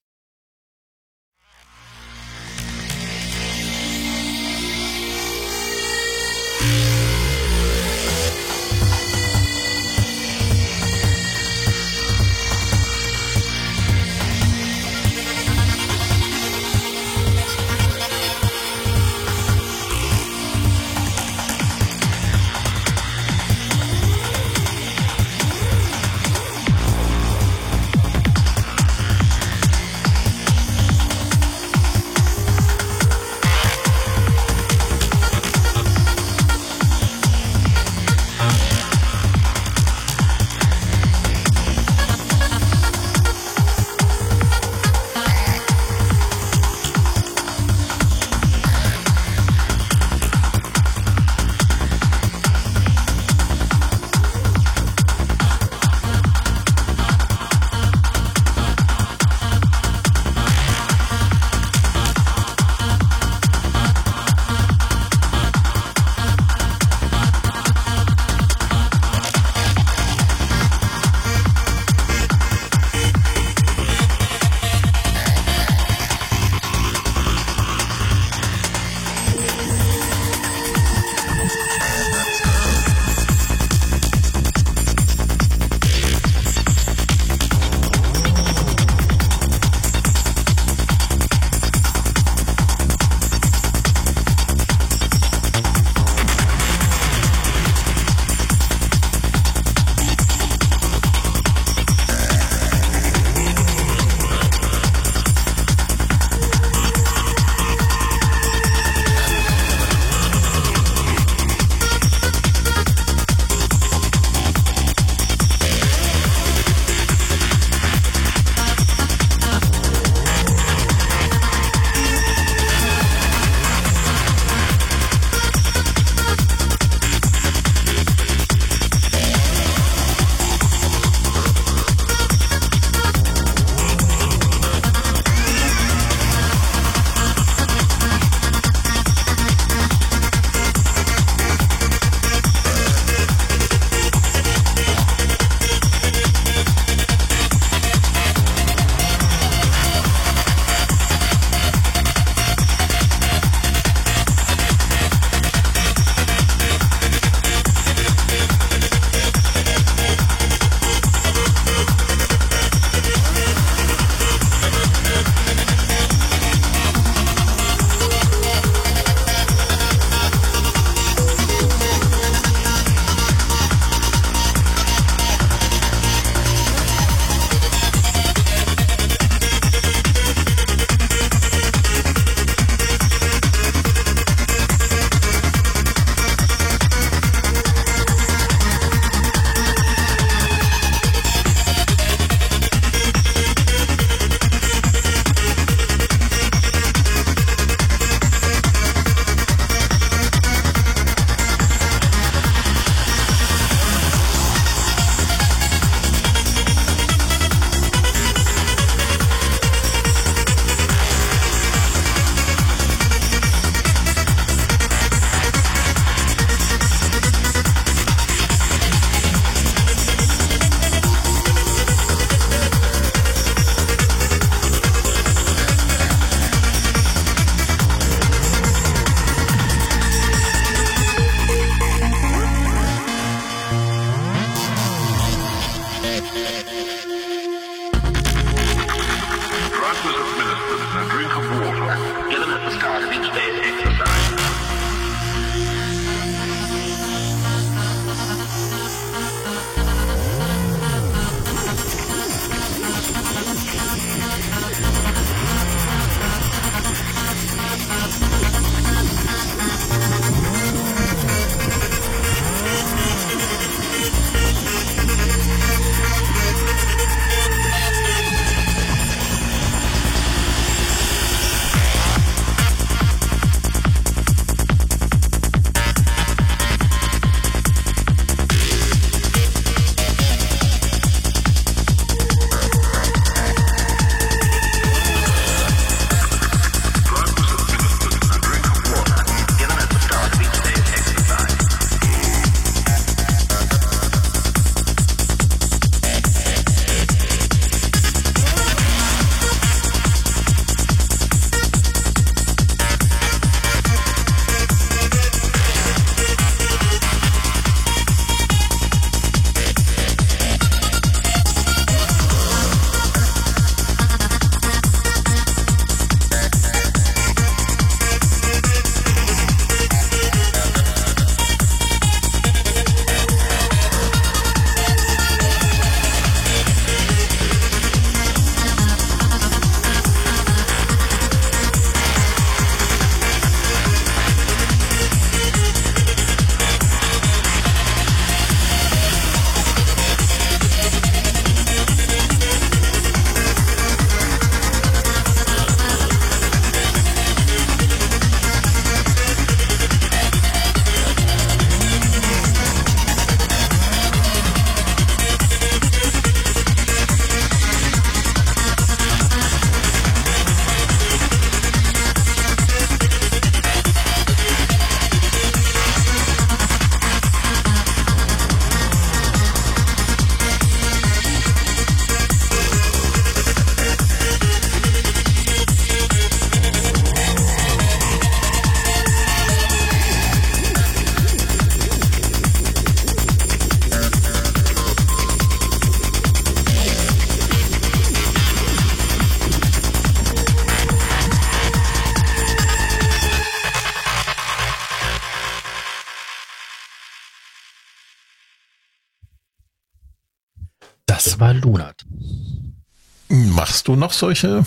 Du noch solche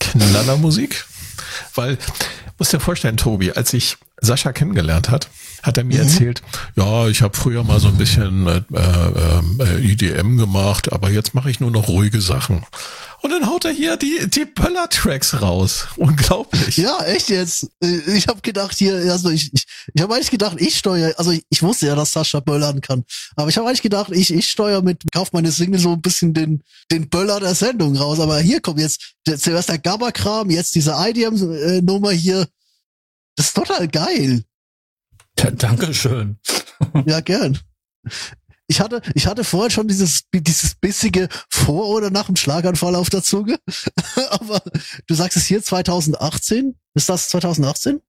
Knallermusik? Weil, musst dir vorstellen, Tobi, als ich Sascha kennengelernt hat, hat er mir erzählt, ja, ich habe früher mal so ein bisschen äh, äh, IDM gemacht, aber jetzt mache ich nur noch ruhige Sachen. Und dann haut er hier die, die Böller-Tracks raus. Unglaublich. Ja, echt jetzt. Äh, Ich habe gedacht hier, also ich, ich, ich habe eigentlich gedacht, ich steuere, also ich, ich wusste ja, dass Sascha böllern kann, aber ich habe eigentlich gedacht, ich, ich steuere mit, kauf meine Single so ein bisschen den, den Böller der Sendung raus. Aber hier kommt jetzt der- der Gabba-Kram, jetzt diese IDM-Nummer hier. Das ist total geil. Ja, Dankeschön. Ja, gern. Ich hatte, ich hatte vorher schon dieses, dieses bissige vor oder nach dem Schlaganfall auf der Zunge. Aber du sagst es hier 2018. Ist das 2018?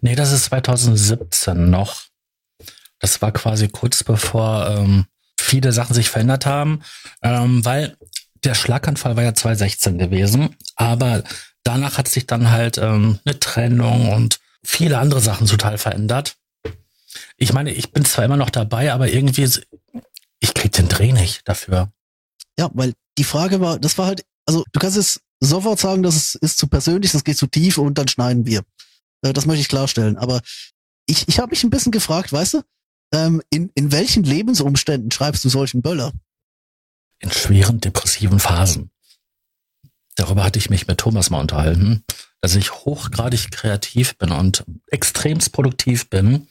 Nee, das ist 2017 noch. Das war quasi kurz bevor ähm, viele Sachen sich verändert haben, ähm, weil der Schlaganfall war ja 2016 gewesen, aber danach hat sich dann halt ähm, eine Trennung und viele andere Sachen total verändert. Ich meine, ich bin zwar immer noch dabei, aber irgendwie, ich krieg den Dreh nicht dafür. Ja, weil die Frage war, das war halt, also du kannst es sofort sagen, das ist, ist zu persönlich, das geht zu tief und dann schneiden wir. Äh, Das möchte ich klarstellen. Aber ich, ich habe mich ein bisschen gefragt, weißt du, ähm, in, in welchen Lebensumständen schreibst du solchen Böller? in schweren depressiven Phasen. Darüber hatte ich mich mit Thomas mal unterhalten, dass ich hochgradig kreativ bin und extremst produktiv bin,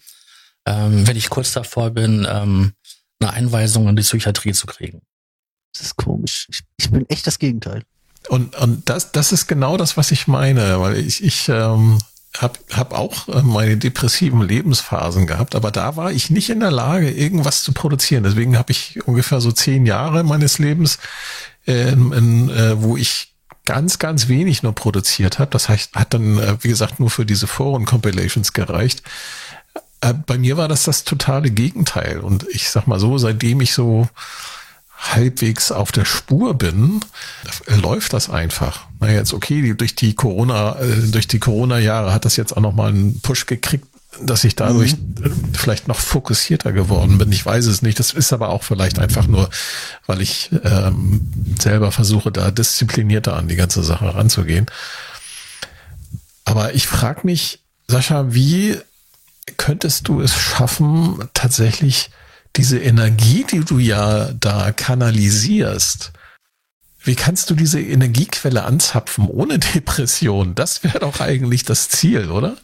ähm, wenn ich kurz davor bin, ähm, eine Einweisung in die Psychiatrie zu kriegen. Das ist komisch. Ich, ich bin echt das Gegenteil. Und, und das, das ist genau das, was ich meine, weil ich, ich ähm, habe hab auch äh, meine depressiven Lebensphasen gehabt, aber da war ich nicht in der Lage, irgendwas zu produzieren. Deswegen habe ich ungefähr so zehn Jahre meines Lebens, äh, in, äh, wo ich ganz, ganz wenig nur produziert habe. Das heißt, hat dann, äh, wie gesagt, nur für diese Foren-Compilations gereicht. Äh, bei mir war das das totale Gegenteil. Und ich sag mal so, seitdem ich so halbwegs auf der Spur bin, äh, läuft das einfach. Na jetzt okay, durch die Corona, äh, durch die Corona-Jahre hat das jetzt auch nochmal einen Push gekriegt, dass ich dadurch äh, vielleicht noch fokussierter geworden bin. Ich weiß es nicht. Das ist aber auch vielleicht einfach nur, weil ich ähm, selber versuche, da disziplinierter an die ganze Sache ranzugehen. Aber ich frage mich, Sascha, wie könntest du es schaffen, tatsächlich diese Energie, die du ja da kanalisierst, wie kannst du diese Energiequelle anzapfen ohne Depression? Das wäre doch eigentlich das Ziel, oder?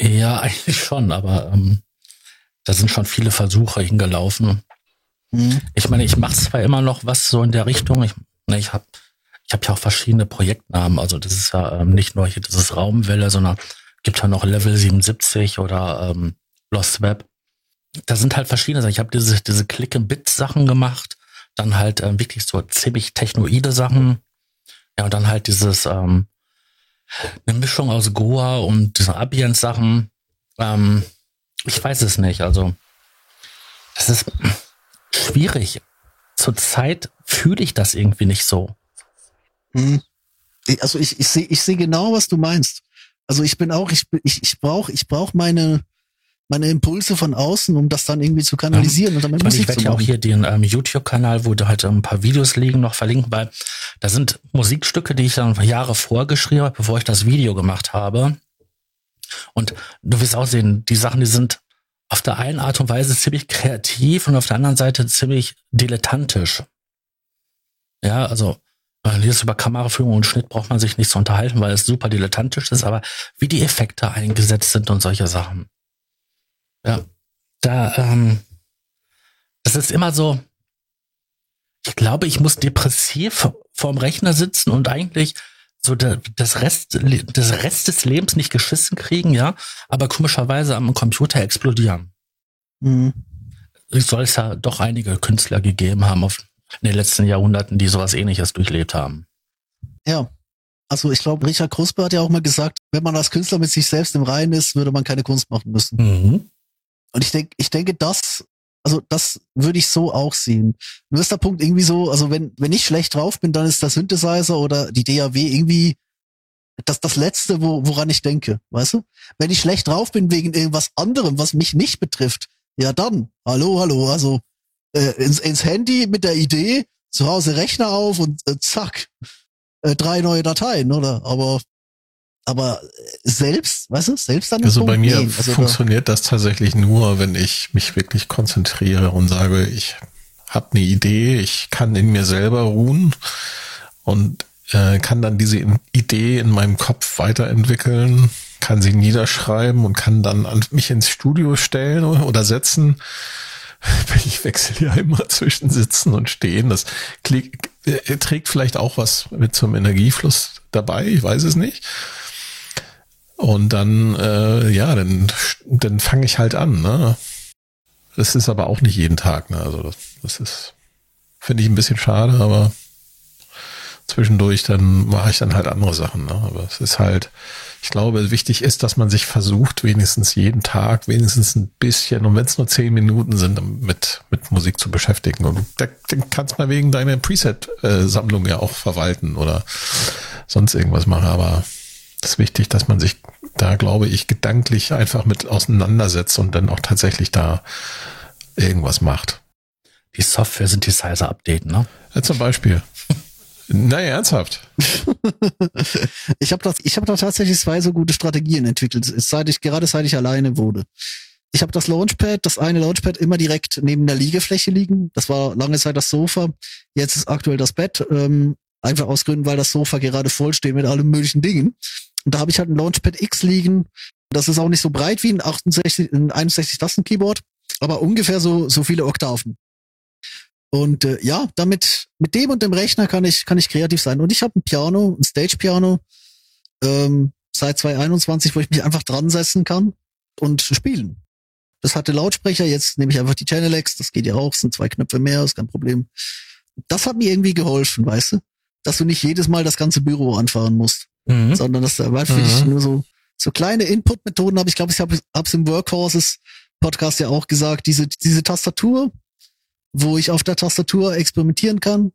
Ja, eigentlich schon, aber ähm, da sind schon viele Versuche hingelaufen. Mhm. Ich meine, ich mache zwar immer noch was so in der Richtung. Ich, ne, ich habe ich hab ja auch verschiedene Projektnamen. Also das ist ja ähm, nicht nur hier dieses Raumwelle, sondern gibt ja noch Level 77 oder ähm, Lost Web. Da sind halt verschiedene Sachen. Ich habe diese, diese Click-and-Bit-Sachen gemacht, dann halt ähm, wirklich so ziemlich technoide Sachen. Ja, und dann halt dieses, ähm, eine Mischung aus Goa und diese Ambient-Sachen. Ähm, ich weiß es nicht. Also, das ist schwierig. Zurzeit fühle ich das irgendwie nicht so. Hm. Also ich, ich sehe ich seh genau, was du meinst. Also ich bin auch, ich, ich, ich brauche ich brauch meine, meine Impulse von außen, um das dann irgendwie zu kanalisieren und damit Ich, meine, ich werde ja auch hier den ähm, YouTube-Kanal, wo da halt ein paar Videos liegen, noch verlinken, weil da sind Musikstücke, die ich dann Jahre vorgeschrieben habe, bevor ich das Video gemacht habe. Und du wirst auch sehen, die Sachen, die sind auf der einen Art und Weise ziemlich kreativ und auf der anderen Seite ziemlich dilettantisch. Ja, also jetzt über Kameraführung und Schnitt braucht man sich nicht zu unterhalten, weil es super dilettantisch ist, aber wie die Effekte eingesetzt sind und solche Sachen. Ja, da, ähm, das ist immer so, ich glaube, ich muss depressiv vorm Rechner sitzen und eigentlich so das Rest, das Rest des Lebens nicht geschissen kriegen, ja, aber komischerweise am Computer explodieren. Mhm. Soll es ja doch einige Künstler gegeben haben auf, in den letzten Jahrhunderten, die sowas ähnliches durchlebt haben. Ja. Also ich glaube, Richard Kruspe hat ja auch mal gesagt, wenn man als Künstler mit sich selbst im Reinen ist, würde man keine Kunst machen müssen. Mhm. Und ich denke, ich denke, das, also das würde ich so auch sehen. Nur ist der Punkt irgendwie so, also wenn, wenn ich schlecht drauf bin, dann ist der Synthesizer oder die DAW irgendwie das, das Letzte, wo, woran ich denke, weißt du? Wenn ich schlecht drauf bin wegen irgendwas anderem, was mich nicht betrifft, ja dann, hallo, hallo, also äh, ins, ins Handy mit der Idee, zu Hause Rechner auf und äh, zack, äh, drei neue Dateien, oder? Aber aber selbst, weißt du, selbst dann Also bei mir Nee, also funktioniert das tatsächlich nur, wenn ich mich wirklich konzentriere und sage, ich habe eine Idee, ich kann in mir selber ruhen und äh, kann dann diese Idee in meinem Kopf weiterentwickeln, kann sie niederschreiben und kann dann an mich ins Studio stellen oder setzen. Ich wechsle ja immer zwischen Sitzen und Stehen. Das klick, äh, trägt vielleicht auch was mit zum Energiefluss dabei, ich weiß es nicht. Und dann, äh, ja, dann, dann fange ich halt an. Ne? Das ist aber auch nicht jeden Tag. Ne? Also das, das ist, finde ich ein bisschen schade, aber zwischendurch dann mache ich dann halt andere Sachen. Ne? Aber es ist halt, ich glaube, wichtig ist, dass man sich versucht, wenigstens jeden Tag, wenigstens ein bisschen, und wenn es nur zehn Minuten sind, mit, mit Musik zu beschäftigen. Und da, dann kannst mal wegen deiner Preset-Sammlung ja auch verwalten oder sonst irgendwas machen. Aber es ist wichtig, dass man sich da, glaube ich, gedanklich einfach mit auseinandersetzt und dann auch tatsächlich da irgendwas macht. Die Software-Synthesizer updaten, ne? Ja, zum Beispiel. Naja, ernsthaft. ich habe das, ich habe da tatsächlich zwei so gute Strategien entwickelt, seit ich gerade seit ich alleine wurde. Ich habe das Launchpad, das eine Launchpad immer direkt neben der Liegefläche liegen. Das war lange Zeit das Sofa. Jetzt ist aktuell das Bett. Ähm, einfach aus Gründen, weil das Sofa gerade voll steht mit allen möglichen Dingen. Und da habe ich halt ein Launchpad X liegen. Das ist auch nicht so breit wie ein 68, ein 61 Tasten Keyboard, aber ungefähr so so viele Oktaven. Und äh, ja, damit mit dem und dem Rechner kann ich kann ich kreativ sein. Und ich habe ein Piano, ein Stage Piano ähm, seit 2021, wo ich mich einfach dran setzen kann und spielen. Das hatte Lautsprecher. Jetzt nehme ich einfach die Channel X. Das geht ja auch. Sind zwei Knöpfe mehr, ist kein Problem. Das hat mir irgendwie geholfen, weißt du, dass du nicht jedes Mal das ganze Büro anfahren musst, Mhm. sondern dass da weil für dich nur so so kleine Input-Methoden habe. Ich glaube, ich habe hab's im Workhorses Podcast ja auch gesagt. Diese diese Tastatur wo ich auf der Tastatur experimentieren kann.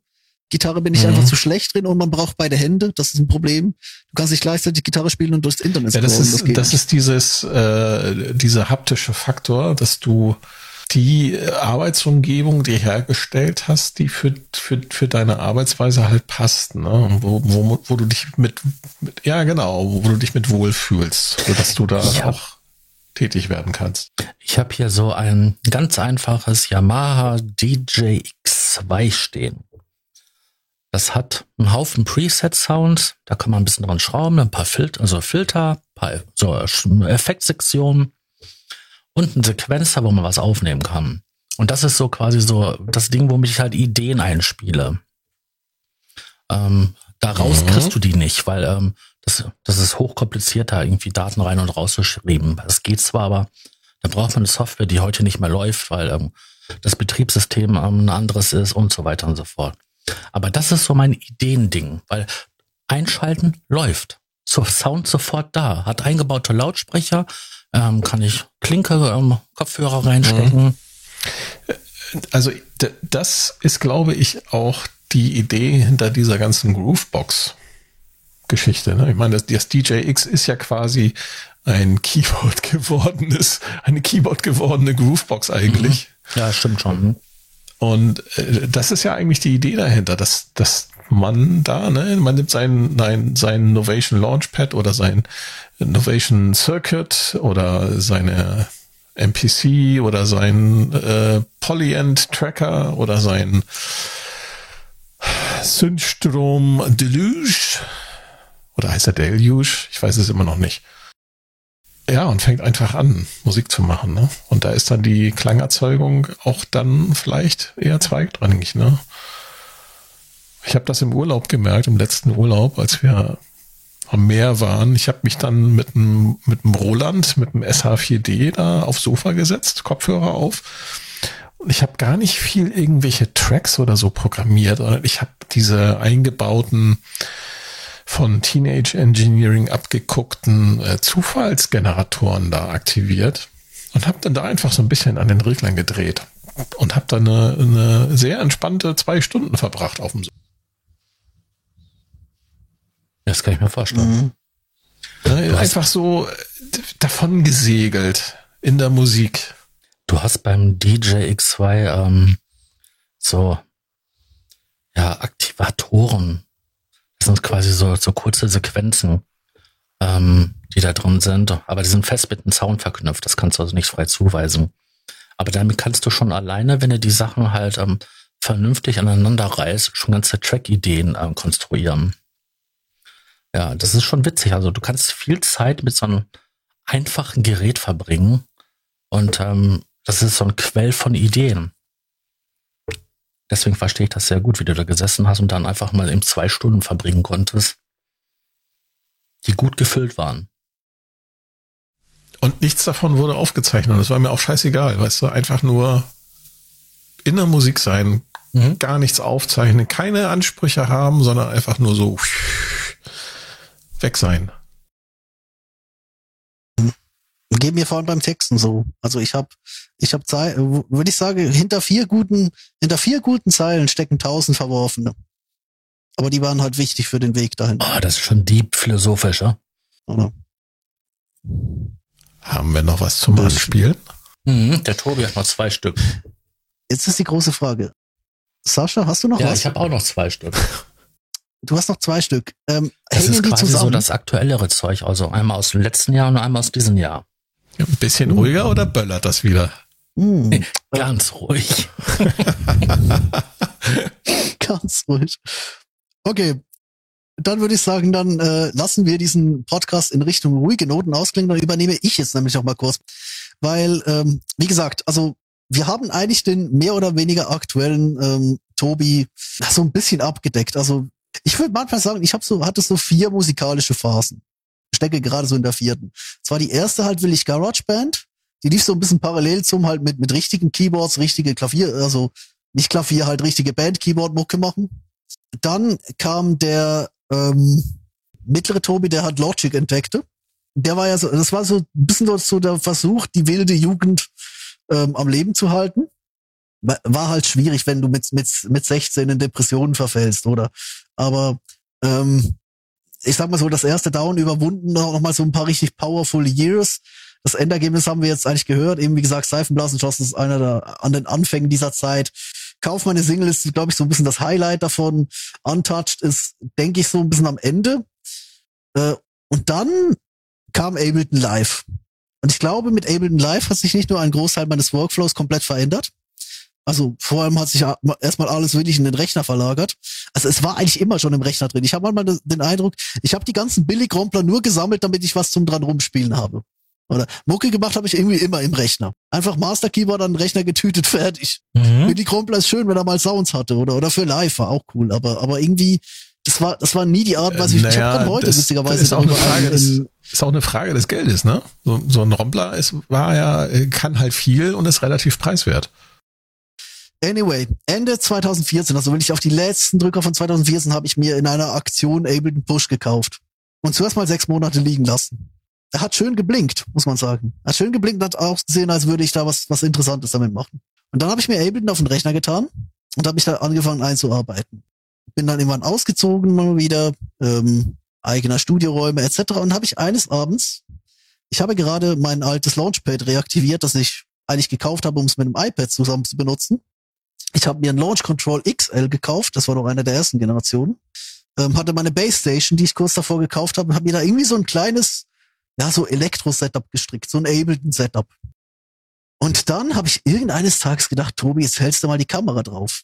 Gitarre bin ich Mhm. einfach zu schlecht drin und man braucht beide Hände. Das ist ein Problem. Du kannst nicht gleichzeitig Gitarre spielen und durchs Internet Ja, das scrollen. ist, das nicht. ist dieses, äh, dieser haptische Faktor, dass du die Arbeitsumgebung, die hergestellt hast, die für, für, für deine Arbeitsweise halt passt, ne? Und Wo, wo, wo du dich mit, mit, ja genau, wo du dich mit wohlfühlst, sodass du da Ja. auch tätig werden kannst. Ich habe hier so ein ganz einfaches Yamaha DJX2 stehen. Das hat einen Haufen Preset-Sounds, da kann man ein bisschen dran schrauben, ein paar Filter, also Filter, paar so Effektsektionen und ein Sequenzer, wo man was aufnehmen kann. Und das ist so quasi so das Ding, womit ich halt Ideen einspiele. Ähm, daraus Mhm. kriegst du die nicht, weil ähm, das, das ist hochkompliziert, da irgendwie Daten rein und rauszuschreiben. Es geht zwar, aber da braucht man eine Software, die heute nicht mehr läuft, weil ähm, das Betriebssystem ähm, ein anderes ist und so weiter und so fort. Aber das ist so mein Ideending, weil einschalten läuft. So Sound sofort da. Hat eingebaute Lautsprecher, ähm, kann ich Klinke, ähm, Kopfhörer reinstecken. Also d- das ist, glaube ich, auch die Idee hinter dieser ganzen Groovebox-Geschichte. Ne? Ich meine, das, das DJX ist ja quasi ein Keyboard gewordenes, eine Keyboard gewordene Groovebox eigentlich. Ja, stimmt schon. Und äh, das ist ja eigentlich die Idee dahinter, dass, dass man da, ne, man nimmt sein, sein, sein Novation Launchpad oder sein Novation Circuit oder seine MPC oder sein äh, Polyend Tracker oder sein Synthstrom Deluge oder heißt er Deluge? Ich weiß es immer noch nicht. Ja, und fängt einfach an, Musik zu machen. Ne? Und da ist dann die Klangerzeugung auch dann vielleicht eher zweitrangig. Ne? Ich habe das im Urlaub gemerkt, im letzten Urlaub, als wir am Meer waren. Ich habe mich dann mit einem mit dem Roland, mit dem SH4D da aufs Sofa gesetzt, Kopfhörer auf. Und ich habe gar nicht viel irgendwelche Tracks oder so programmiert, ich habe diese eingebauten von Teenage Engineering abgeguckten äh, Zufallsgeneratoren da aktiviert und habe dann da einfach so ein bisschen an den Reglern gedreht und habe dann eine, eine sehr entspannte zwei Stunden verbracht auf dem Sofa. Das kann ich mir vorstellen. Mhm. Ne, Einfach so äh, davon gesegelt in der Musik. Du hast beim DJ X2 ähm, so ja Aktivatoren. Das sind quasi so, so kurze Sequenzen, ähm, die da drin sind. Aber die sind fest mit dem Sound verknüpft. Das kannst du also nicht frei zuweisen. Aber damit kannst du schon alleine, wenn du die Sachen halt ähm, vernünftig aneinander reißt, schon ganze Track-Ideen ähm, konstruieren. Ja, das ist schon witzig. Also du kannst viel Zeit mit so einem einfachen Gerät verbringen und ähm, das ist so ein Quell von Ideen. Deswegen verstehe ich das sehr gut, wie du da gesessen hast und dann einfach mal eben zwei Stunden verbringen konntest, die gut gefüllt waren. Und nichts davon wurde aufgezeichnet. Das war mir auch scheißegal, weißt du, einfach nur in der Musik sein, Mhm. gar nichts aufzeichnen, keine Ansprüche haben, sondern einfach nur so weg sein. Geht mir vor allem beim Texten so. Also ich habe, ich habe Zeit, würde ich sagen, hinter vier guten, hinter vier guten Zeilen stecken tausend verworfene. Aber die waren halt wichtig für den Weg dahin. Oh, das ist schon deep philosophisch, ja? Oder? Haben wir noch was zum Anspielen? Mhm, der Tobi hat noch zwei Stück. Jetzt ist die große Frage. Sascha, hast du noch Ja, was? ich habe auch noch zwei Stück. du hast noch zwei Stück. Ähm, Das hängen ist quasi zusammen? so das aktuellere Zeug. Also einmal aus dem letzten Jahr und einmal aus diesem Jahr. Ja, ein bisschen ruhiger oder böllert das wieder? Hm, Ganz ruhig. ganz ruhig. Okay. Dann würde ich sagen, dann äh, lassen wir diesen Podcast in Richtung ruhige Noten ausklingen. Dann übernehme ich jetzt nämlich noch mal kurz. Weil, ähm, wie gesagt, also wir haben eigentlich den mehr oder weniger aktuellen ähm, Tobi so ein bisschen abgedeckt. Also ich würde manchmal sagen, ich habe so, hatte so vier musikalische Phasen. Stecke gerade so in der vierten. Zwar die erste halt will ich GarageBand. Die lief so ein bisschen parallel zum halt mit, mit richtigen Keyboards, richtige Klavier, also nicht Klavier, halt richtige Band-Keyboard-Mucke machen. Dann kam der ähm, mittlere Tobi, der hat Logic entdeckte. Der war ja so, das war so ein bisschen so, der Versuch, die wilde Jugend ähm, am Leben zu halten. wa- war halt schwierig, wenn du mit, mit, mit 16 in Depressionen verfällst, oder? Aber ähm, ich sag mal so, das erste Down überwunden, noch mal so ein paar richtig powerful Years. Das Endergebnis haben wir jetzt eigentlich gehört. Eben wie gesagt, Seifenblasenschossen ist einer der an den Anfängen dieser Zeit. Kauf meine Single ist, glaube ich, so ein bisschen das Highlight davon. Untouched ist, denke ich, so ein bisschen am Ende. Äh, und dann kam Ableton Live. Und ich glaube, mit Ableton Live hat sich nicht nur ein Großteil meines Workflows komplett verändert. Also vor allem hat sich erstmal alles wirklich in den Rechner verlagert. Also es war eigentlich immer schon im Rechner drin. Ich habe manchmal den Eindruck, ich habe die ganzen Billig-Rompler nur gesammelt, damit ich was zum dran rumspielen habe. Oder Mucke gemacht habe ich irgendwie immer im Rechner. Einfach Master Keyboard an den Rechner getütet, fertig. Mhm. Billig-Rompler ist schön, wenn er mal Sounds hatte oder oder für Live war auch cool. Aber aber irgendwie das war das war nie die Art, was ich, ich habe heute das, witzigerweise das ist auch eine Frage ein- ist auch eine Frage des Geldes, ne? So, so ein Rompler ist, war ja, äh, kann halt viel und ist relativ preiswert. Anyway, Ende 2014, also wenn ich auf die letzten Drücker von 2014 habe ich mir in einer Aktion Ableton Push gekauft. Und zuerst mal sechs Monate liegen lassen. Er hat schön geblinkt, muss man sagen. Er hat schön geblinkt hat ausgesehen, als würde ich da was, was Interessantes damit machen. Und dann habe ich mir Ableton auf den Rechner getan und habe mich da angefangen einzuarbeiten. Bin dann irgendwann ausgezogen mal wieder, ähm, eigener Studioräume etc. Und habe ich eines Abends, ich habe gerade mein altes Launchpad reaktiviert, das ich eigentlich gekauft habe, um es mit dem iPad zusammen zu benutzen. Ich habe mir ein Launch Control XL gekauft, das war noch eine der ersten Generationen. Ähm, hatte meine Base Station, die ich kurz davor gekauft habe, habe mir da irgendwie so ein kleines, ja, so Elektro-Setup gestrickt, so ein Ableton-Setup. Und dann habe ich irgendeines Tages gedacht, Tobi, jetzt hältst du mal die Kamera drauf.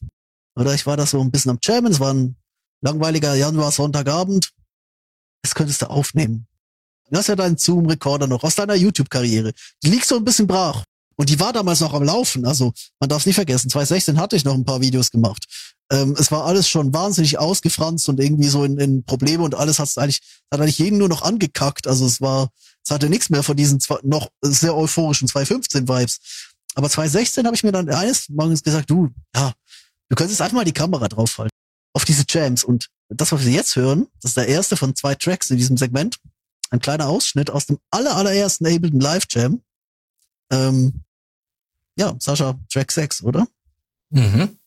Oder ich war da so ein bisschen am Jammen, es war ein langweiliger Januar-Sonntagabend. Das könntest du aufnehmen. Du hast ja deinen Zoom-Recorder noch aus deiner YouTube-Karriere. Die liegt so ein bisschen brach. Und die war damals noch am Laufen. Also man darf nicht vergessen, 2016 hatte ich noch ein paar Videos gemacht. Ähm, es war alles schon wahnsinnig ausgefranst und irgendwie so in, in Probleme und alles hat's eigentlich, hat eigentlich jeden nur noch angekackt. Also es war, es hatte nichts mehr von diesen zwei, noch sehr euphorischen 2015 Vibes. Aber 2016 habe ich mir dann eines morgens gesagt, du, ja, du könntest einfach mal die Kamera draufhalten. Auf diese Jams. Und das, was wir jetzt hören, das ist der erste von zwei Tracks in diesem Segment. Ein kleiner Ausschnitt aus dem aller, allerersten Ableton Live Jam. Ähm, ja, Sascha, Track 6, oder? Mhm.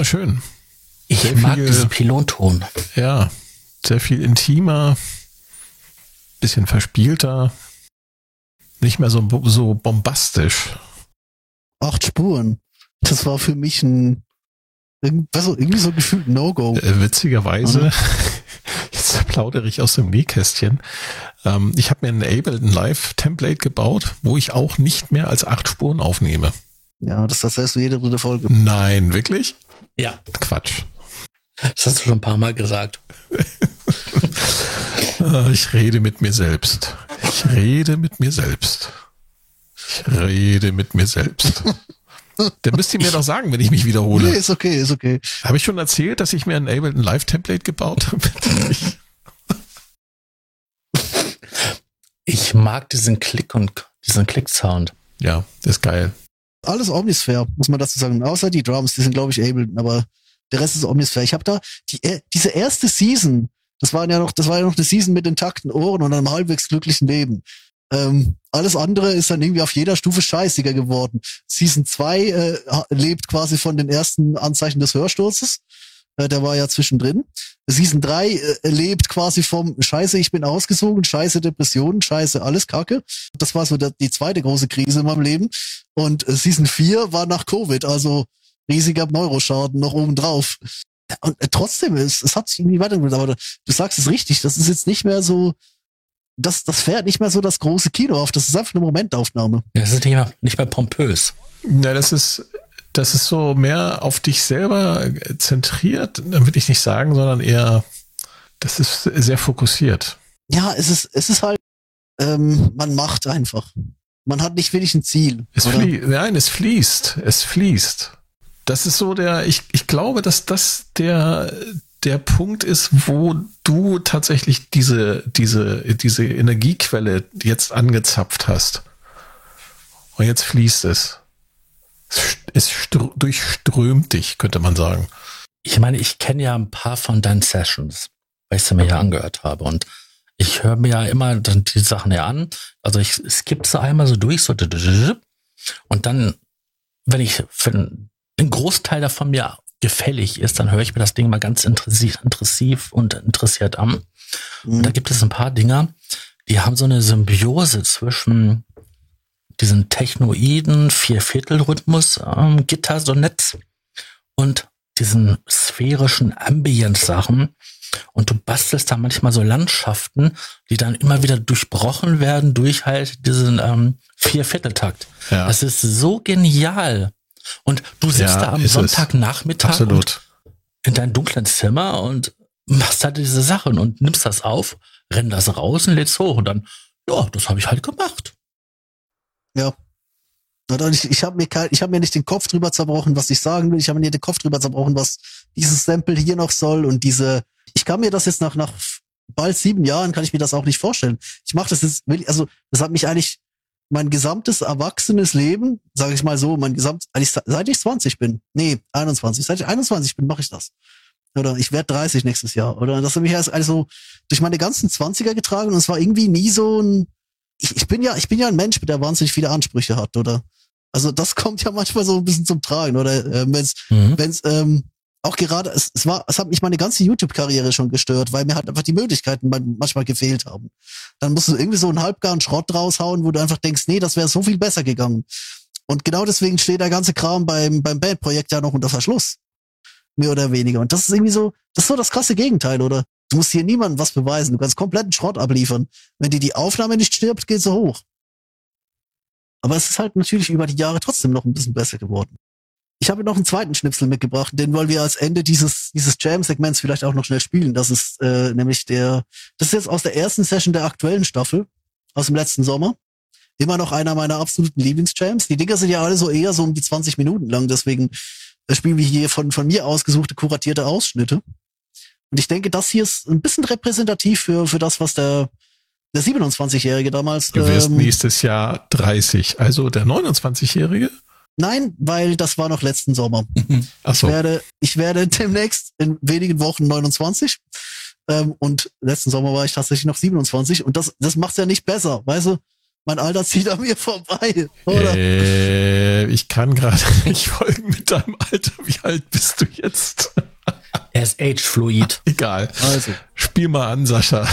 Wunderschön. Ich Sehr mag viel- diesen Pilonton. Ja, sehr viel intimer, bisschen verspielter, nicht mehr so, so bombastisch. Acht Spuren. Das war für mich ein, du, irgendwie so gefühlt No-Go. Äh, witzigerweise, jetzt plaudere ich aus dem Nähkästchen. Ähm, ich habe mir ein Ableton Live Template gebaut, wo ich auch nicht mehr als acht Spuren aufnehme. Ja, das erzählst du jede dritte Folge. Nein, wirklich? Ja, Quatsch. das hast du schon ein paar Mal gesagt. Ich rede mit mir selbst. Ich rede mit mir selbst. Ich rede mit mir selbst. Dann müsst ihr mir doch sagen, wenn ich mich Nee, wiederhole. ist okay, ist okay. Habe ich schon erzählt, dass ich mir ein Ableton Live Template gebaut habe? Ich- mag diesen Klick und diesen Klick-Sound. ja, das ist geil. Alles Omnisphere, muss man dazu sagen. Außer die Drums, die sind, glaube ich, Ableton, aber der Rest ist Omnisphere. Ich habe da die, äh, diese erste Season, das war ja noch, das war ja noch eine Season mit intakten Ohren und einem halbwegs glücklichen Leben. Ähm, alles andere ist dann irgendwie auf jeder Stufe scheißiger geworden. Season 2 äh, lebt quasi von den ersten Anzeichen des Hörsturzes. Äh, der war ja zwischendrin. Season 3 äh, lebt quasi vom Scheiße, ich bin ausgesogen, Scheiße Depressionen, Scheiße alles Kacke. Das war so der, die zweite große Krise in meinem Leben. Und äh, Season 4 war nach Covid, also riesiger Neuroschaden noch oben drauf. Und äh, trotzdem, es, es hat sich irgendwie weiterentwickelt, aber du sagst es richtig, das ist jetzt nicht mehr so, das, das fährt nicht mehr so das große Kino auf, das ist einfach eine Momentaufnahme. Das ist nicht mehr, nicht mehr pompös. Ja, das ist, das ist so mehr auf dich selber zentriert, dann würde ich nicht sagen, sondern eher, das ist sehr fokussiert. Ja, es ist, es ist halt, ähm, man macht einfach. Man hat nicht wirklich ein Ziel. Es fließt, nein, es fließt, es fließt. Das ist so der, ich, ich glaube, dass das der, der Punkt ist, wo du tatsächlich diese, diese, diese Energiequelle jetzt angezapft hast. Und jetzt fließt es. Es, es str- durchströmt dich, könnte man sagen. Ich meine, ich kenne ja ein paar von deinen Sessions, weil ich sie mir ja angehört habe. Und ich höre mir ja immer dann die Sachen ja an. Also ich skippe sie einmal so durch, so und dann, wenn ich für ein Großteil davon mir gefällig ist, dann höre ich mir das Ding mal ganz interessiv, und interessiert an. Und Mhm. da gibt es ein paar Dinger, die haben so eine Symbiose zwischen diesen technoiden Vierviertelrhythmus ähm, und diesen sphärischen Ambient-Sachen. Und du bastelst da manchmal so Landschaften, die dann immer wieder durchbrochen werden durch halt diesen ähm, Viervierteltakt. Ja. Das ist so genial. Und du sitzt Ja, da am. Sonntagnachmittag in deinem dunklen Zimmer und machst halt diese Sachen und nimmst das auf, renn das raus und lädst hoch und dann, ja, das habe ich halt gemacht. Ja. Ich, ich habe mir habe mir nicht den Kopf drüber zerbrochen, was ich sagen will. Ich habe mir nicht den Kopf drüber zerbrochen, was dieses Sample hier noch soll und diese. Ich kann mir das jetzt nach nach bald sieben Jahren kann ich mir das auch nicht vorstellen. Ich mache das jetzt, also das hat mich eigentlich mein gesamtes erwachsenes Leben, sage ich mal so, mein gesamt, eigentlich seit ich 20 bin, nee 21, seit ich 21 bin, mache ich das. Oder ich werde 30 nächstes Jahr. Oder das hat mich also durch meine ganzen 20er getragen und es war irgendwie nie so ein ich, ich bin ja, ich bin ja ein Mensch, der wahnsinnig viele Ansprüche hat, oder? Also das kommt ja manchmal so ein bisschen zum Tragen, oder? Ähm, wenn's, Mhm. wenn's, ähm, auch gerade, es, es war, es hat mich meine ganze YouTube-Karriere schon gestört, weil mir halt einfach die Möglichkeiten man- manchmal gefehlt haben. Dann musst du irgendwie so einen halbgaren Schrott raushauen, wo du einfach denkst, nee, das wäre so viel besser gegangen. Und genau deswegen steht der ganze Kram beim, beim Bandprojekt ja noch unter Verschluss. Mehr oder weniger. Und das ist irgendwie so, das ist so das krasse Gegenteil, oder? Du musst hier niemandem was beweisen. Du kannst kompletten Schrott abliefern. Wenn dir die Aufnahme nicht stirbt, geht sie hoch. Aber es ist halt natürlich über die Jahre trotzdem noch ein bisschen besser geworden. Ich habe noch einen zweiten Schnipsel mitgebracht, den wollen wir als Ende dieses, dieses Jam-Segments vielleicht auch noch schnell spielen. Das ist äh, nämlich der, das ist jetzt aus der ersten Session der aktuellen Staffel, aus dem letzten Sommer. Immer noch einer meiner absoluten Lieblingsjams. Die Dinger sind ja alle so eher so um die 20 Minuten lang, deswegen spielen wir hier von, von mir ausgesuchte, kuratierte Ausschnitte. Und ich denke, das hier ist ein bisschen repräsentativ für, für das, was der, der 27-Jährige damals. Du wirst ähm, nächstes Jahr 30. Also der 29-Jährige? Nein, weil das war noch letzten Sommer. Ach Ich so. werde, ich werde demnächst in wenigen Wochen 29. Ähm, und letzten Sommer war ich tatsächlich noch 27. Und das, das macht's ja nicht besser. Weißt du, mein Alter zieht an mir vorbei. Oder? Äh, ich kann gerade nicht folgen mit deinem Alter. Wie alt bist du jetzt? Er ist age-fluid. Egal. Also. Spiel mal an, Sascha.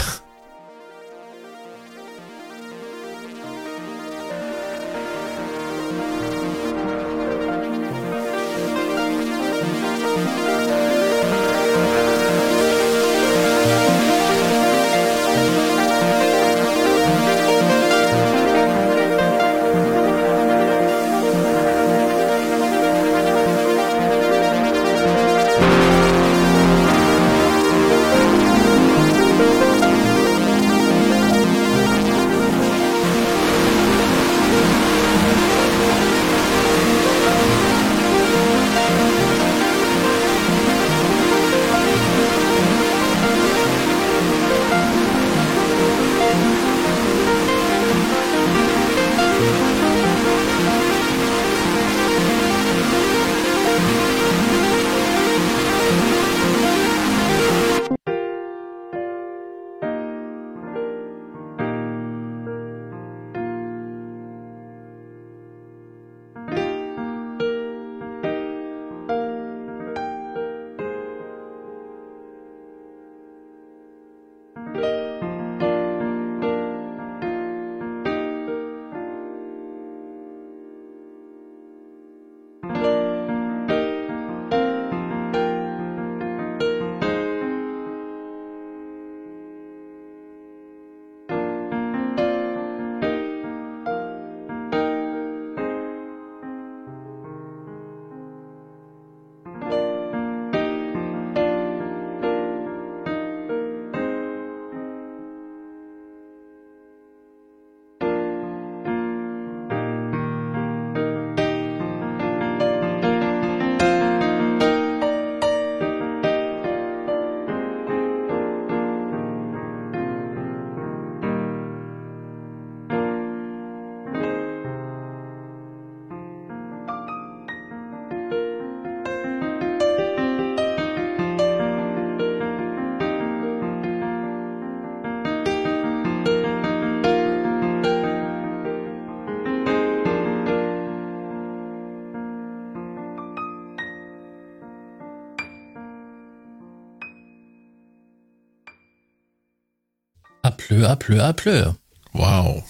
Aplö, aplö, aplö. Wow.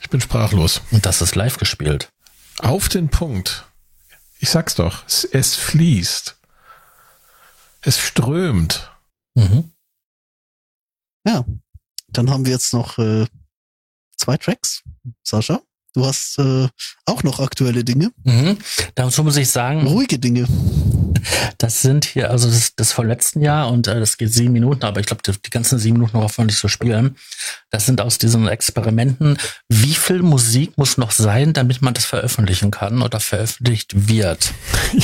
Ich bin sprachlos. Und das ist live gespielt. Auf den Punkt. Ich sag's doch. Es, es fließt. Es strömt. Mhm. Ja. Dann haben wir jetzt noch äh, zwei Tracks. Sascha, du hast äh, auch noch aktuelle Dinge, Mhm. Dazu muss ich sagen, ruhige Dinge. Das sind hier, also das, das vom letzten Jahr und äh, das geht sieben Minuten, aber ich glaube, die, die ganzen sieben Minuten man nicht so spielen. Das sind aus diesen Experimenten. Wie viel Musik muss noch sein, damit man das veröffentlichen kann oder veröffentlicht wird?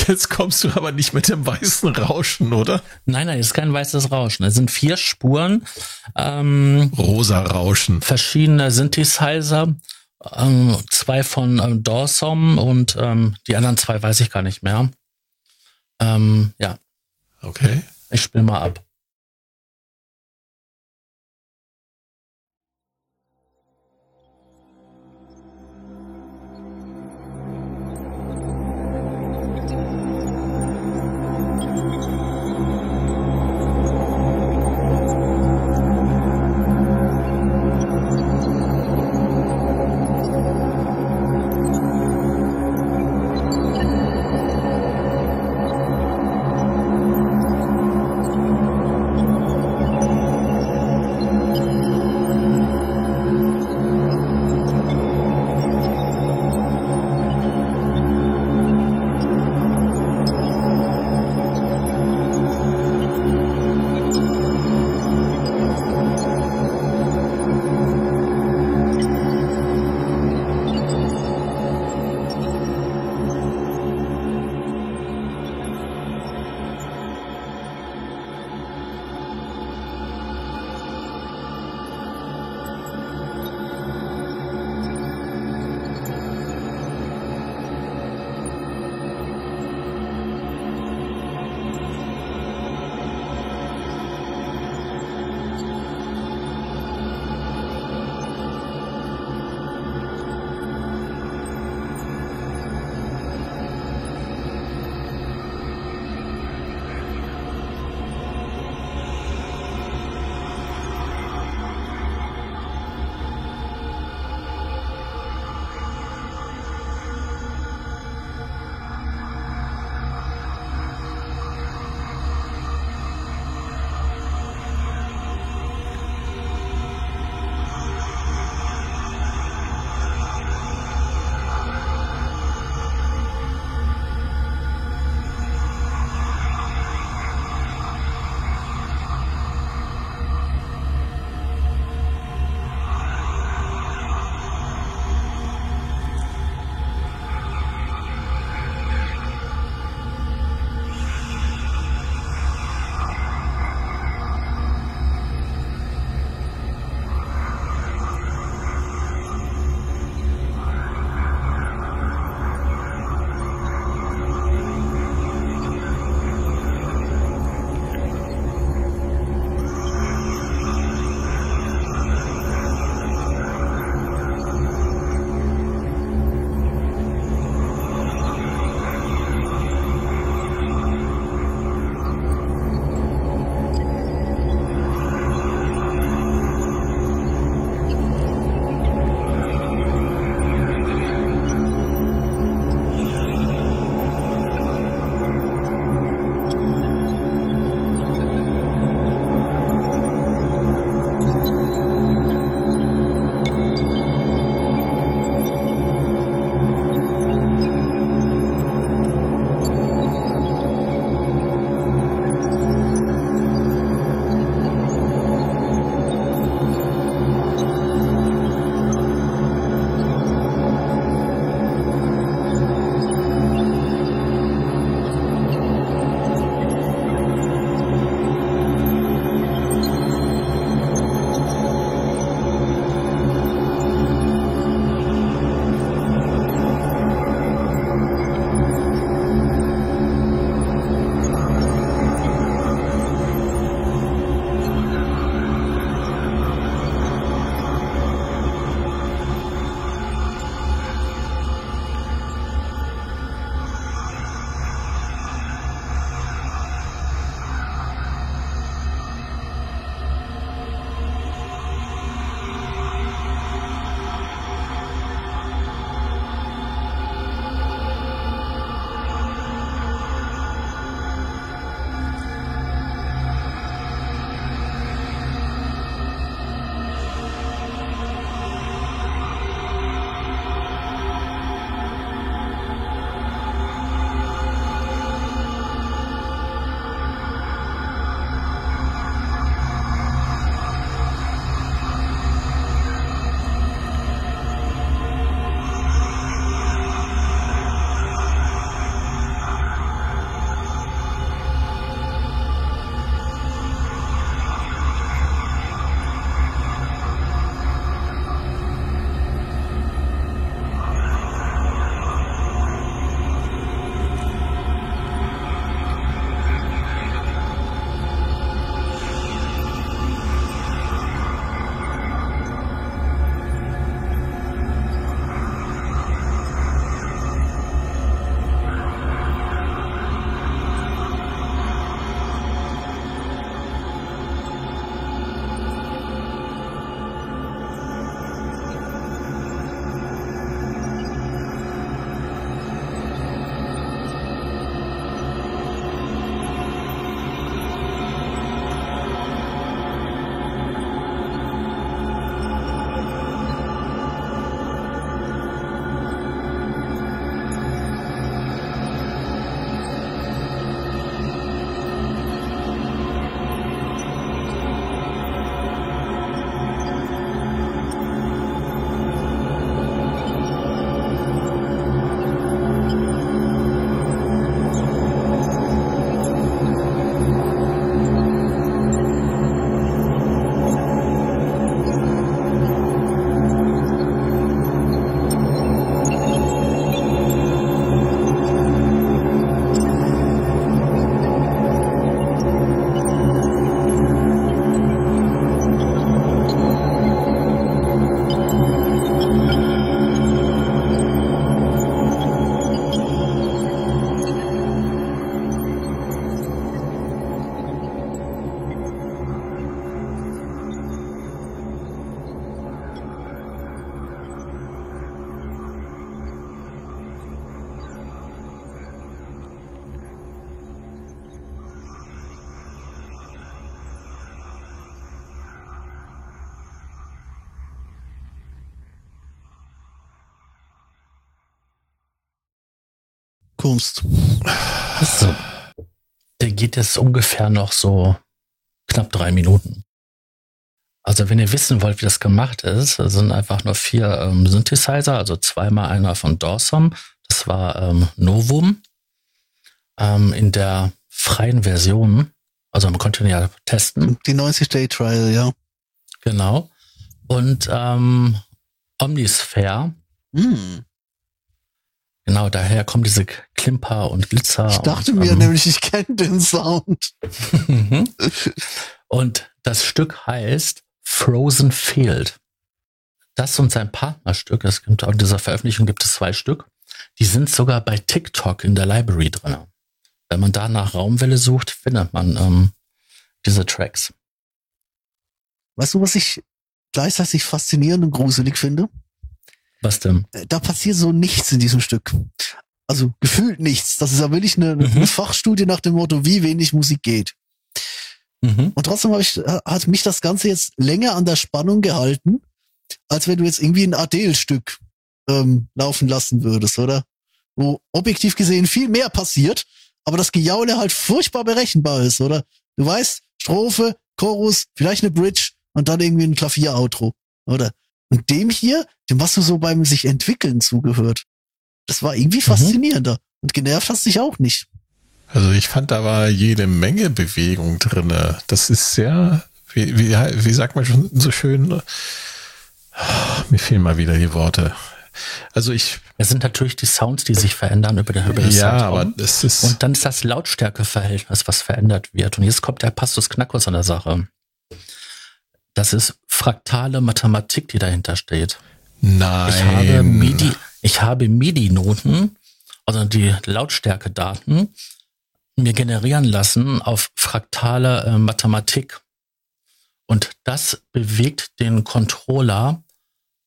Jetzt kommst du aber nicht mit dem weißen Rauschen, oder? Nein, nein, es ist kein weißes Rauschen. Es sind vier Spuren, ähm, Rosa Rauschen. verschiedene Synthesizer, ähm, zwei von ähm, Dawson und ähm, die anderen zwei weiß ich gar nicht mehr. Ähm, ja, Okay. ich spiele mal ab. Kommst. So. Der geht jetzt ungefähr noch so knapp drei Minuten. Also wenn ihr wissen wollt, wie das gemacht ist, sind einfach nur vier ähm, Synthesizer, also zweimal einer von Dawson, das war ähm, Novum. Ähm, in der freien Version, also man konnte ihn ja testen, Die 90 Day Trial, ja. genau. Und ähm, Omnisphere, Hm. Genau, daher kommen diese Klimper und Glitzer. Ich dachte und, mir ähm, nämlich, ich kenne den Sound. Mhm. Und das Stück heißt Frozen Field. Das und sein Partnerstück, es gibt auch in dieser Veröffentlichung gibt es zwei Stück, die sind sogar bei TikTok in der Library drin. Wenn man da nach Raumwelle sucht, findet man ähm, diese Tracks. Weißt du, was ich gleichzeitig faszinierend und gruselig finde? Was denn? Äh, Da passiert so nichts in diesem Stück. Also gefühlt nichts. Das ist ja wirklich eine, eine Mhm. Fachstudie nach dem Motto, wie wenig Musik geht. Mhm. Und trotzdem ich, hat mich das Ganze jetzt länger an der Spannung gehalten, als wenn du jetzt irgendwie ein Adele-Stück ähm, laufen lassen würdest, oder? Wo objektiv gesehen viel mehr passiert, aber das Gejaule halt furchtbar berechenbar ist, oder? Du weißt, Strophe, Chorus, vielleicht eine Bridge und dann irgendwie ein Klavier-Outro, oder? Und dem hier, dem hast du so beim sich entwickeln zugehört. Das war irgendwie faszinierender. Und genervt hast dich auch nicht. Also ich fand, da war jede Menge Bewegung drinne. Das ist sehr, wie, wie, wie sagt man schon so schön, mir fehlen mal wieder die Worte. Also ich, Es sind natürlich die Sounds, die sich verändern über, der, über den ja, Zeitraum. aber das ist, Und dann ist das Lautstärkeverhältnis, was verändert wird. Und jetzt kommt der Passus Knackus an der Sache. Das ist fraktale Mathematik, die dahinter steht. nein. Ich habe MIDI, ich habe MIDI-Noten, also die Lautstärke-Daten, mir generieren lassen auf fraktale äh, Mathematik. Und das bewegt den Controller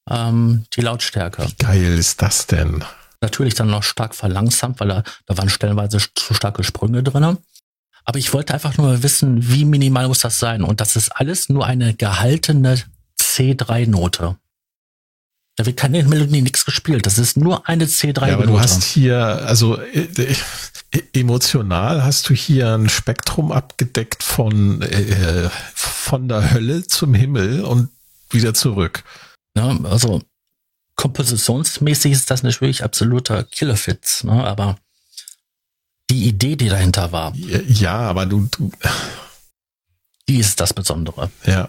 ähm, die Lautstärke. Geil ist das denn? Natürlich dann noch stark verlangsamt, weil da, da waren stellenweise zu starke Sprünge drinne. Aber ich wollte einfach nur wissen, wie minimal muss das sein? Und das ist alles nur eine gehaltene C3-Note. Da wird keine Melodie, nichts gespielt. Das ist nur eine C3-Note. Ja, aber du hast hier, also äh, äh, emotional hast du hier ein Spektrum abgedeckt von, äh, von der Hölle zum Himmel und wieder zurück. Ne? Also kompositionsmäßig ist das natürlich absoluter Killerfitz, ne? aber die Idee, die dahinter war, Ja, aber du, du die ist das Besondere. ja,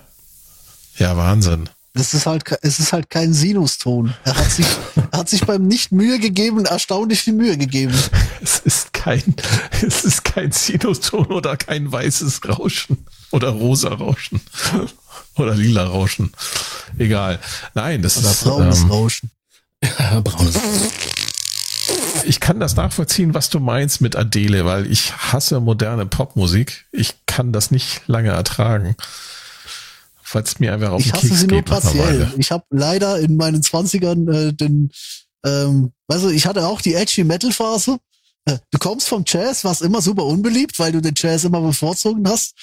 ja, Wahnsinn. Es ist halt, es ist halt kein Sinuston. Er hat sich, er hat sich beim nicht Mühe gegeben, erstaunlich viel Mühe gegeben. Es ist kein, es ist kein Sinuston oder kein weißes Rauschen oder rosa Rauschen oder lila Rauschen. Egal. Nein, das Oder ist, braunes ähm, Rauschen. Braunes. Ich kann das nachvollziehen, was du meinst mit Adele, weil ich hasse moderne Popmusik. Ich kann das nicht lange ertragen. Es mir einfach auf Ich den hasse Keks sie nur geht einer partiell. Ich habe leider in meinen Zwanzigern äh, den, ähm, also ich hatte auch die edgy Metal Phase. Äh, du kommst vom Jazz, warst immer super unbeliebt, weil du den Jazz immer bevorzogen hast.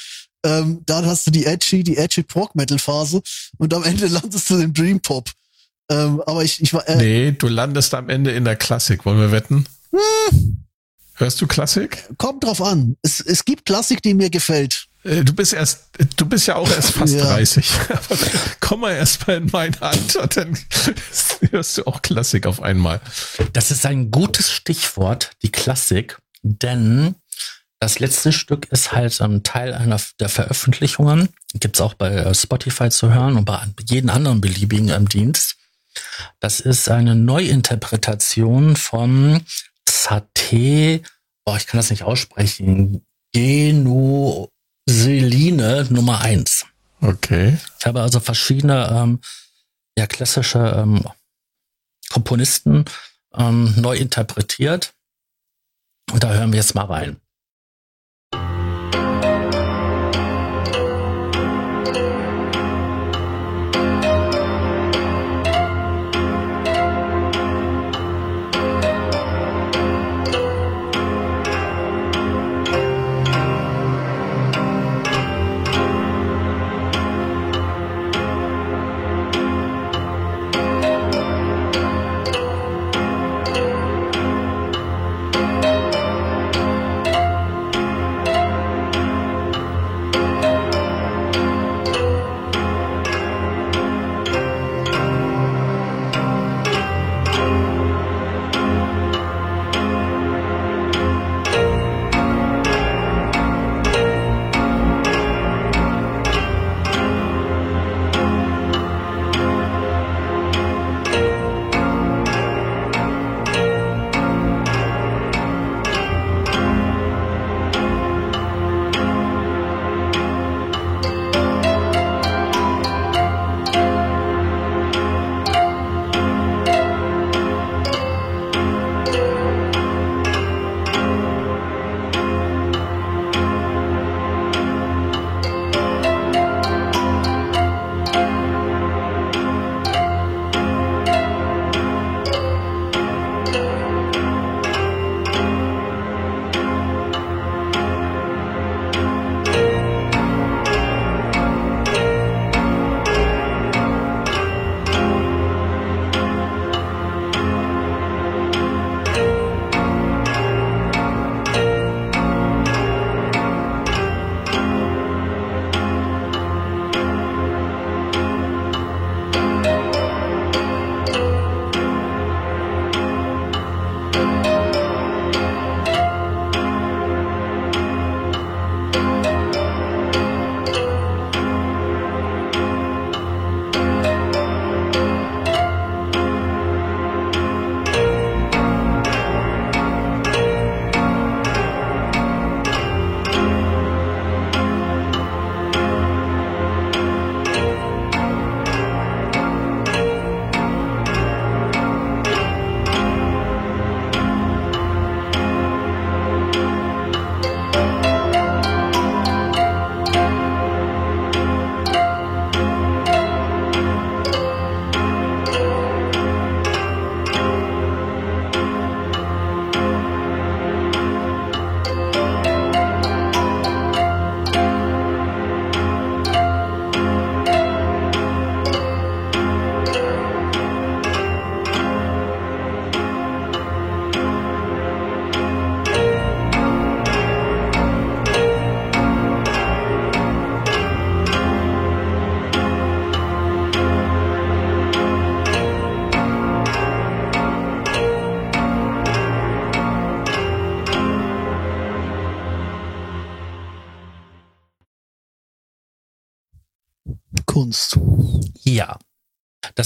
Ähm, dann hast du die edgy, die edgy Prog Metal Phase und am Ende landest du im Dream Pop. Ähm, aber ich, ich war, äh, Nee, du landest am Ende in der Klassik. Wollen wir wetten? Hm. Hörst du Klassik? kommt drauf an. Es, es gibt Klassik, die mir gefällt. Äh, Du bist erst, du bist ja auch erst fast Ja. 30. Aber komm mal erst mal in mein Alter, dann hörst du auch Klassik auf einmal. Das ist ein gutes Stichwort, die Klassik, denn das letzte Stück ist halt ähm, Teil einer der Veröffentlichungen. Gibt's auch bei äh, Spotify zu hören und bei jedem anderen beliebigen ähm, Dienst. Das ist eine Neuinterpretation von Zate, boah, ich kann das nicht aussprechen, Genuseline Nummer eins. Okay. Ich habe also verschiedene ähm, ja, klassische ähm, Komponisten ähm, neu interpretiert. Und da hören wir jetzt mal rein.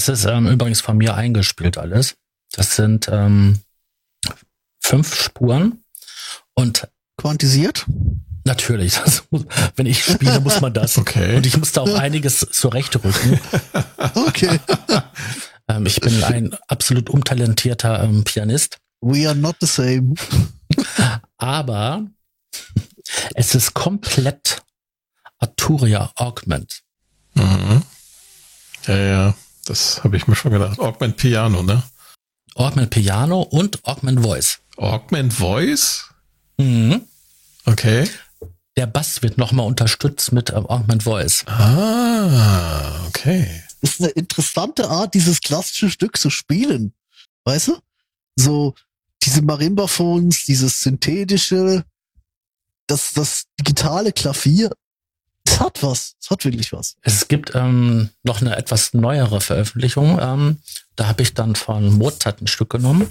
Das ist ähm, übrigens von mir eingespielt alles. Das sind ähm, fünf Spuren und Quantisiert? natürlich, muss, wenn ich spiele, muss man das. Okay. Und ich musste auch einiges zurechtrücken. Okay. Ähm, ich bin ein absolut untalentierter ähm, Pianist, We are not the same. aber es ist komplett Arturia Augment. Mhm. Ja, ja, das habe ich mir schon gedacht. Augment Piano, ne? Augment Piano und Augment Voice. Augment Voice? Mhm. Okay. Der Bass wird nochmal unterstützt mit ähm, Augment Voice. Ah, okay. Das ist eine interessante Art, dieses klassische Stück zu spielen. Weißt du? So, diese Marimba-Phones, dieses synthetische, das, das digitale Klavier, das hat was. Das hat wirklich was. Es gibt ähm, noch eine etwas neuere Veröffentlichung. Ähm, da habe ich dann von Mozart ein Stück genommen.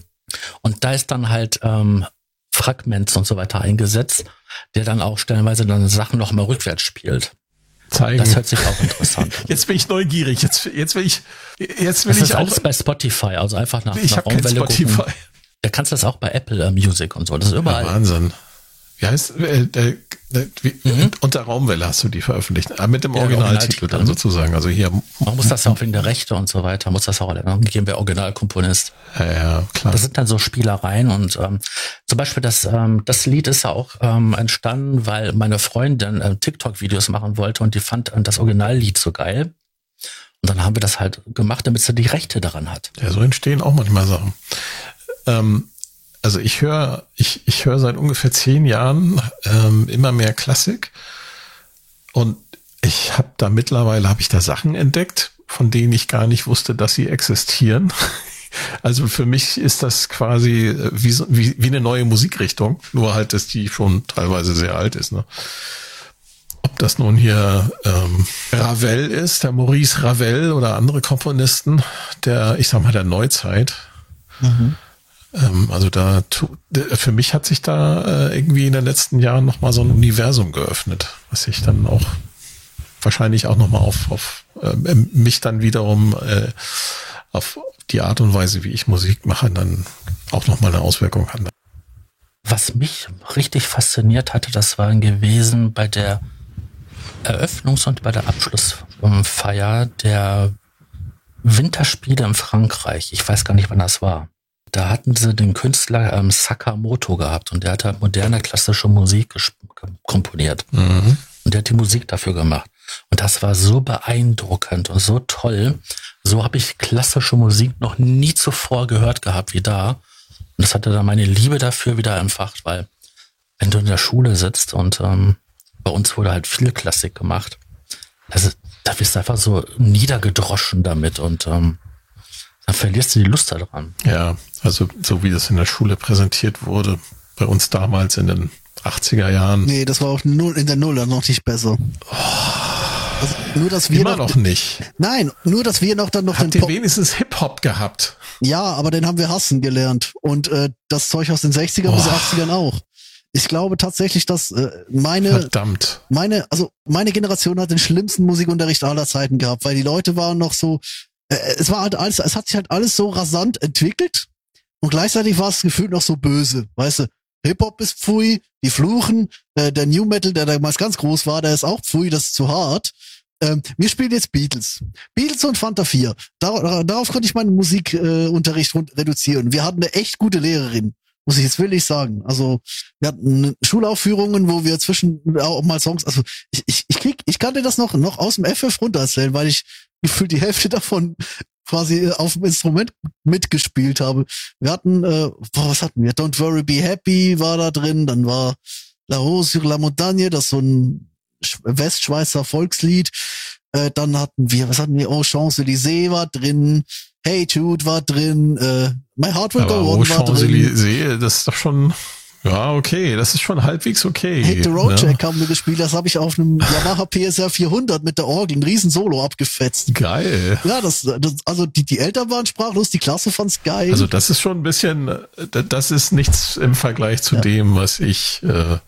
Und da ist dann halt ähm, Fragments und so weiter eingesetzt, der dann auch stellenweise dann Sachen noch mal rückwärts spielt. Zeigen. Das hört sich auch interessant an. Jetzt bin ich neugierig. Jetzt, jetzt will ich, jetzt will Das ist ich auch. alles bei Spotify, also einfach nach, Ich nach Raumwelle Spotify. gucken. Da kannst du das auch bei Apple äh, Music und so. Das ist Ja, überall. Wahnsinn. Wie heißt äh, der, der, wie, unter Raumwelle hast du die veröffentlicht? Ah, mit dem Mhm. Ja, Originaltitel dann dann. sozusagen. Also hier, Man muss das auch wegen der Rechte und so weiter, muss das auch geben wir Originalkomponist. ja, ja klar. Das sind dann so Spielereien und ähm, zum Beispiel das, ähm, das Lied ist ja auch ähm, entstanden, weil meine Freundin ähm, TikTok-Videos machen wollte und die fand ähm, das Originallied so geil. Und dann haben wir das halt gemacht, damit sie die Rechte daran hat. Ja, so entstehen auch manchmal Sachen. Ähm, also ich höre, ich, ich höre seit ungefähr zehn Jahren ähm, immer mehr Klassik und ich habe da mittlerweile habe ich da Sachen entdeckt, von denen ich gar nicht wusste, dass sie existieren. Also für mich ist das quasi äh, wie, wie, wie eine neue Musikrichtung, nur halt, dass die schon teilweise sehr alt ist. Ne? Ob das nun hier ähm, Ravel ist, der Maurice Ravel oder andere Komponisten der, ich sag mal, der Neuzeit. Ähm, also da für mich hat sich da äh, irgendwie in den letzten Jahren noch mal so ein Universum geöffnet, was ich dann auch wahrscheinlich auch noch mal auf, auf äh, mich dann wiederum äh, auf die Art und Weise, wie ich Musik mache, dann auch noch mal eine Auswirkung hat. Was mich richtig fasziniert hatte, das war gewesen bei der Eröffnungs- und bei der Abschlussfeier der Winterspiele in Frankreich. Ich weiß gar nicht, wann das war. Da hatten sie den Künstler ähm, Sakamoto gehabt und der hat halt moderne klassische Musik komponiert. Mhm. Und der hat die Musik dafür gemacht. Und das war so beeindruckend und so toll. So habe ich klassische Musik noch nie zuvor gehört gehabt wie da. Und das hatte dann meine Liebe dafür wieder entfacht, weil wenn du in der Schule sitzt und ähm, bei uns wurde halt viel Klassik gemacht, also, da wirst du einfach so niedergedroschen damit und ähm, dann verlierst du die Lust daran. Ja, also so wie das in der Schule präsentiert wurde, bei uns damals in den 80er Jahren. Nee, das war auch null, in der Nuller noch nicht besser. Also nur, dass wir Immer noch, noch nicht. Nein, nur, dass wir noch dann noch Habt den ihr wenigstens Hip-Hop gehabt? Ja, aber den haben wir hassen gelernt. Und äh, das Zeug aus den 60er bis Boah. 80ern auch. Ich glaube tatsächlich, dass äh, meine, Verdammt. meine, also meine Generation hat den schlimmsten Musikunterricht aller Zeiten gehabt, weil die Leute waren noch so, es war halt alles, es hat sich halt alles so rasant entwickelt und gleichzeitig war es gefühlt noch so böse, weißt du. Hip-Hop ist pfui, die fluchen, äh, der New Metal, der damals ganz groß war, der ist auch pfui, das ist zu hart. Ähm, wir spielen jetzt Beatles. Beatles und Fanta 4. Dar darauf konnte ich meinen Musikunterricht äh, reduzieren. Wir hatten eine echt gute Lehrerin, muss ich jetzt wirklich sagen. Also wir hatten Schulaufführungen, wo wir zwischen auch mal Songs, also ich, ich, ich krieg, ich kannte das noch, noch aus dem FF runter erzählen, weil ich gefühlt die Hälfte davon quasi äh, auf dem Instrument mitgespielt habe. Wir hatten, äh, boah, was hatten wir? Don't Worry Be Happy war da drin, dann war La Rose sur la Montagne, das ist so ein Sch- Westschweizer Volkslied. Äh, dann hatten wir, was hatten wir? Oh, Champs-Élysées war drin, Hey Jude war drin, äh, My Heart Will Aber Go oh, On war drin. Champs-Élysées, das ist doch schon, ja, okay, das ist schon halbwegs okay. Hate the Road ne? Jack haben wir gespielt, das habe ich auf einem Yamaha PSR 400 mit der Orgel, ein riesen Solo abgefetzt. Geil. Ja, das, das also die, die Eltern waren sprachlos, die Klasse fand's geil. Also das ist schon ein bisschen, äh, das ist nichts im Vergleich zu dem, was ich äh, Ja,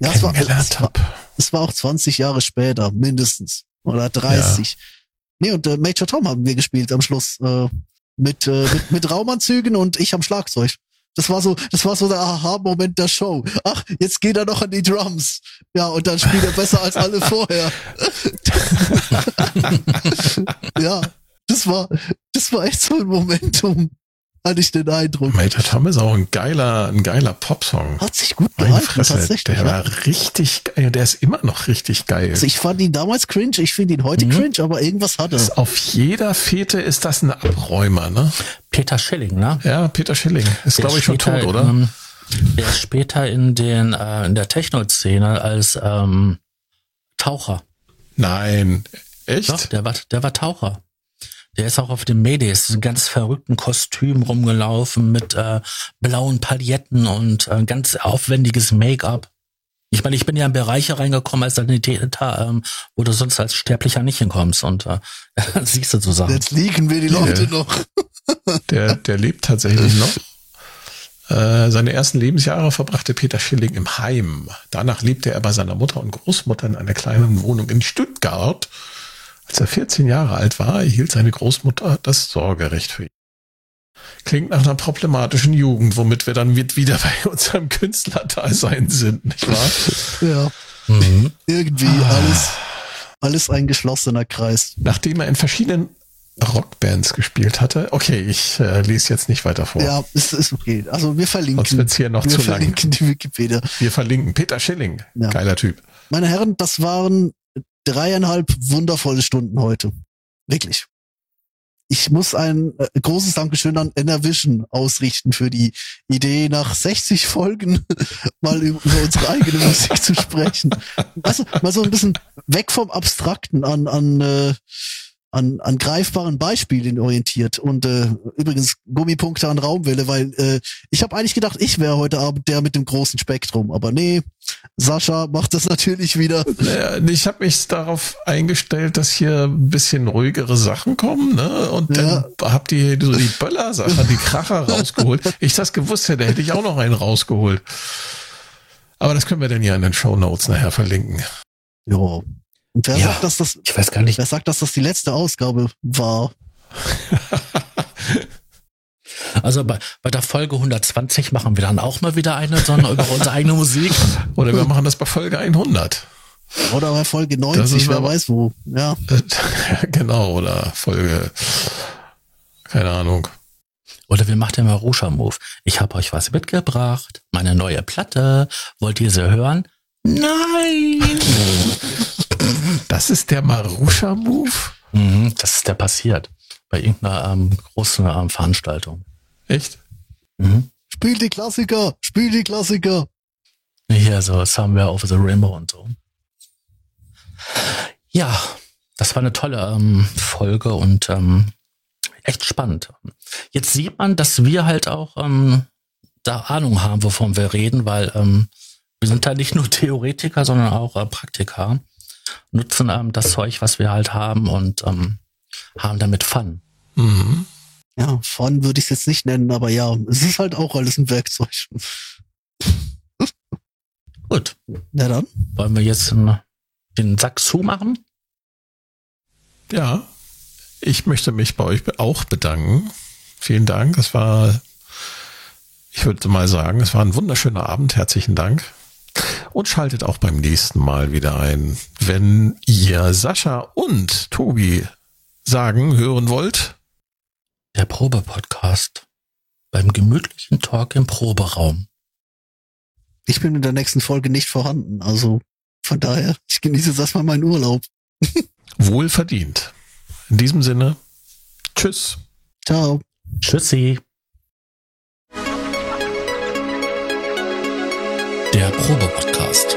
es war- kennengelernt es war- habe. es war auch 20 Jahre später, mindestens. oder 30. Nee, und äh, Major Tom haben wir gespielt am Schluss äh, mit, äh, mit, mit Raumanzügen und ich am Schlagzeug. Das war so, das war so der Aha-Moment der Show. Ach, jetzt geht er noch an die Drums. Ja, und dann spielt er besser als alle vorher. ja, das war, das war echt so ein Momentum. Hatte ich den Eindruck. Major Tom ist auch ein geiler, ein geiler Popsong. Hat sich gut gehalten, Fresse, tatsächlich. der ja. war richtig geil. Der ist immer noch richtig geil. Also ich fand ihn damals cringe, ich finde ihn heute Mhm. cringe, aber irgendwas hat er. Ist auf jeder Fete ist das ein Abräumer, ne? Peter Schilling, ne? Ja, Peter Schilling ist, glaube ich, schon tot, oder? In, der ist später in den äh, in der Techno-Szene als ähm, Taucher. Nein. Echt? Doch, der war der war Taucher. Der ist auch auf dem Maydays in ganz verrückten Kostüm rumgelaufen mit äh, blauen Pailletten und äh, ganz aufwendiges Make-up. Ich meine, ich bin ja in Bereiche reingekommen als Sanitäter, ähm, wo du sonst als Sterblicher nicht hinkommst und äh, siehst du so Sachen. Jetzt liegen wir die Leute noch. Der, der lebt tatsächlich noch. Äh, seine ersten Lebensjahre verbrachte Peter Schilling im Heim. Danach lebte er bei seiner Mutter und Großmutter in einer kleinen Wohnung in Stuttgart. Als er 14 Jahre alt war, erhielt seine Großmutter das Sorgerecht für ihn. Klingt nach einer problematischen Jugend, womit wir dann wieder bei unserem Künstlerdasein sind, nicht wahr? Ja, Mhm. irgendwie Ah. alles, alles ein geschlossener Kreis. Nachdem er in verschiedenen Rockbands gespielt hatte. Okay, ich äh, lese jetzt nicht weiter vor. Ja, ist, ist okay. Also wir Sonst verlinken. wird's hier noch wir zu lang. verlinken die Wikipedia. Wir verlinken Peter Schilling. Ja. Geiler Typ. Meine Herren, das waren dreieinhalb wundervolle Stunden heute. Wirklich. Ich muss ein äh, großes Dankeschön an Enervision ausrichten für die Idee, nach 60 Folgen mal über unsere eigene Musik zu sprechen. Also mal so ein bisschen weg vom Abstrakten an, an, äh, an, an greifbaren Beispielen orientiert. Und äh, übrigens Gummipunkte an Raumwelle, weil äh, ich habe eigentlich gedacht, ich wäre heute Abend der mit dem großen Spektrum. Aber nee, Sascha macht das natürlich wieder. Naja, ich habe mich darauf eingestellt, dass hier ein bisschen ruhigere Sachen kommen, ne? Und dann habt ihr so die Böller-Sachen, die Kracher rausgeholt. Ich das gewusst hätte, hätte ich auch noch einen rausgeholt. Aber das können wir dann ja in den Show Notes nachher verlinken. Ja. Und wer Ja. sagt, dass das, Ich weiß gar nicht. wer sagt, dass das die letzte Ausgabe war? Also bei, bei der Folge 120 machen wir dann auch mal wieder eine, sondern über unsere eigene Musik. Oder wir machen das bei Folge 100. Oder bei Folge Das 90, ist wer aber- weiß wo. Ja. Genau, oder Folge, keine Ahnung. Oder wir machen den Marusha-Move. Ich habe euch was mitgebracht, meine neue Platte. Wollt ihr sie hören? Nein! Das ist der Marusha-Move? mhm, das ist der passiert. Bei irgendeiner ähm, großen ähm, Veranstaltung. Echt? Mhm. Spiel die Klassiker, spiel die Klassiker. Hier so Somewhere Over the Rainbow und so. Ja, das war eine tolle ähm, Folge und ähm, echt spannend. Jetzt sieht man, dass wir halt auch ähm, da Ahnung haben, wovon wir reden, weil ähm, wir sind da nicht nur Theoretiker, sondern auch äh, Praktiker. Nutzen ähm, das Zeug, was wir halt haben und ähm, haben damit Fun. Mhm. Ja, Fun würde ich es jetzt nicht nennen, aber ja, es ist halt auch alles ein Werkzeug. Gut, Na dann. wollen wir jetzt den Sack zumachen? Ja, ich möchte mich bei euch auch bedanken. Vielen Dank. Es war, ich würde mal sagen, es war ein wunderschöner Abend. Herzlichen Dank. Und schaltet auch beim nächsten Mal wieder ein. Wenn ihr Sascha und Tobi sagen, hören wollt, Der Probe-Podcast beim gemütlichen Talk im Proberaum. Ich bin in der nächsten Folge nicht vorhanden, also von daher, ich genieße jetzt erstmal meinen Urlaub. wohl verdient. In diesem Sinne, tschüss. Ciao. Tschüssi. Der Probe-Podcast.